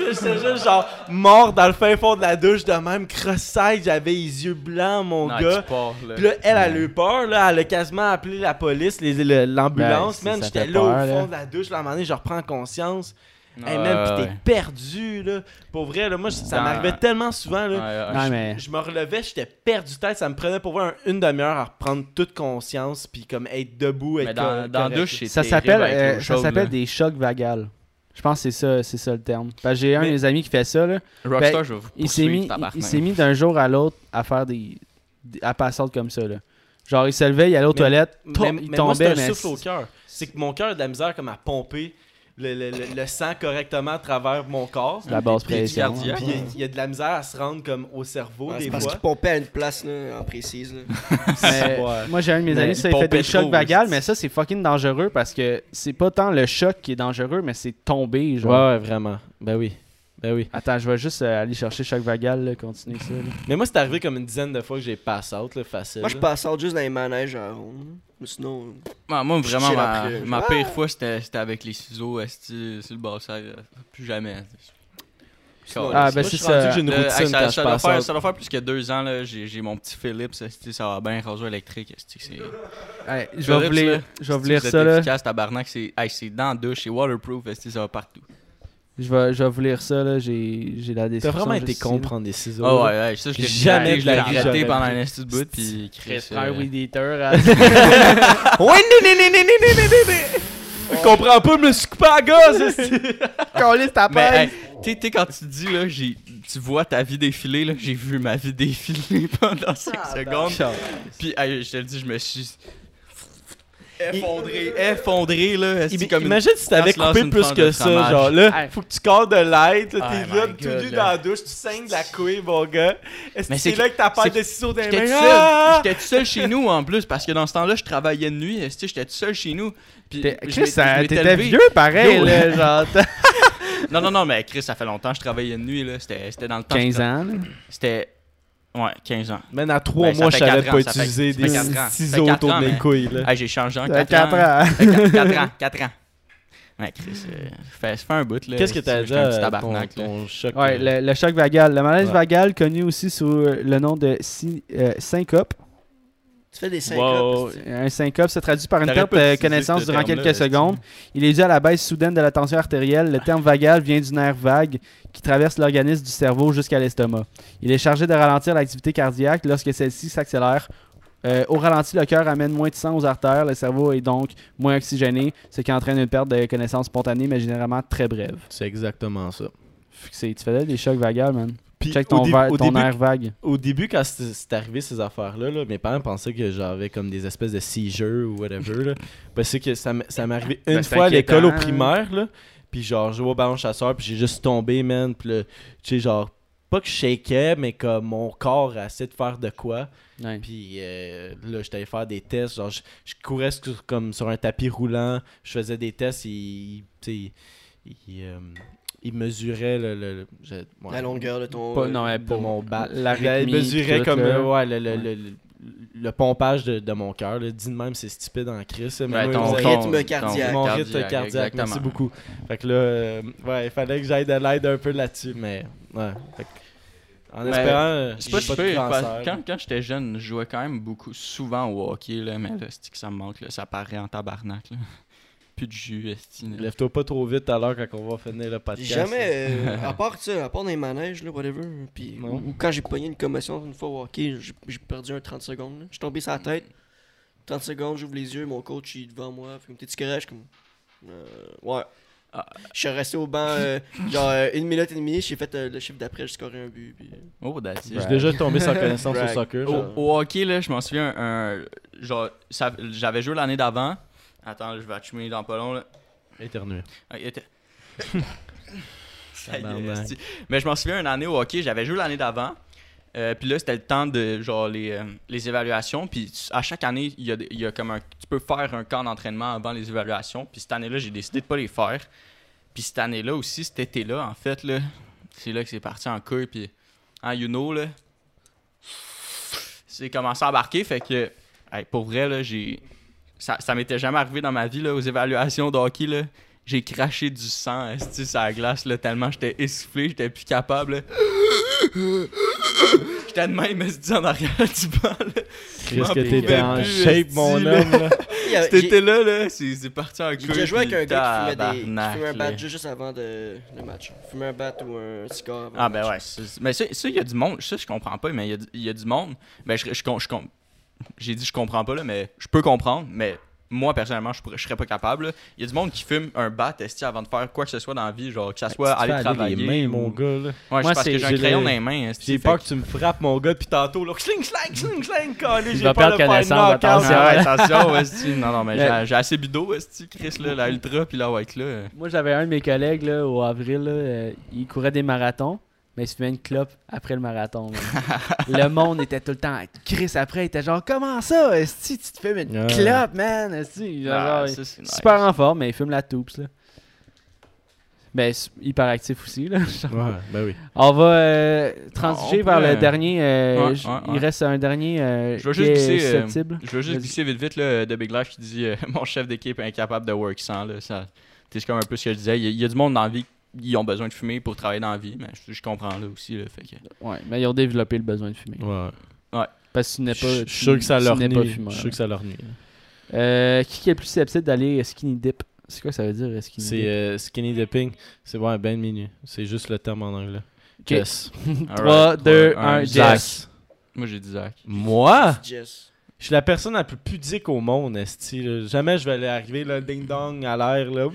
J'étais juste genre mort dans le fin fond de la douche de même, cross-side, j'avais les yeux blancs, mon Non, gars. tu pars, là. Puis là, elle a eu peur, là, elle a quasiment appelé la police, les- l'ambulance, Ben, man. ça J'étais là au fond là. de la douche, là, à un moment donné, je reprends conscience. Hey, man, pis ouais. t'es perdu, là. Pour vrai, là, moi, ça m'arrivait tellement souvent, là. Ouais, je, mais- je me relevais, j'étais perdu tête, ça me prenait pour un- une demi-heure à reprendre toute conscience, puis comme être debout, être Mais dans, dans douche, c'est Ça s'appelle avec euh, des chocs vagales. Je pense que c'est ça, c'est ça le terme. Parce que j'ai un de mes amis qui fait ça là. Rockstar, Ben, je vais vous Il s'est mis, il, s'est mis d'un jour à l'autre à faire des, à passer comme ça là. Genre il se levait, il allait aux Mais- toilettes, Mais, tom- mais il moi, tombait c'est un mais souffle au cœur. C'est que mon cœur a de la misère comme à pomper le, le- le- le sang correctement à travers mon corps. la basse Puis- pression. hein. Puis il y a- il y, a de la misère à se rendre comme au cerveau Ouais, c'est des parce fois. qu'il pompait à une place là, en précise. Là. Mais Ouais. Moi j'ai un de mes amis, ça il fait des chocs vagales, mais ça c'est fucking dangereux parce que c'est pas tant le choc qui est dangereux, mais c'est tomber genre. Ouais, ouais, vraiment. Ben oui. Ben oui. Attends, je vais juste euh, aller chercher choc vagal, là, continuer ça. là. Mais moi, c'est arrivé comme une dizaine de fois que j'ai pass out, là, facile. Moi, je là. passe out juste dans les manèges à ronde. Mais sinon, Ouais, moi, vraiment, ma, après. ma Ah! pire fois, c'était c'était avec les ciseaux esti, sur le bassin. euh, Plus jamais. sinon, Ah, ben Moi, c'est je suis rendu ça. que j'ai une Euh, routine hey, ça, quand ça je doit pass faire, out. ça doit faire plus que deux ans, là. J'ai j'ai mon petit Philips, esti, ça va bien, rasoir électrique. esti, c'est- je vais vous Philips, lire, là, je vais vous Si lire vous êtes ça là. efficace, tabarnak, c'est hey, c'est dans la douche, c'est waterproof, esti, ça va partout? Je vais, vous lire ça, là. J'ai, la décision. T'as vraiment été con prendre des ciseaux. Oh, ouais, ouais, ça, je l'ai jamais je l'ai pendant un petit bout. Puis Chris. Frère Weed Eater. Ouais, né, né, né, Je comprends pas, me suis coupé à gosse. Quand liste ta paix. Tu quand tu dis, là, j'ai, tu vois ta vie défiler, là, j'ai vu ma vie défiler pendant 5 ah, secondes. Ben, puis, je te le dis, je me suis effondré, effondré, là. comme une- Imagine si t'avais coupé plus que ça, fromage. genre là, Hey. faut que tu cordes de l'aide, là, Oh t'es my là, tout nu dans la douche, tu saignes de la couille, mon gars. Est-ce Mais que c'est là que t'as que- de ciseaux dans les mains? seul, Ah! j'étais tout seul chez nous en plus parce que dans ce temps-là je travaillais de nuit, j'étais tout seul chez nous. Puis t'étais vieux pareil, là, genre Non non non, mais Chris, ça fait longtemps que je travaillais de nuit là, c'était c'était dans le temps. 15 ans. C'était ouais, 15 ans. Man, à 3 Ben, mois, je savais pas ans, utiliser fait des ciseaux quatre autour ans, de mes mais- couilles, là. Ah, j'ai changé en T'as 4 4 ans. ans. 4 ans, 4 ans. Ouais, Chris, euh, fait un bout là. Qu'est-ce que t'as j'étais déjà, un petit euh, ton, ton choc? Ouais, euh, le, le choc vagal. Le malaise Ouais. vagal, connu aussi sous le nom de sy- euh, syncope. Tu fais des Wow. syncopes. Un syncope se traduit par une perte de connaissance ce durant quelques secondes. Il est dû à la baisse soudaine de la tension artérielle. Le terme vagal vient du nerf vague qui traverse l'organisme du cerveau jusqu'à l'estomac. Il est chargé de ralentir l'activité cardiaque lorsque celle-ci s'accélère. Euh, au ralenti, le cœur amène moins de sang aux artères. Le cerveau est donc moins oxygéné, ce qui entraîne une perte de connaissance spontanée, mais généralement très brève. C'est exactement ça. Tu faisais des chocs vagales, man. Puis Check ton, dé- au ton début, air vague. au début, quand c'est c'est arrivé ces affaires-là, là, mes parents pensaient que j'avais comme des espèces de seizures ou whatever. Là. Parce que ça m- ça m'est arrivé une Ben, c'est fois à l'école au primaire. Là, puis genre, je jouais au ballon chasseur, puis j'ai juste tombé, man. Puis là, tu sais, genre, pas que je shakeais, mais comme mon corps essaie de faire de quoi. Ouais. Puis euh, là, j'étais allé faire des tests. Genre, je, je courais sur- comme sur un tapis roulant. Je faisais des tests. Tu sais, il, euh, il mesurait le, le- le- je- ouais, La longueur de ton. Pas- non, mais de pour mon bat. la Il rythmie, mesurait tout, comme là. euh, ouais, le, le, Ouais. le- le- le pompage de, de mon cœur. Dit de même, c'est stupide en crise. mais Ouais, moi, ton rythme ton- cardiaque. mon cardiaque, rythme cardiaque, merci exactement. beaucoup. Fait que là, euh, ouais, il fallait que j'aille de l'aide un peu là-dessus, mais ouais. Fait que, en Mais espérant, euh, C'est j'ai pas pas, super. de cancer. Quand, quand j'étais jeune, je jouais quand même beaucoup, souvent au hockey, là, mais là, c'est que ça me manque, là, ça paraît en tabarnak. Là. Plus de jus. Lève-toi pas trop vite à l'heure quand on va finir le J'ai podcast. jamais, euh, à part ça, à part dans les manèges, là, whatever, puis, ou, ou quand j'ai pogné une commotion une fois au hockey, j'ai perdu un 30 secondes. là. Je suis tombé sur la tête, 30 secondes, j'ouvre les yeux, mon coach il est devant moi, fait une petite suis comme. euh, ouais. Ah. Je suis resté au banc, euh, genre euh, une minute et demie, j'ai fait euh, le chiffre d'après, j'ai scoré un but. Puis, Oh, that's. J'ai déjà tombé sans connaissance au soccer. Au, hockey, là, je m'en souviens, un, genre, ça- j'avais joué l'année d'avant. Attends, je vais attumer dans pas long, là. Éternuer. Ah, Ça y est. Mais je m'en souviens une année au hockey, j'avais joué l'année d'avant. Euh, puis là, c'était le temps de genre les, euh, les évaluations. Puis à chaque année, il y a, y a comme un. Tu peux faire un camp d'entraînement avant les évaluations. Puis cette année-là, j'ai décidé de pas les faire. Puis cette année-là aussi, cet été-là, en fait, là, c'est là que c'est parti en couille. Puis, hein, you know, là, c'est commencé à embarquer. Fait que, hey, pour vrai, là, j'ai. Ça, ça m'était jamais arrivé dans ma vie, là, aux évaluations de hockey, là. J'ai craché du sang, sur la glace, là, tellement j'étais essoufflé, j'étais plus capable, là. J'étais de même, esti, en arrière du banc, là. M'en que t'étais en shape, mon là. homme. là. j'ai- été-là, là, c'est parti en couille. J'ai joué avec un gars qui fumait, des, qui fumait un là. bat juste avant de, le match. Fumait un bat ou un cigare Ah ben match. ouais, mais ça, ça, il y a du monde, ça je comprends pas, mais il y a, du- il y a du monde, ben je, je, com- je com- j'ai dit je comprends pas là, mais je peux comprendre, mais moi personnellement je, pourrais, je serais pas capable. là. Il y a du monde qui fume un bat esti avant de faire quoi que ce soit dans la vie, genre que ça soit Tu te fais aller travailler. les mains, ou- mon gars. là. Ouais, Moi, c'est parce c'est- que j'ai un j'ai crayon le- dans les mains. esti, J'ai fait peur que- que tu me frappes, mon gars, puis tantôt, là, sling, sling, sling, sling, calé, j'ai peur perdre faire connaissance, knockout. attention. Ah ouais, attention, esti. Non, non, mais j'ai- j'ai assez bidot, esti, Chris, là, la ultra, puis la white, là. Moi, j'avais un de mes collègues là, au avril, là, euh, il courait des marathons, mais il se fumait une clope après le marathon. le monde était tout le temps Chris après, il était genre Comment ça, Esti, tu te fumes une Ouais. clope, man, Esti? Genre, Ah, genre, ça, c'est nice. super en forme, mais il fume la toups. Là. Ben, s- hyper actif aussi. Là. Ouais, ben oui. On va euh, transiger on vers le dernier. euh, Ouais, j- ouais, Il reste un dernier euh, Je qui juste glisser, euh. Je veux juste glisser vite vite là, de Big Lash qui dit euh, Mon chef d'équipe est incapable de work sans. Là, ça, c'est comme un peu ce que je disais. Il y, a- il y a du monde dans la vie qui ont besoin de fumer pour travailler dans la vie, mais je, je comprends là aussi. Là, fait que... Ouais, mais ils ont développé le besoin de fumer. Ouais. Parce que tu n'es pas. Je suis sûr que ça leur nuit. pas Je suis sûr que ça leur nuit. Euh, qui est le plus susceptible d'aller skinny dip? C'est quoi ça veut dire skinny C'est dip? euh, skinny dipping. C'est ouais, ben minu. C'est juste le terme en anglais. Ok. Yes. 3, Alright, 2, ouais, 1, Zach. Jess. Moi j'ai dit Zach. Moi? Jess. Je suis la personne la plus pudique au monde, esti. Jamais je vais aller arriver, là, ding-dong, à l'air, là.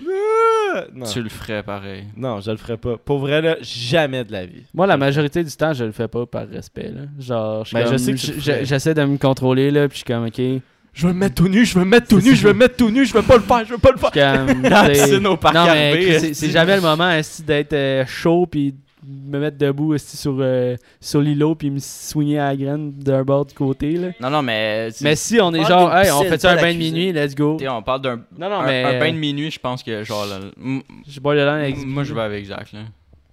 Non. Tu le ferais pareil. non, je le ferai pas. Pour vrai, là, jamais de la vie. Moi, la majorité du temps, je le fais pas par respect. Là. Genre, je, Ben, je comme- sais que tu le j- ferais. j'essaie de me contrôler, là, puis je suis comme, ok. Je vais me mettre tout nu, je vais me mettre tout nu, je vais me mettre tout nu, je vais pas le faire, je vais pas le faire. Je suis comme, Dans la t'sais- piscine au parc non, mais Harvey, Chris, esti. c'est c'est jamais le moment d'être euh, chaud, puis me mettre debout esti, sur, euh, sur l'îlot, puis me soigner à la graine d'un bord du côté. Là. Non, non, mais. Mais si on est genre, hey, on fait ça un bain de minuit, let's go. t'sais, on parle d'un. Non, non, un, mais. un bain de minuit, je pense que genre. là, Je bois le avec moi je vais avec Zach. Là.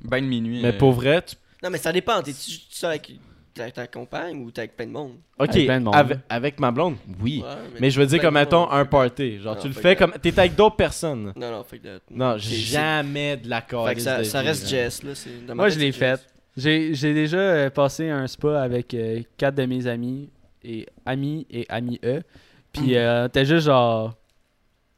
Bain de minuit. Mais euh, pour vrai, tu... Non, mais ça dépend. T'es-tu seul avec ta, ta compagne ou t'es avec plein de monde? ok, Avec plein de monde. avec, avec ma blonde, oui. Ouais, Mais je veux dire, comme mettons un party. Genre, Non, tu le fais comme. T'es avec d'autres personnes. Non, non, fait que. Non, jamais de la Fait que ça, reste. Jess, là. c'est- dans ma Moi, je l'ai c'est fait. Jess. J'ai j'ai déjà euh, passé un spa avec euh, quatre de mes amis et amis et amis E. Puis euh, t'es juste genre.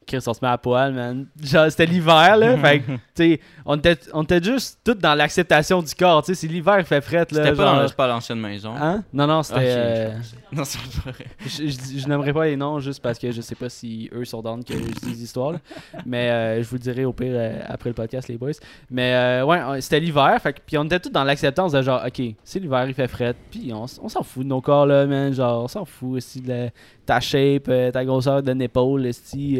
Chris, on se met à poil, man. Genre, c'était l'hiver, là. fait que, tu sais, on était, on était juste tous dans l'acceptation du corps. Tu sais, c'est l'hiver qui fait fret, là. C'était pas dans l'ancienne maison. Hein? Non, non, c'était. Ok, euh, Non, c'est pas vrai. je, je, je nommerai pas les noms juste parce que je sais pas si eux sont down que je histoires. là. Mais euh, je vous le dirai au pire euh, après le podcast, les boys. Mais euh, ouais, c'était l'hiver. Fait puis on était tous dans l'acceptance de genre, ok, c'est l'hiver, il fait fret. Puis on, s'en fout de nos corps là, man. Genre, on s'en fout aussi de la- ta shape, ta grosseur de l'épaule, si.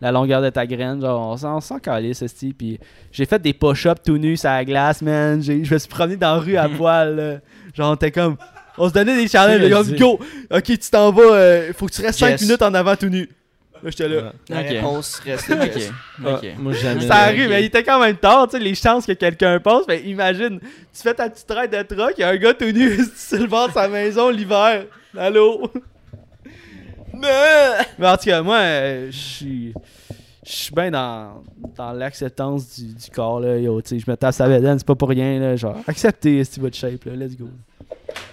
La longueur de ta graine. Genre, on s'en on s'en calisse, esti. Puis j'ai fait des push-ups tout nus sur la glace, man. J'ai- Je me suis promené dans la rue à poil. là. Genre, on était comme. On se donnait des challenges. Comme, dit. go, ok, tu t'en vas. euh, faut que tu restes 5 Yes. minutes en avant tout nu. Là, j'étais là. La Ok. réponse reste Ok. yes. Ok. Ah, moi, jamais. Ça arrive, mais il était quand même tard, tu sais, les chances que quelqu'un passe. Mais imagine, tu fais ta petite ride de truck, il y a un gars tout nu sur le bord de sa maison l'hiver. Allô? Mais en tout cas, moi, euh, je suis. Je suis bien dans, dans l'acceptance du, du corps, là. Yo, tu sais, je me tape sa bedaine, c'est pas pour rien, là. Genre, accepter si tu vas de shape, là. Let's go.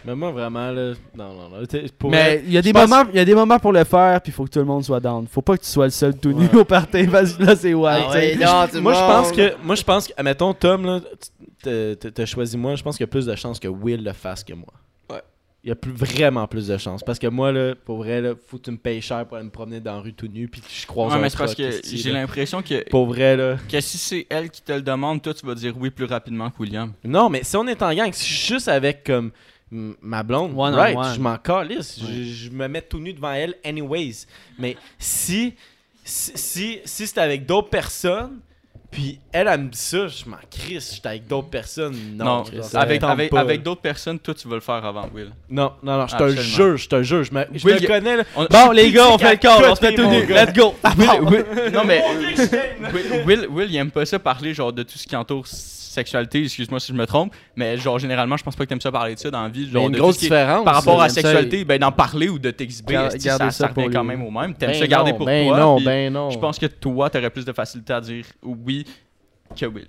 Mais moi, vraiment, là. Non, non, non. Pour mais il y, a des moments- il y a des moments pour le faire, puis il faut que tout le monde soit down. Faut pas que tu sois le seul tout nu Ouais. au party, parce que là, c'est wild. Ah ouais, non, Moi, je pense que. Moi, je pense que. Admettons, Tom, là. T'as choisi moi. Je pense qu'il y a plus de chances que Will le fasse que moi. Il y a plus, vraiment plus de chances. Parce que moi, là, pour vrai, là, faut que tu me payes cher pour aller me promener dans la rue tout nu. Puis que je croise Ouais, un mais c'est parce que j'ai l'impression que, Pour vrai, là. que si c'est elle qui te le demande, toi, tu vas dire oui plus rapidement que William. Non, mais si on est en gang, si je suis juste avec comme ma blonde, One on right, one. je m'en calisse. Ouais. Je, je me mets tout nu devant elle anyways. Mais si si si, si c'est avec d'autres personnes, puis elle, elle me dit ça, je m'en crisse, j'étais avec d'autres personnes. Non, Non, genre, avec, avec, avec d'autres personnes, toi, tu vas le faire avant Will. Non, non, non, je te jure, je te jure, je me, je Will, connais là. On- Bon, les gars, on fait le corps, on se met tout nu. Let's go. Will, Will- non, mais Will, Will, Will, il aime pas ça parler genre de tout ce qui entoure sexualité, excuse-moi si je me trompe, mais genre généralement, je pense pas que t'aimes ça parler de ça dans la vie. Il y a Genre, une de grosse différence. Par rapport à la sexualité, ben d'en parler ou de t'exhiber, ça, ça ça pour revient quand lui. même au même. T'aimes Ben ça garder non, pour ben toi. non, ben non. Je pense que toi, t'aurais plus de facilité à dire oui que Will.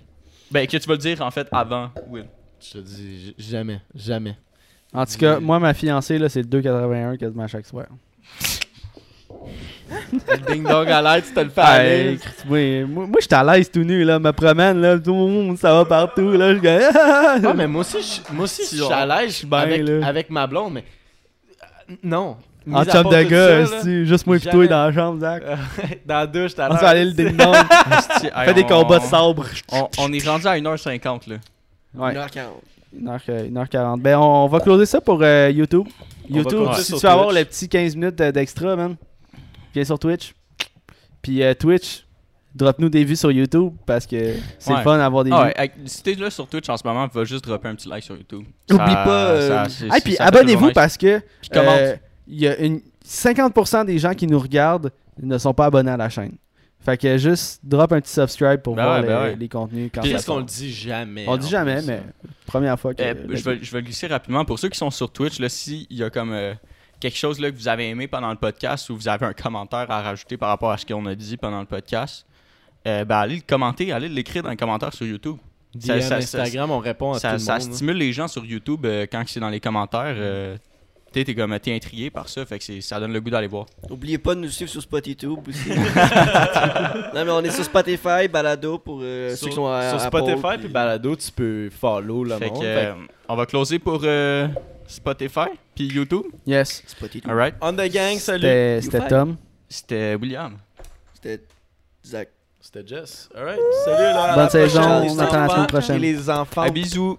Ben, que tu vas le dire en fait avant Will. Je te dis j- jamais, jamais. En tout cas, moi, ma fiancée, là, c'est le 2,81 quasiment chaque soir. Le ding dong à l'aide, tu te le fais Hey, aller. oui, moi, moi je suis à l'aise tout nu, là, me promène, là, tout le monde, ça va partout, là, je gagne. Ah, mais moi aussi, je, moi aussi, je suis à l'aise avec ma blonde, mais. euh, non. En chum de gars, ça, juste moi et toi dans la chambre, Zach. euh, dans la douche, t'as On se fait aller le ding fait des combats de sabre. On, on est rendu à 1h50 là. Ouais, 1h40. 1h, 1h40. Ben, on, va closer ça pour euh, YouTube. YouTube, si tu veux avoir Twitch. le petit 15 minutes de- d'extra, man, viens sur Twitch. Puis euh, Twitch, drop-nous des vues sur YouTube parce que c'est Ouais. fun d'avoir des Ah vues. ouais, si t'es là sur Twitch en ce moment, va juste dropper un petit like sur YouTube. Oublie Ça- pas, euh, ça- Ah, puis abonnez-vous parce que Puis commente. euh, il y a une 50% des gens qui nous regardent ne sont pas abonnés à la chaîne. Fait que juste drop un petit subscribe pour Ben voir ouais, les, ben ouais. les contenus quand Qu'est-ce qu'on le dit jamais? On le dit jamais, mais première fois que. Eh, je, vais, je vais glisser rapidement. Pour ceux qui sont sur Twitch, là, s'il y a comme euh, quelque chose là, que vous avez aimé pendant le podcast ou vous avez un commentaire à rajouter par rapport à ce qu'on a dit pendant le podcast, euh, ben, allez le commenter, allez l'écrire dans les commentaires sur YouTube. Ça- DM, ça- ça- Instagram, on répond à Ça, tout ça le monde. stimule les gens sur YouTube euh, quand c'est dans les commentaires. T'es comme t'es intrigué par ça, fait que c'est- ça donne le goût d'aller voir. N'oubliez pas de nous suivre sur Spotify aussi. non, mais on est sur Spotify, Balado pour euh, ceux Sur, qui sont à sur Apple, Spotify puis- puis Balado, tu peux follow le Fait que, euh, on va closer pour euh, Spotify puis YouTube. Yes. Spotify. On the gang, salut. C'était. Tom. C'était William. C'était Zach. C'était Jess. Alright, salut là. à Bonne la saison, prochaine, on attend la enfants semaine prochaine. et les enfants. Bisous.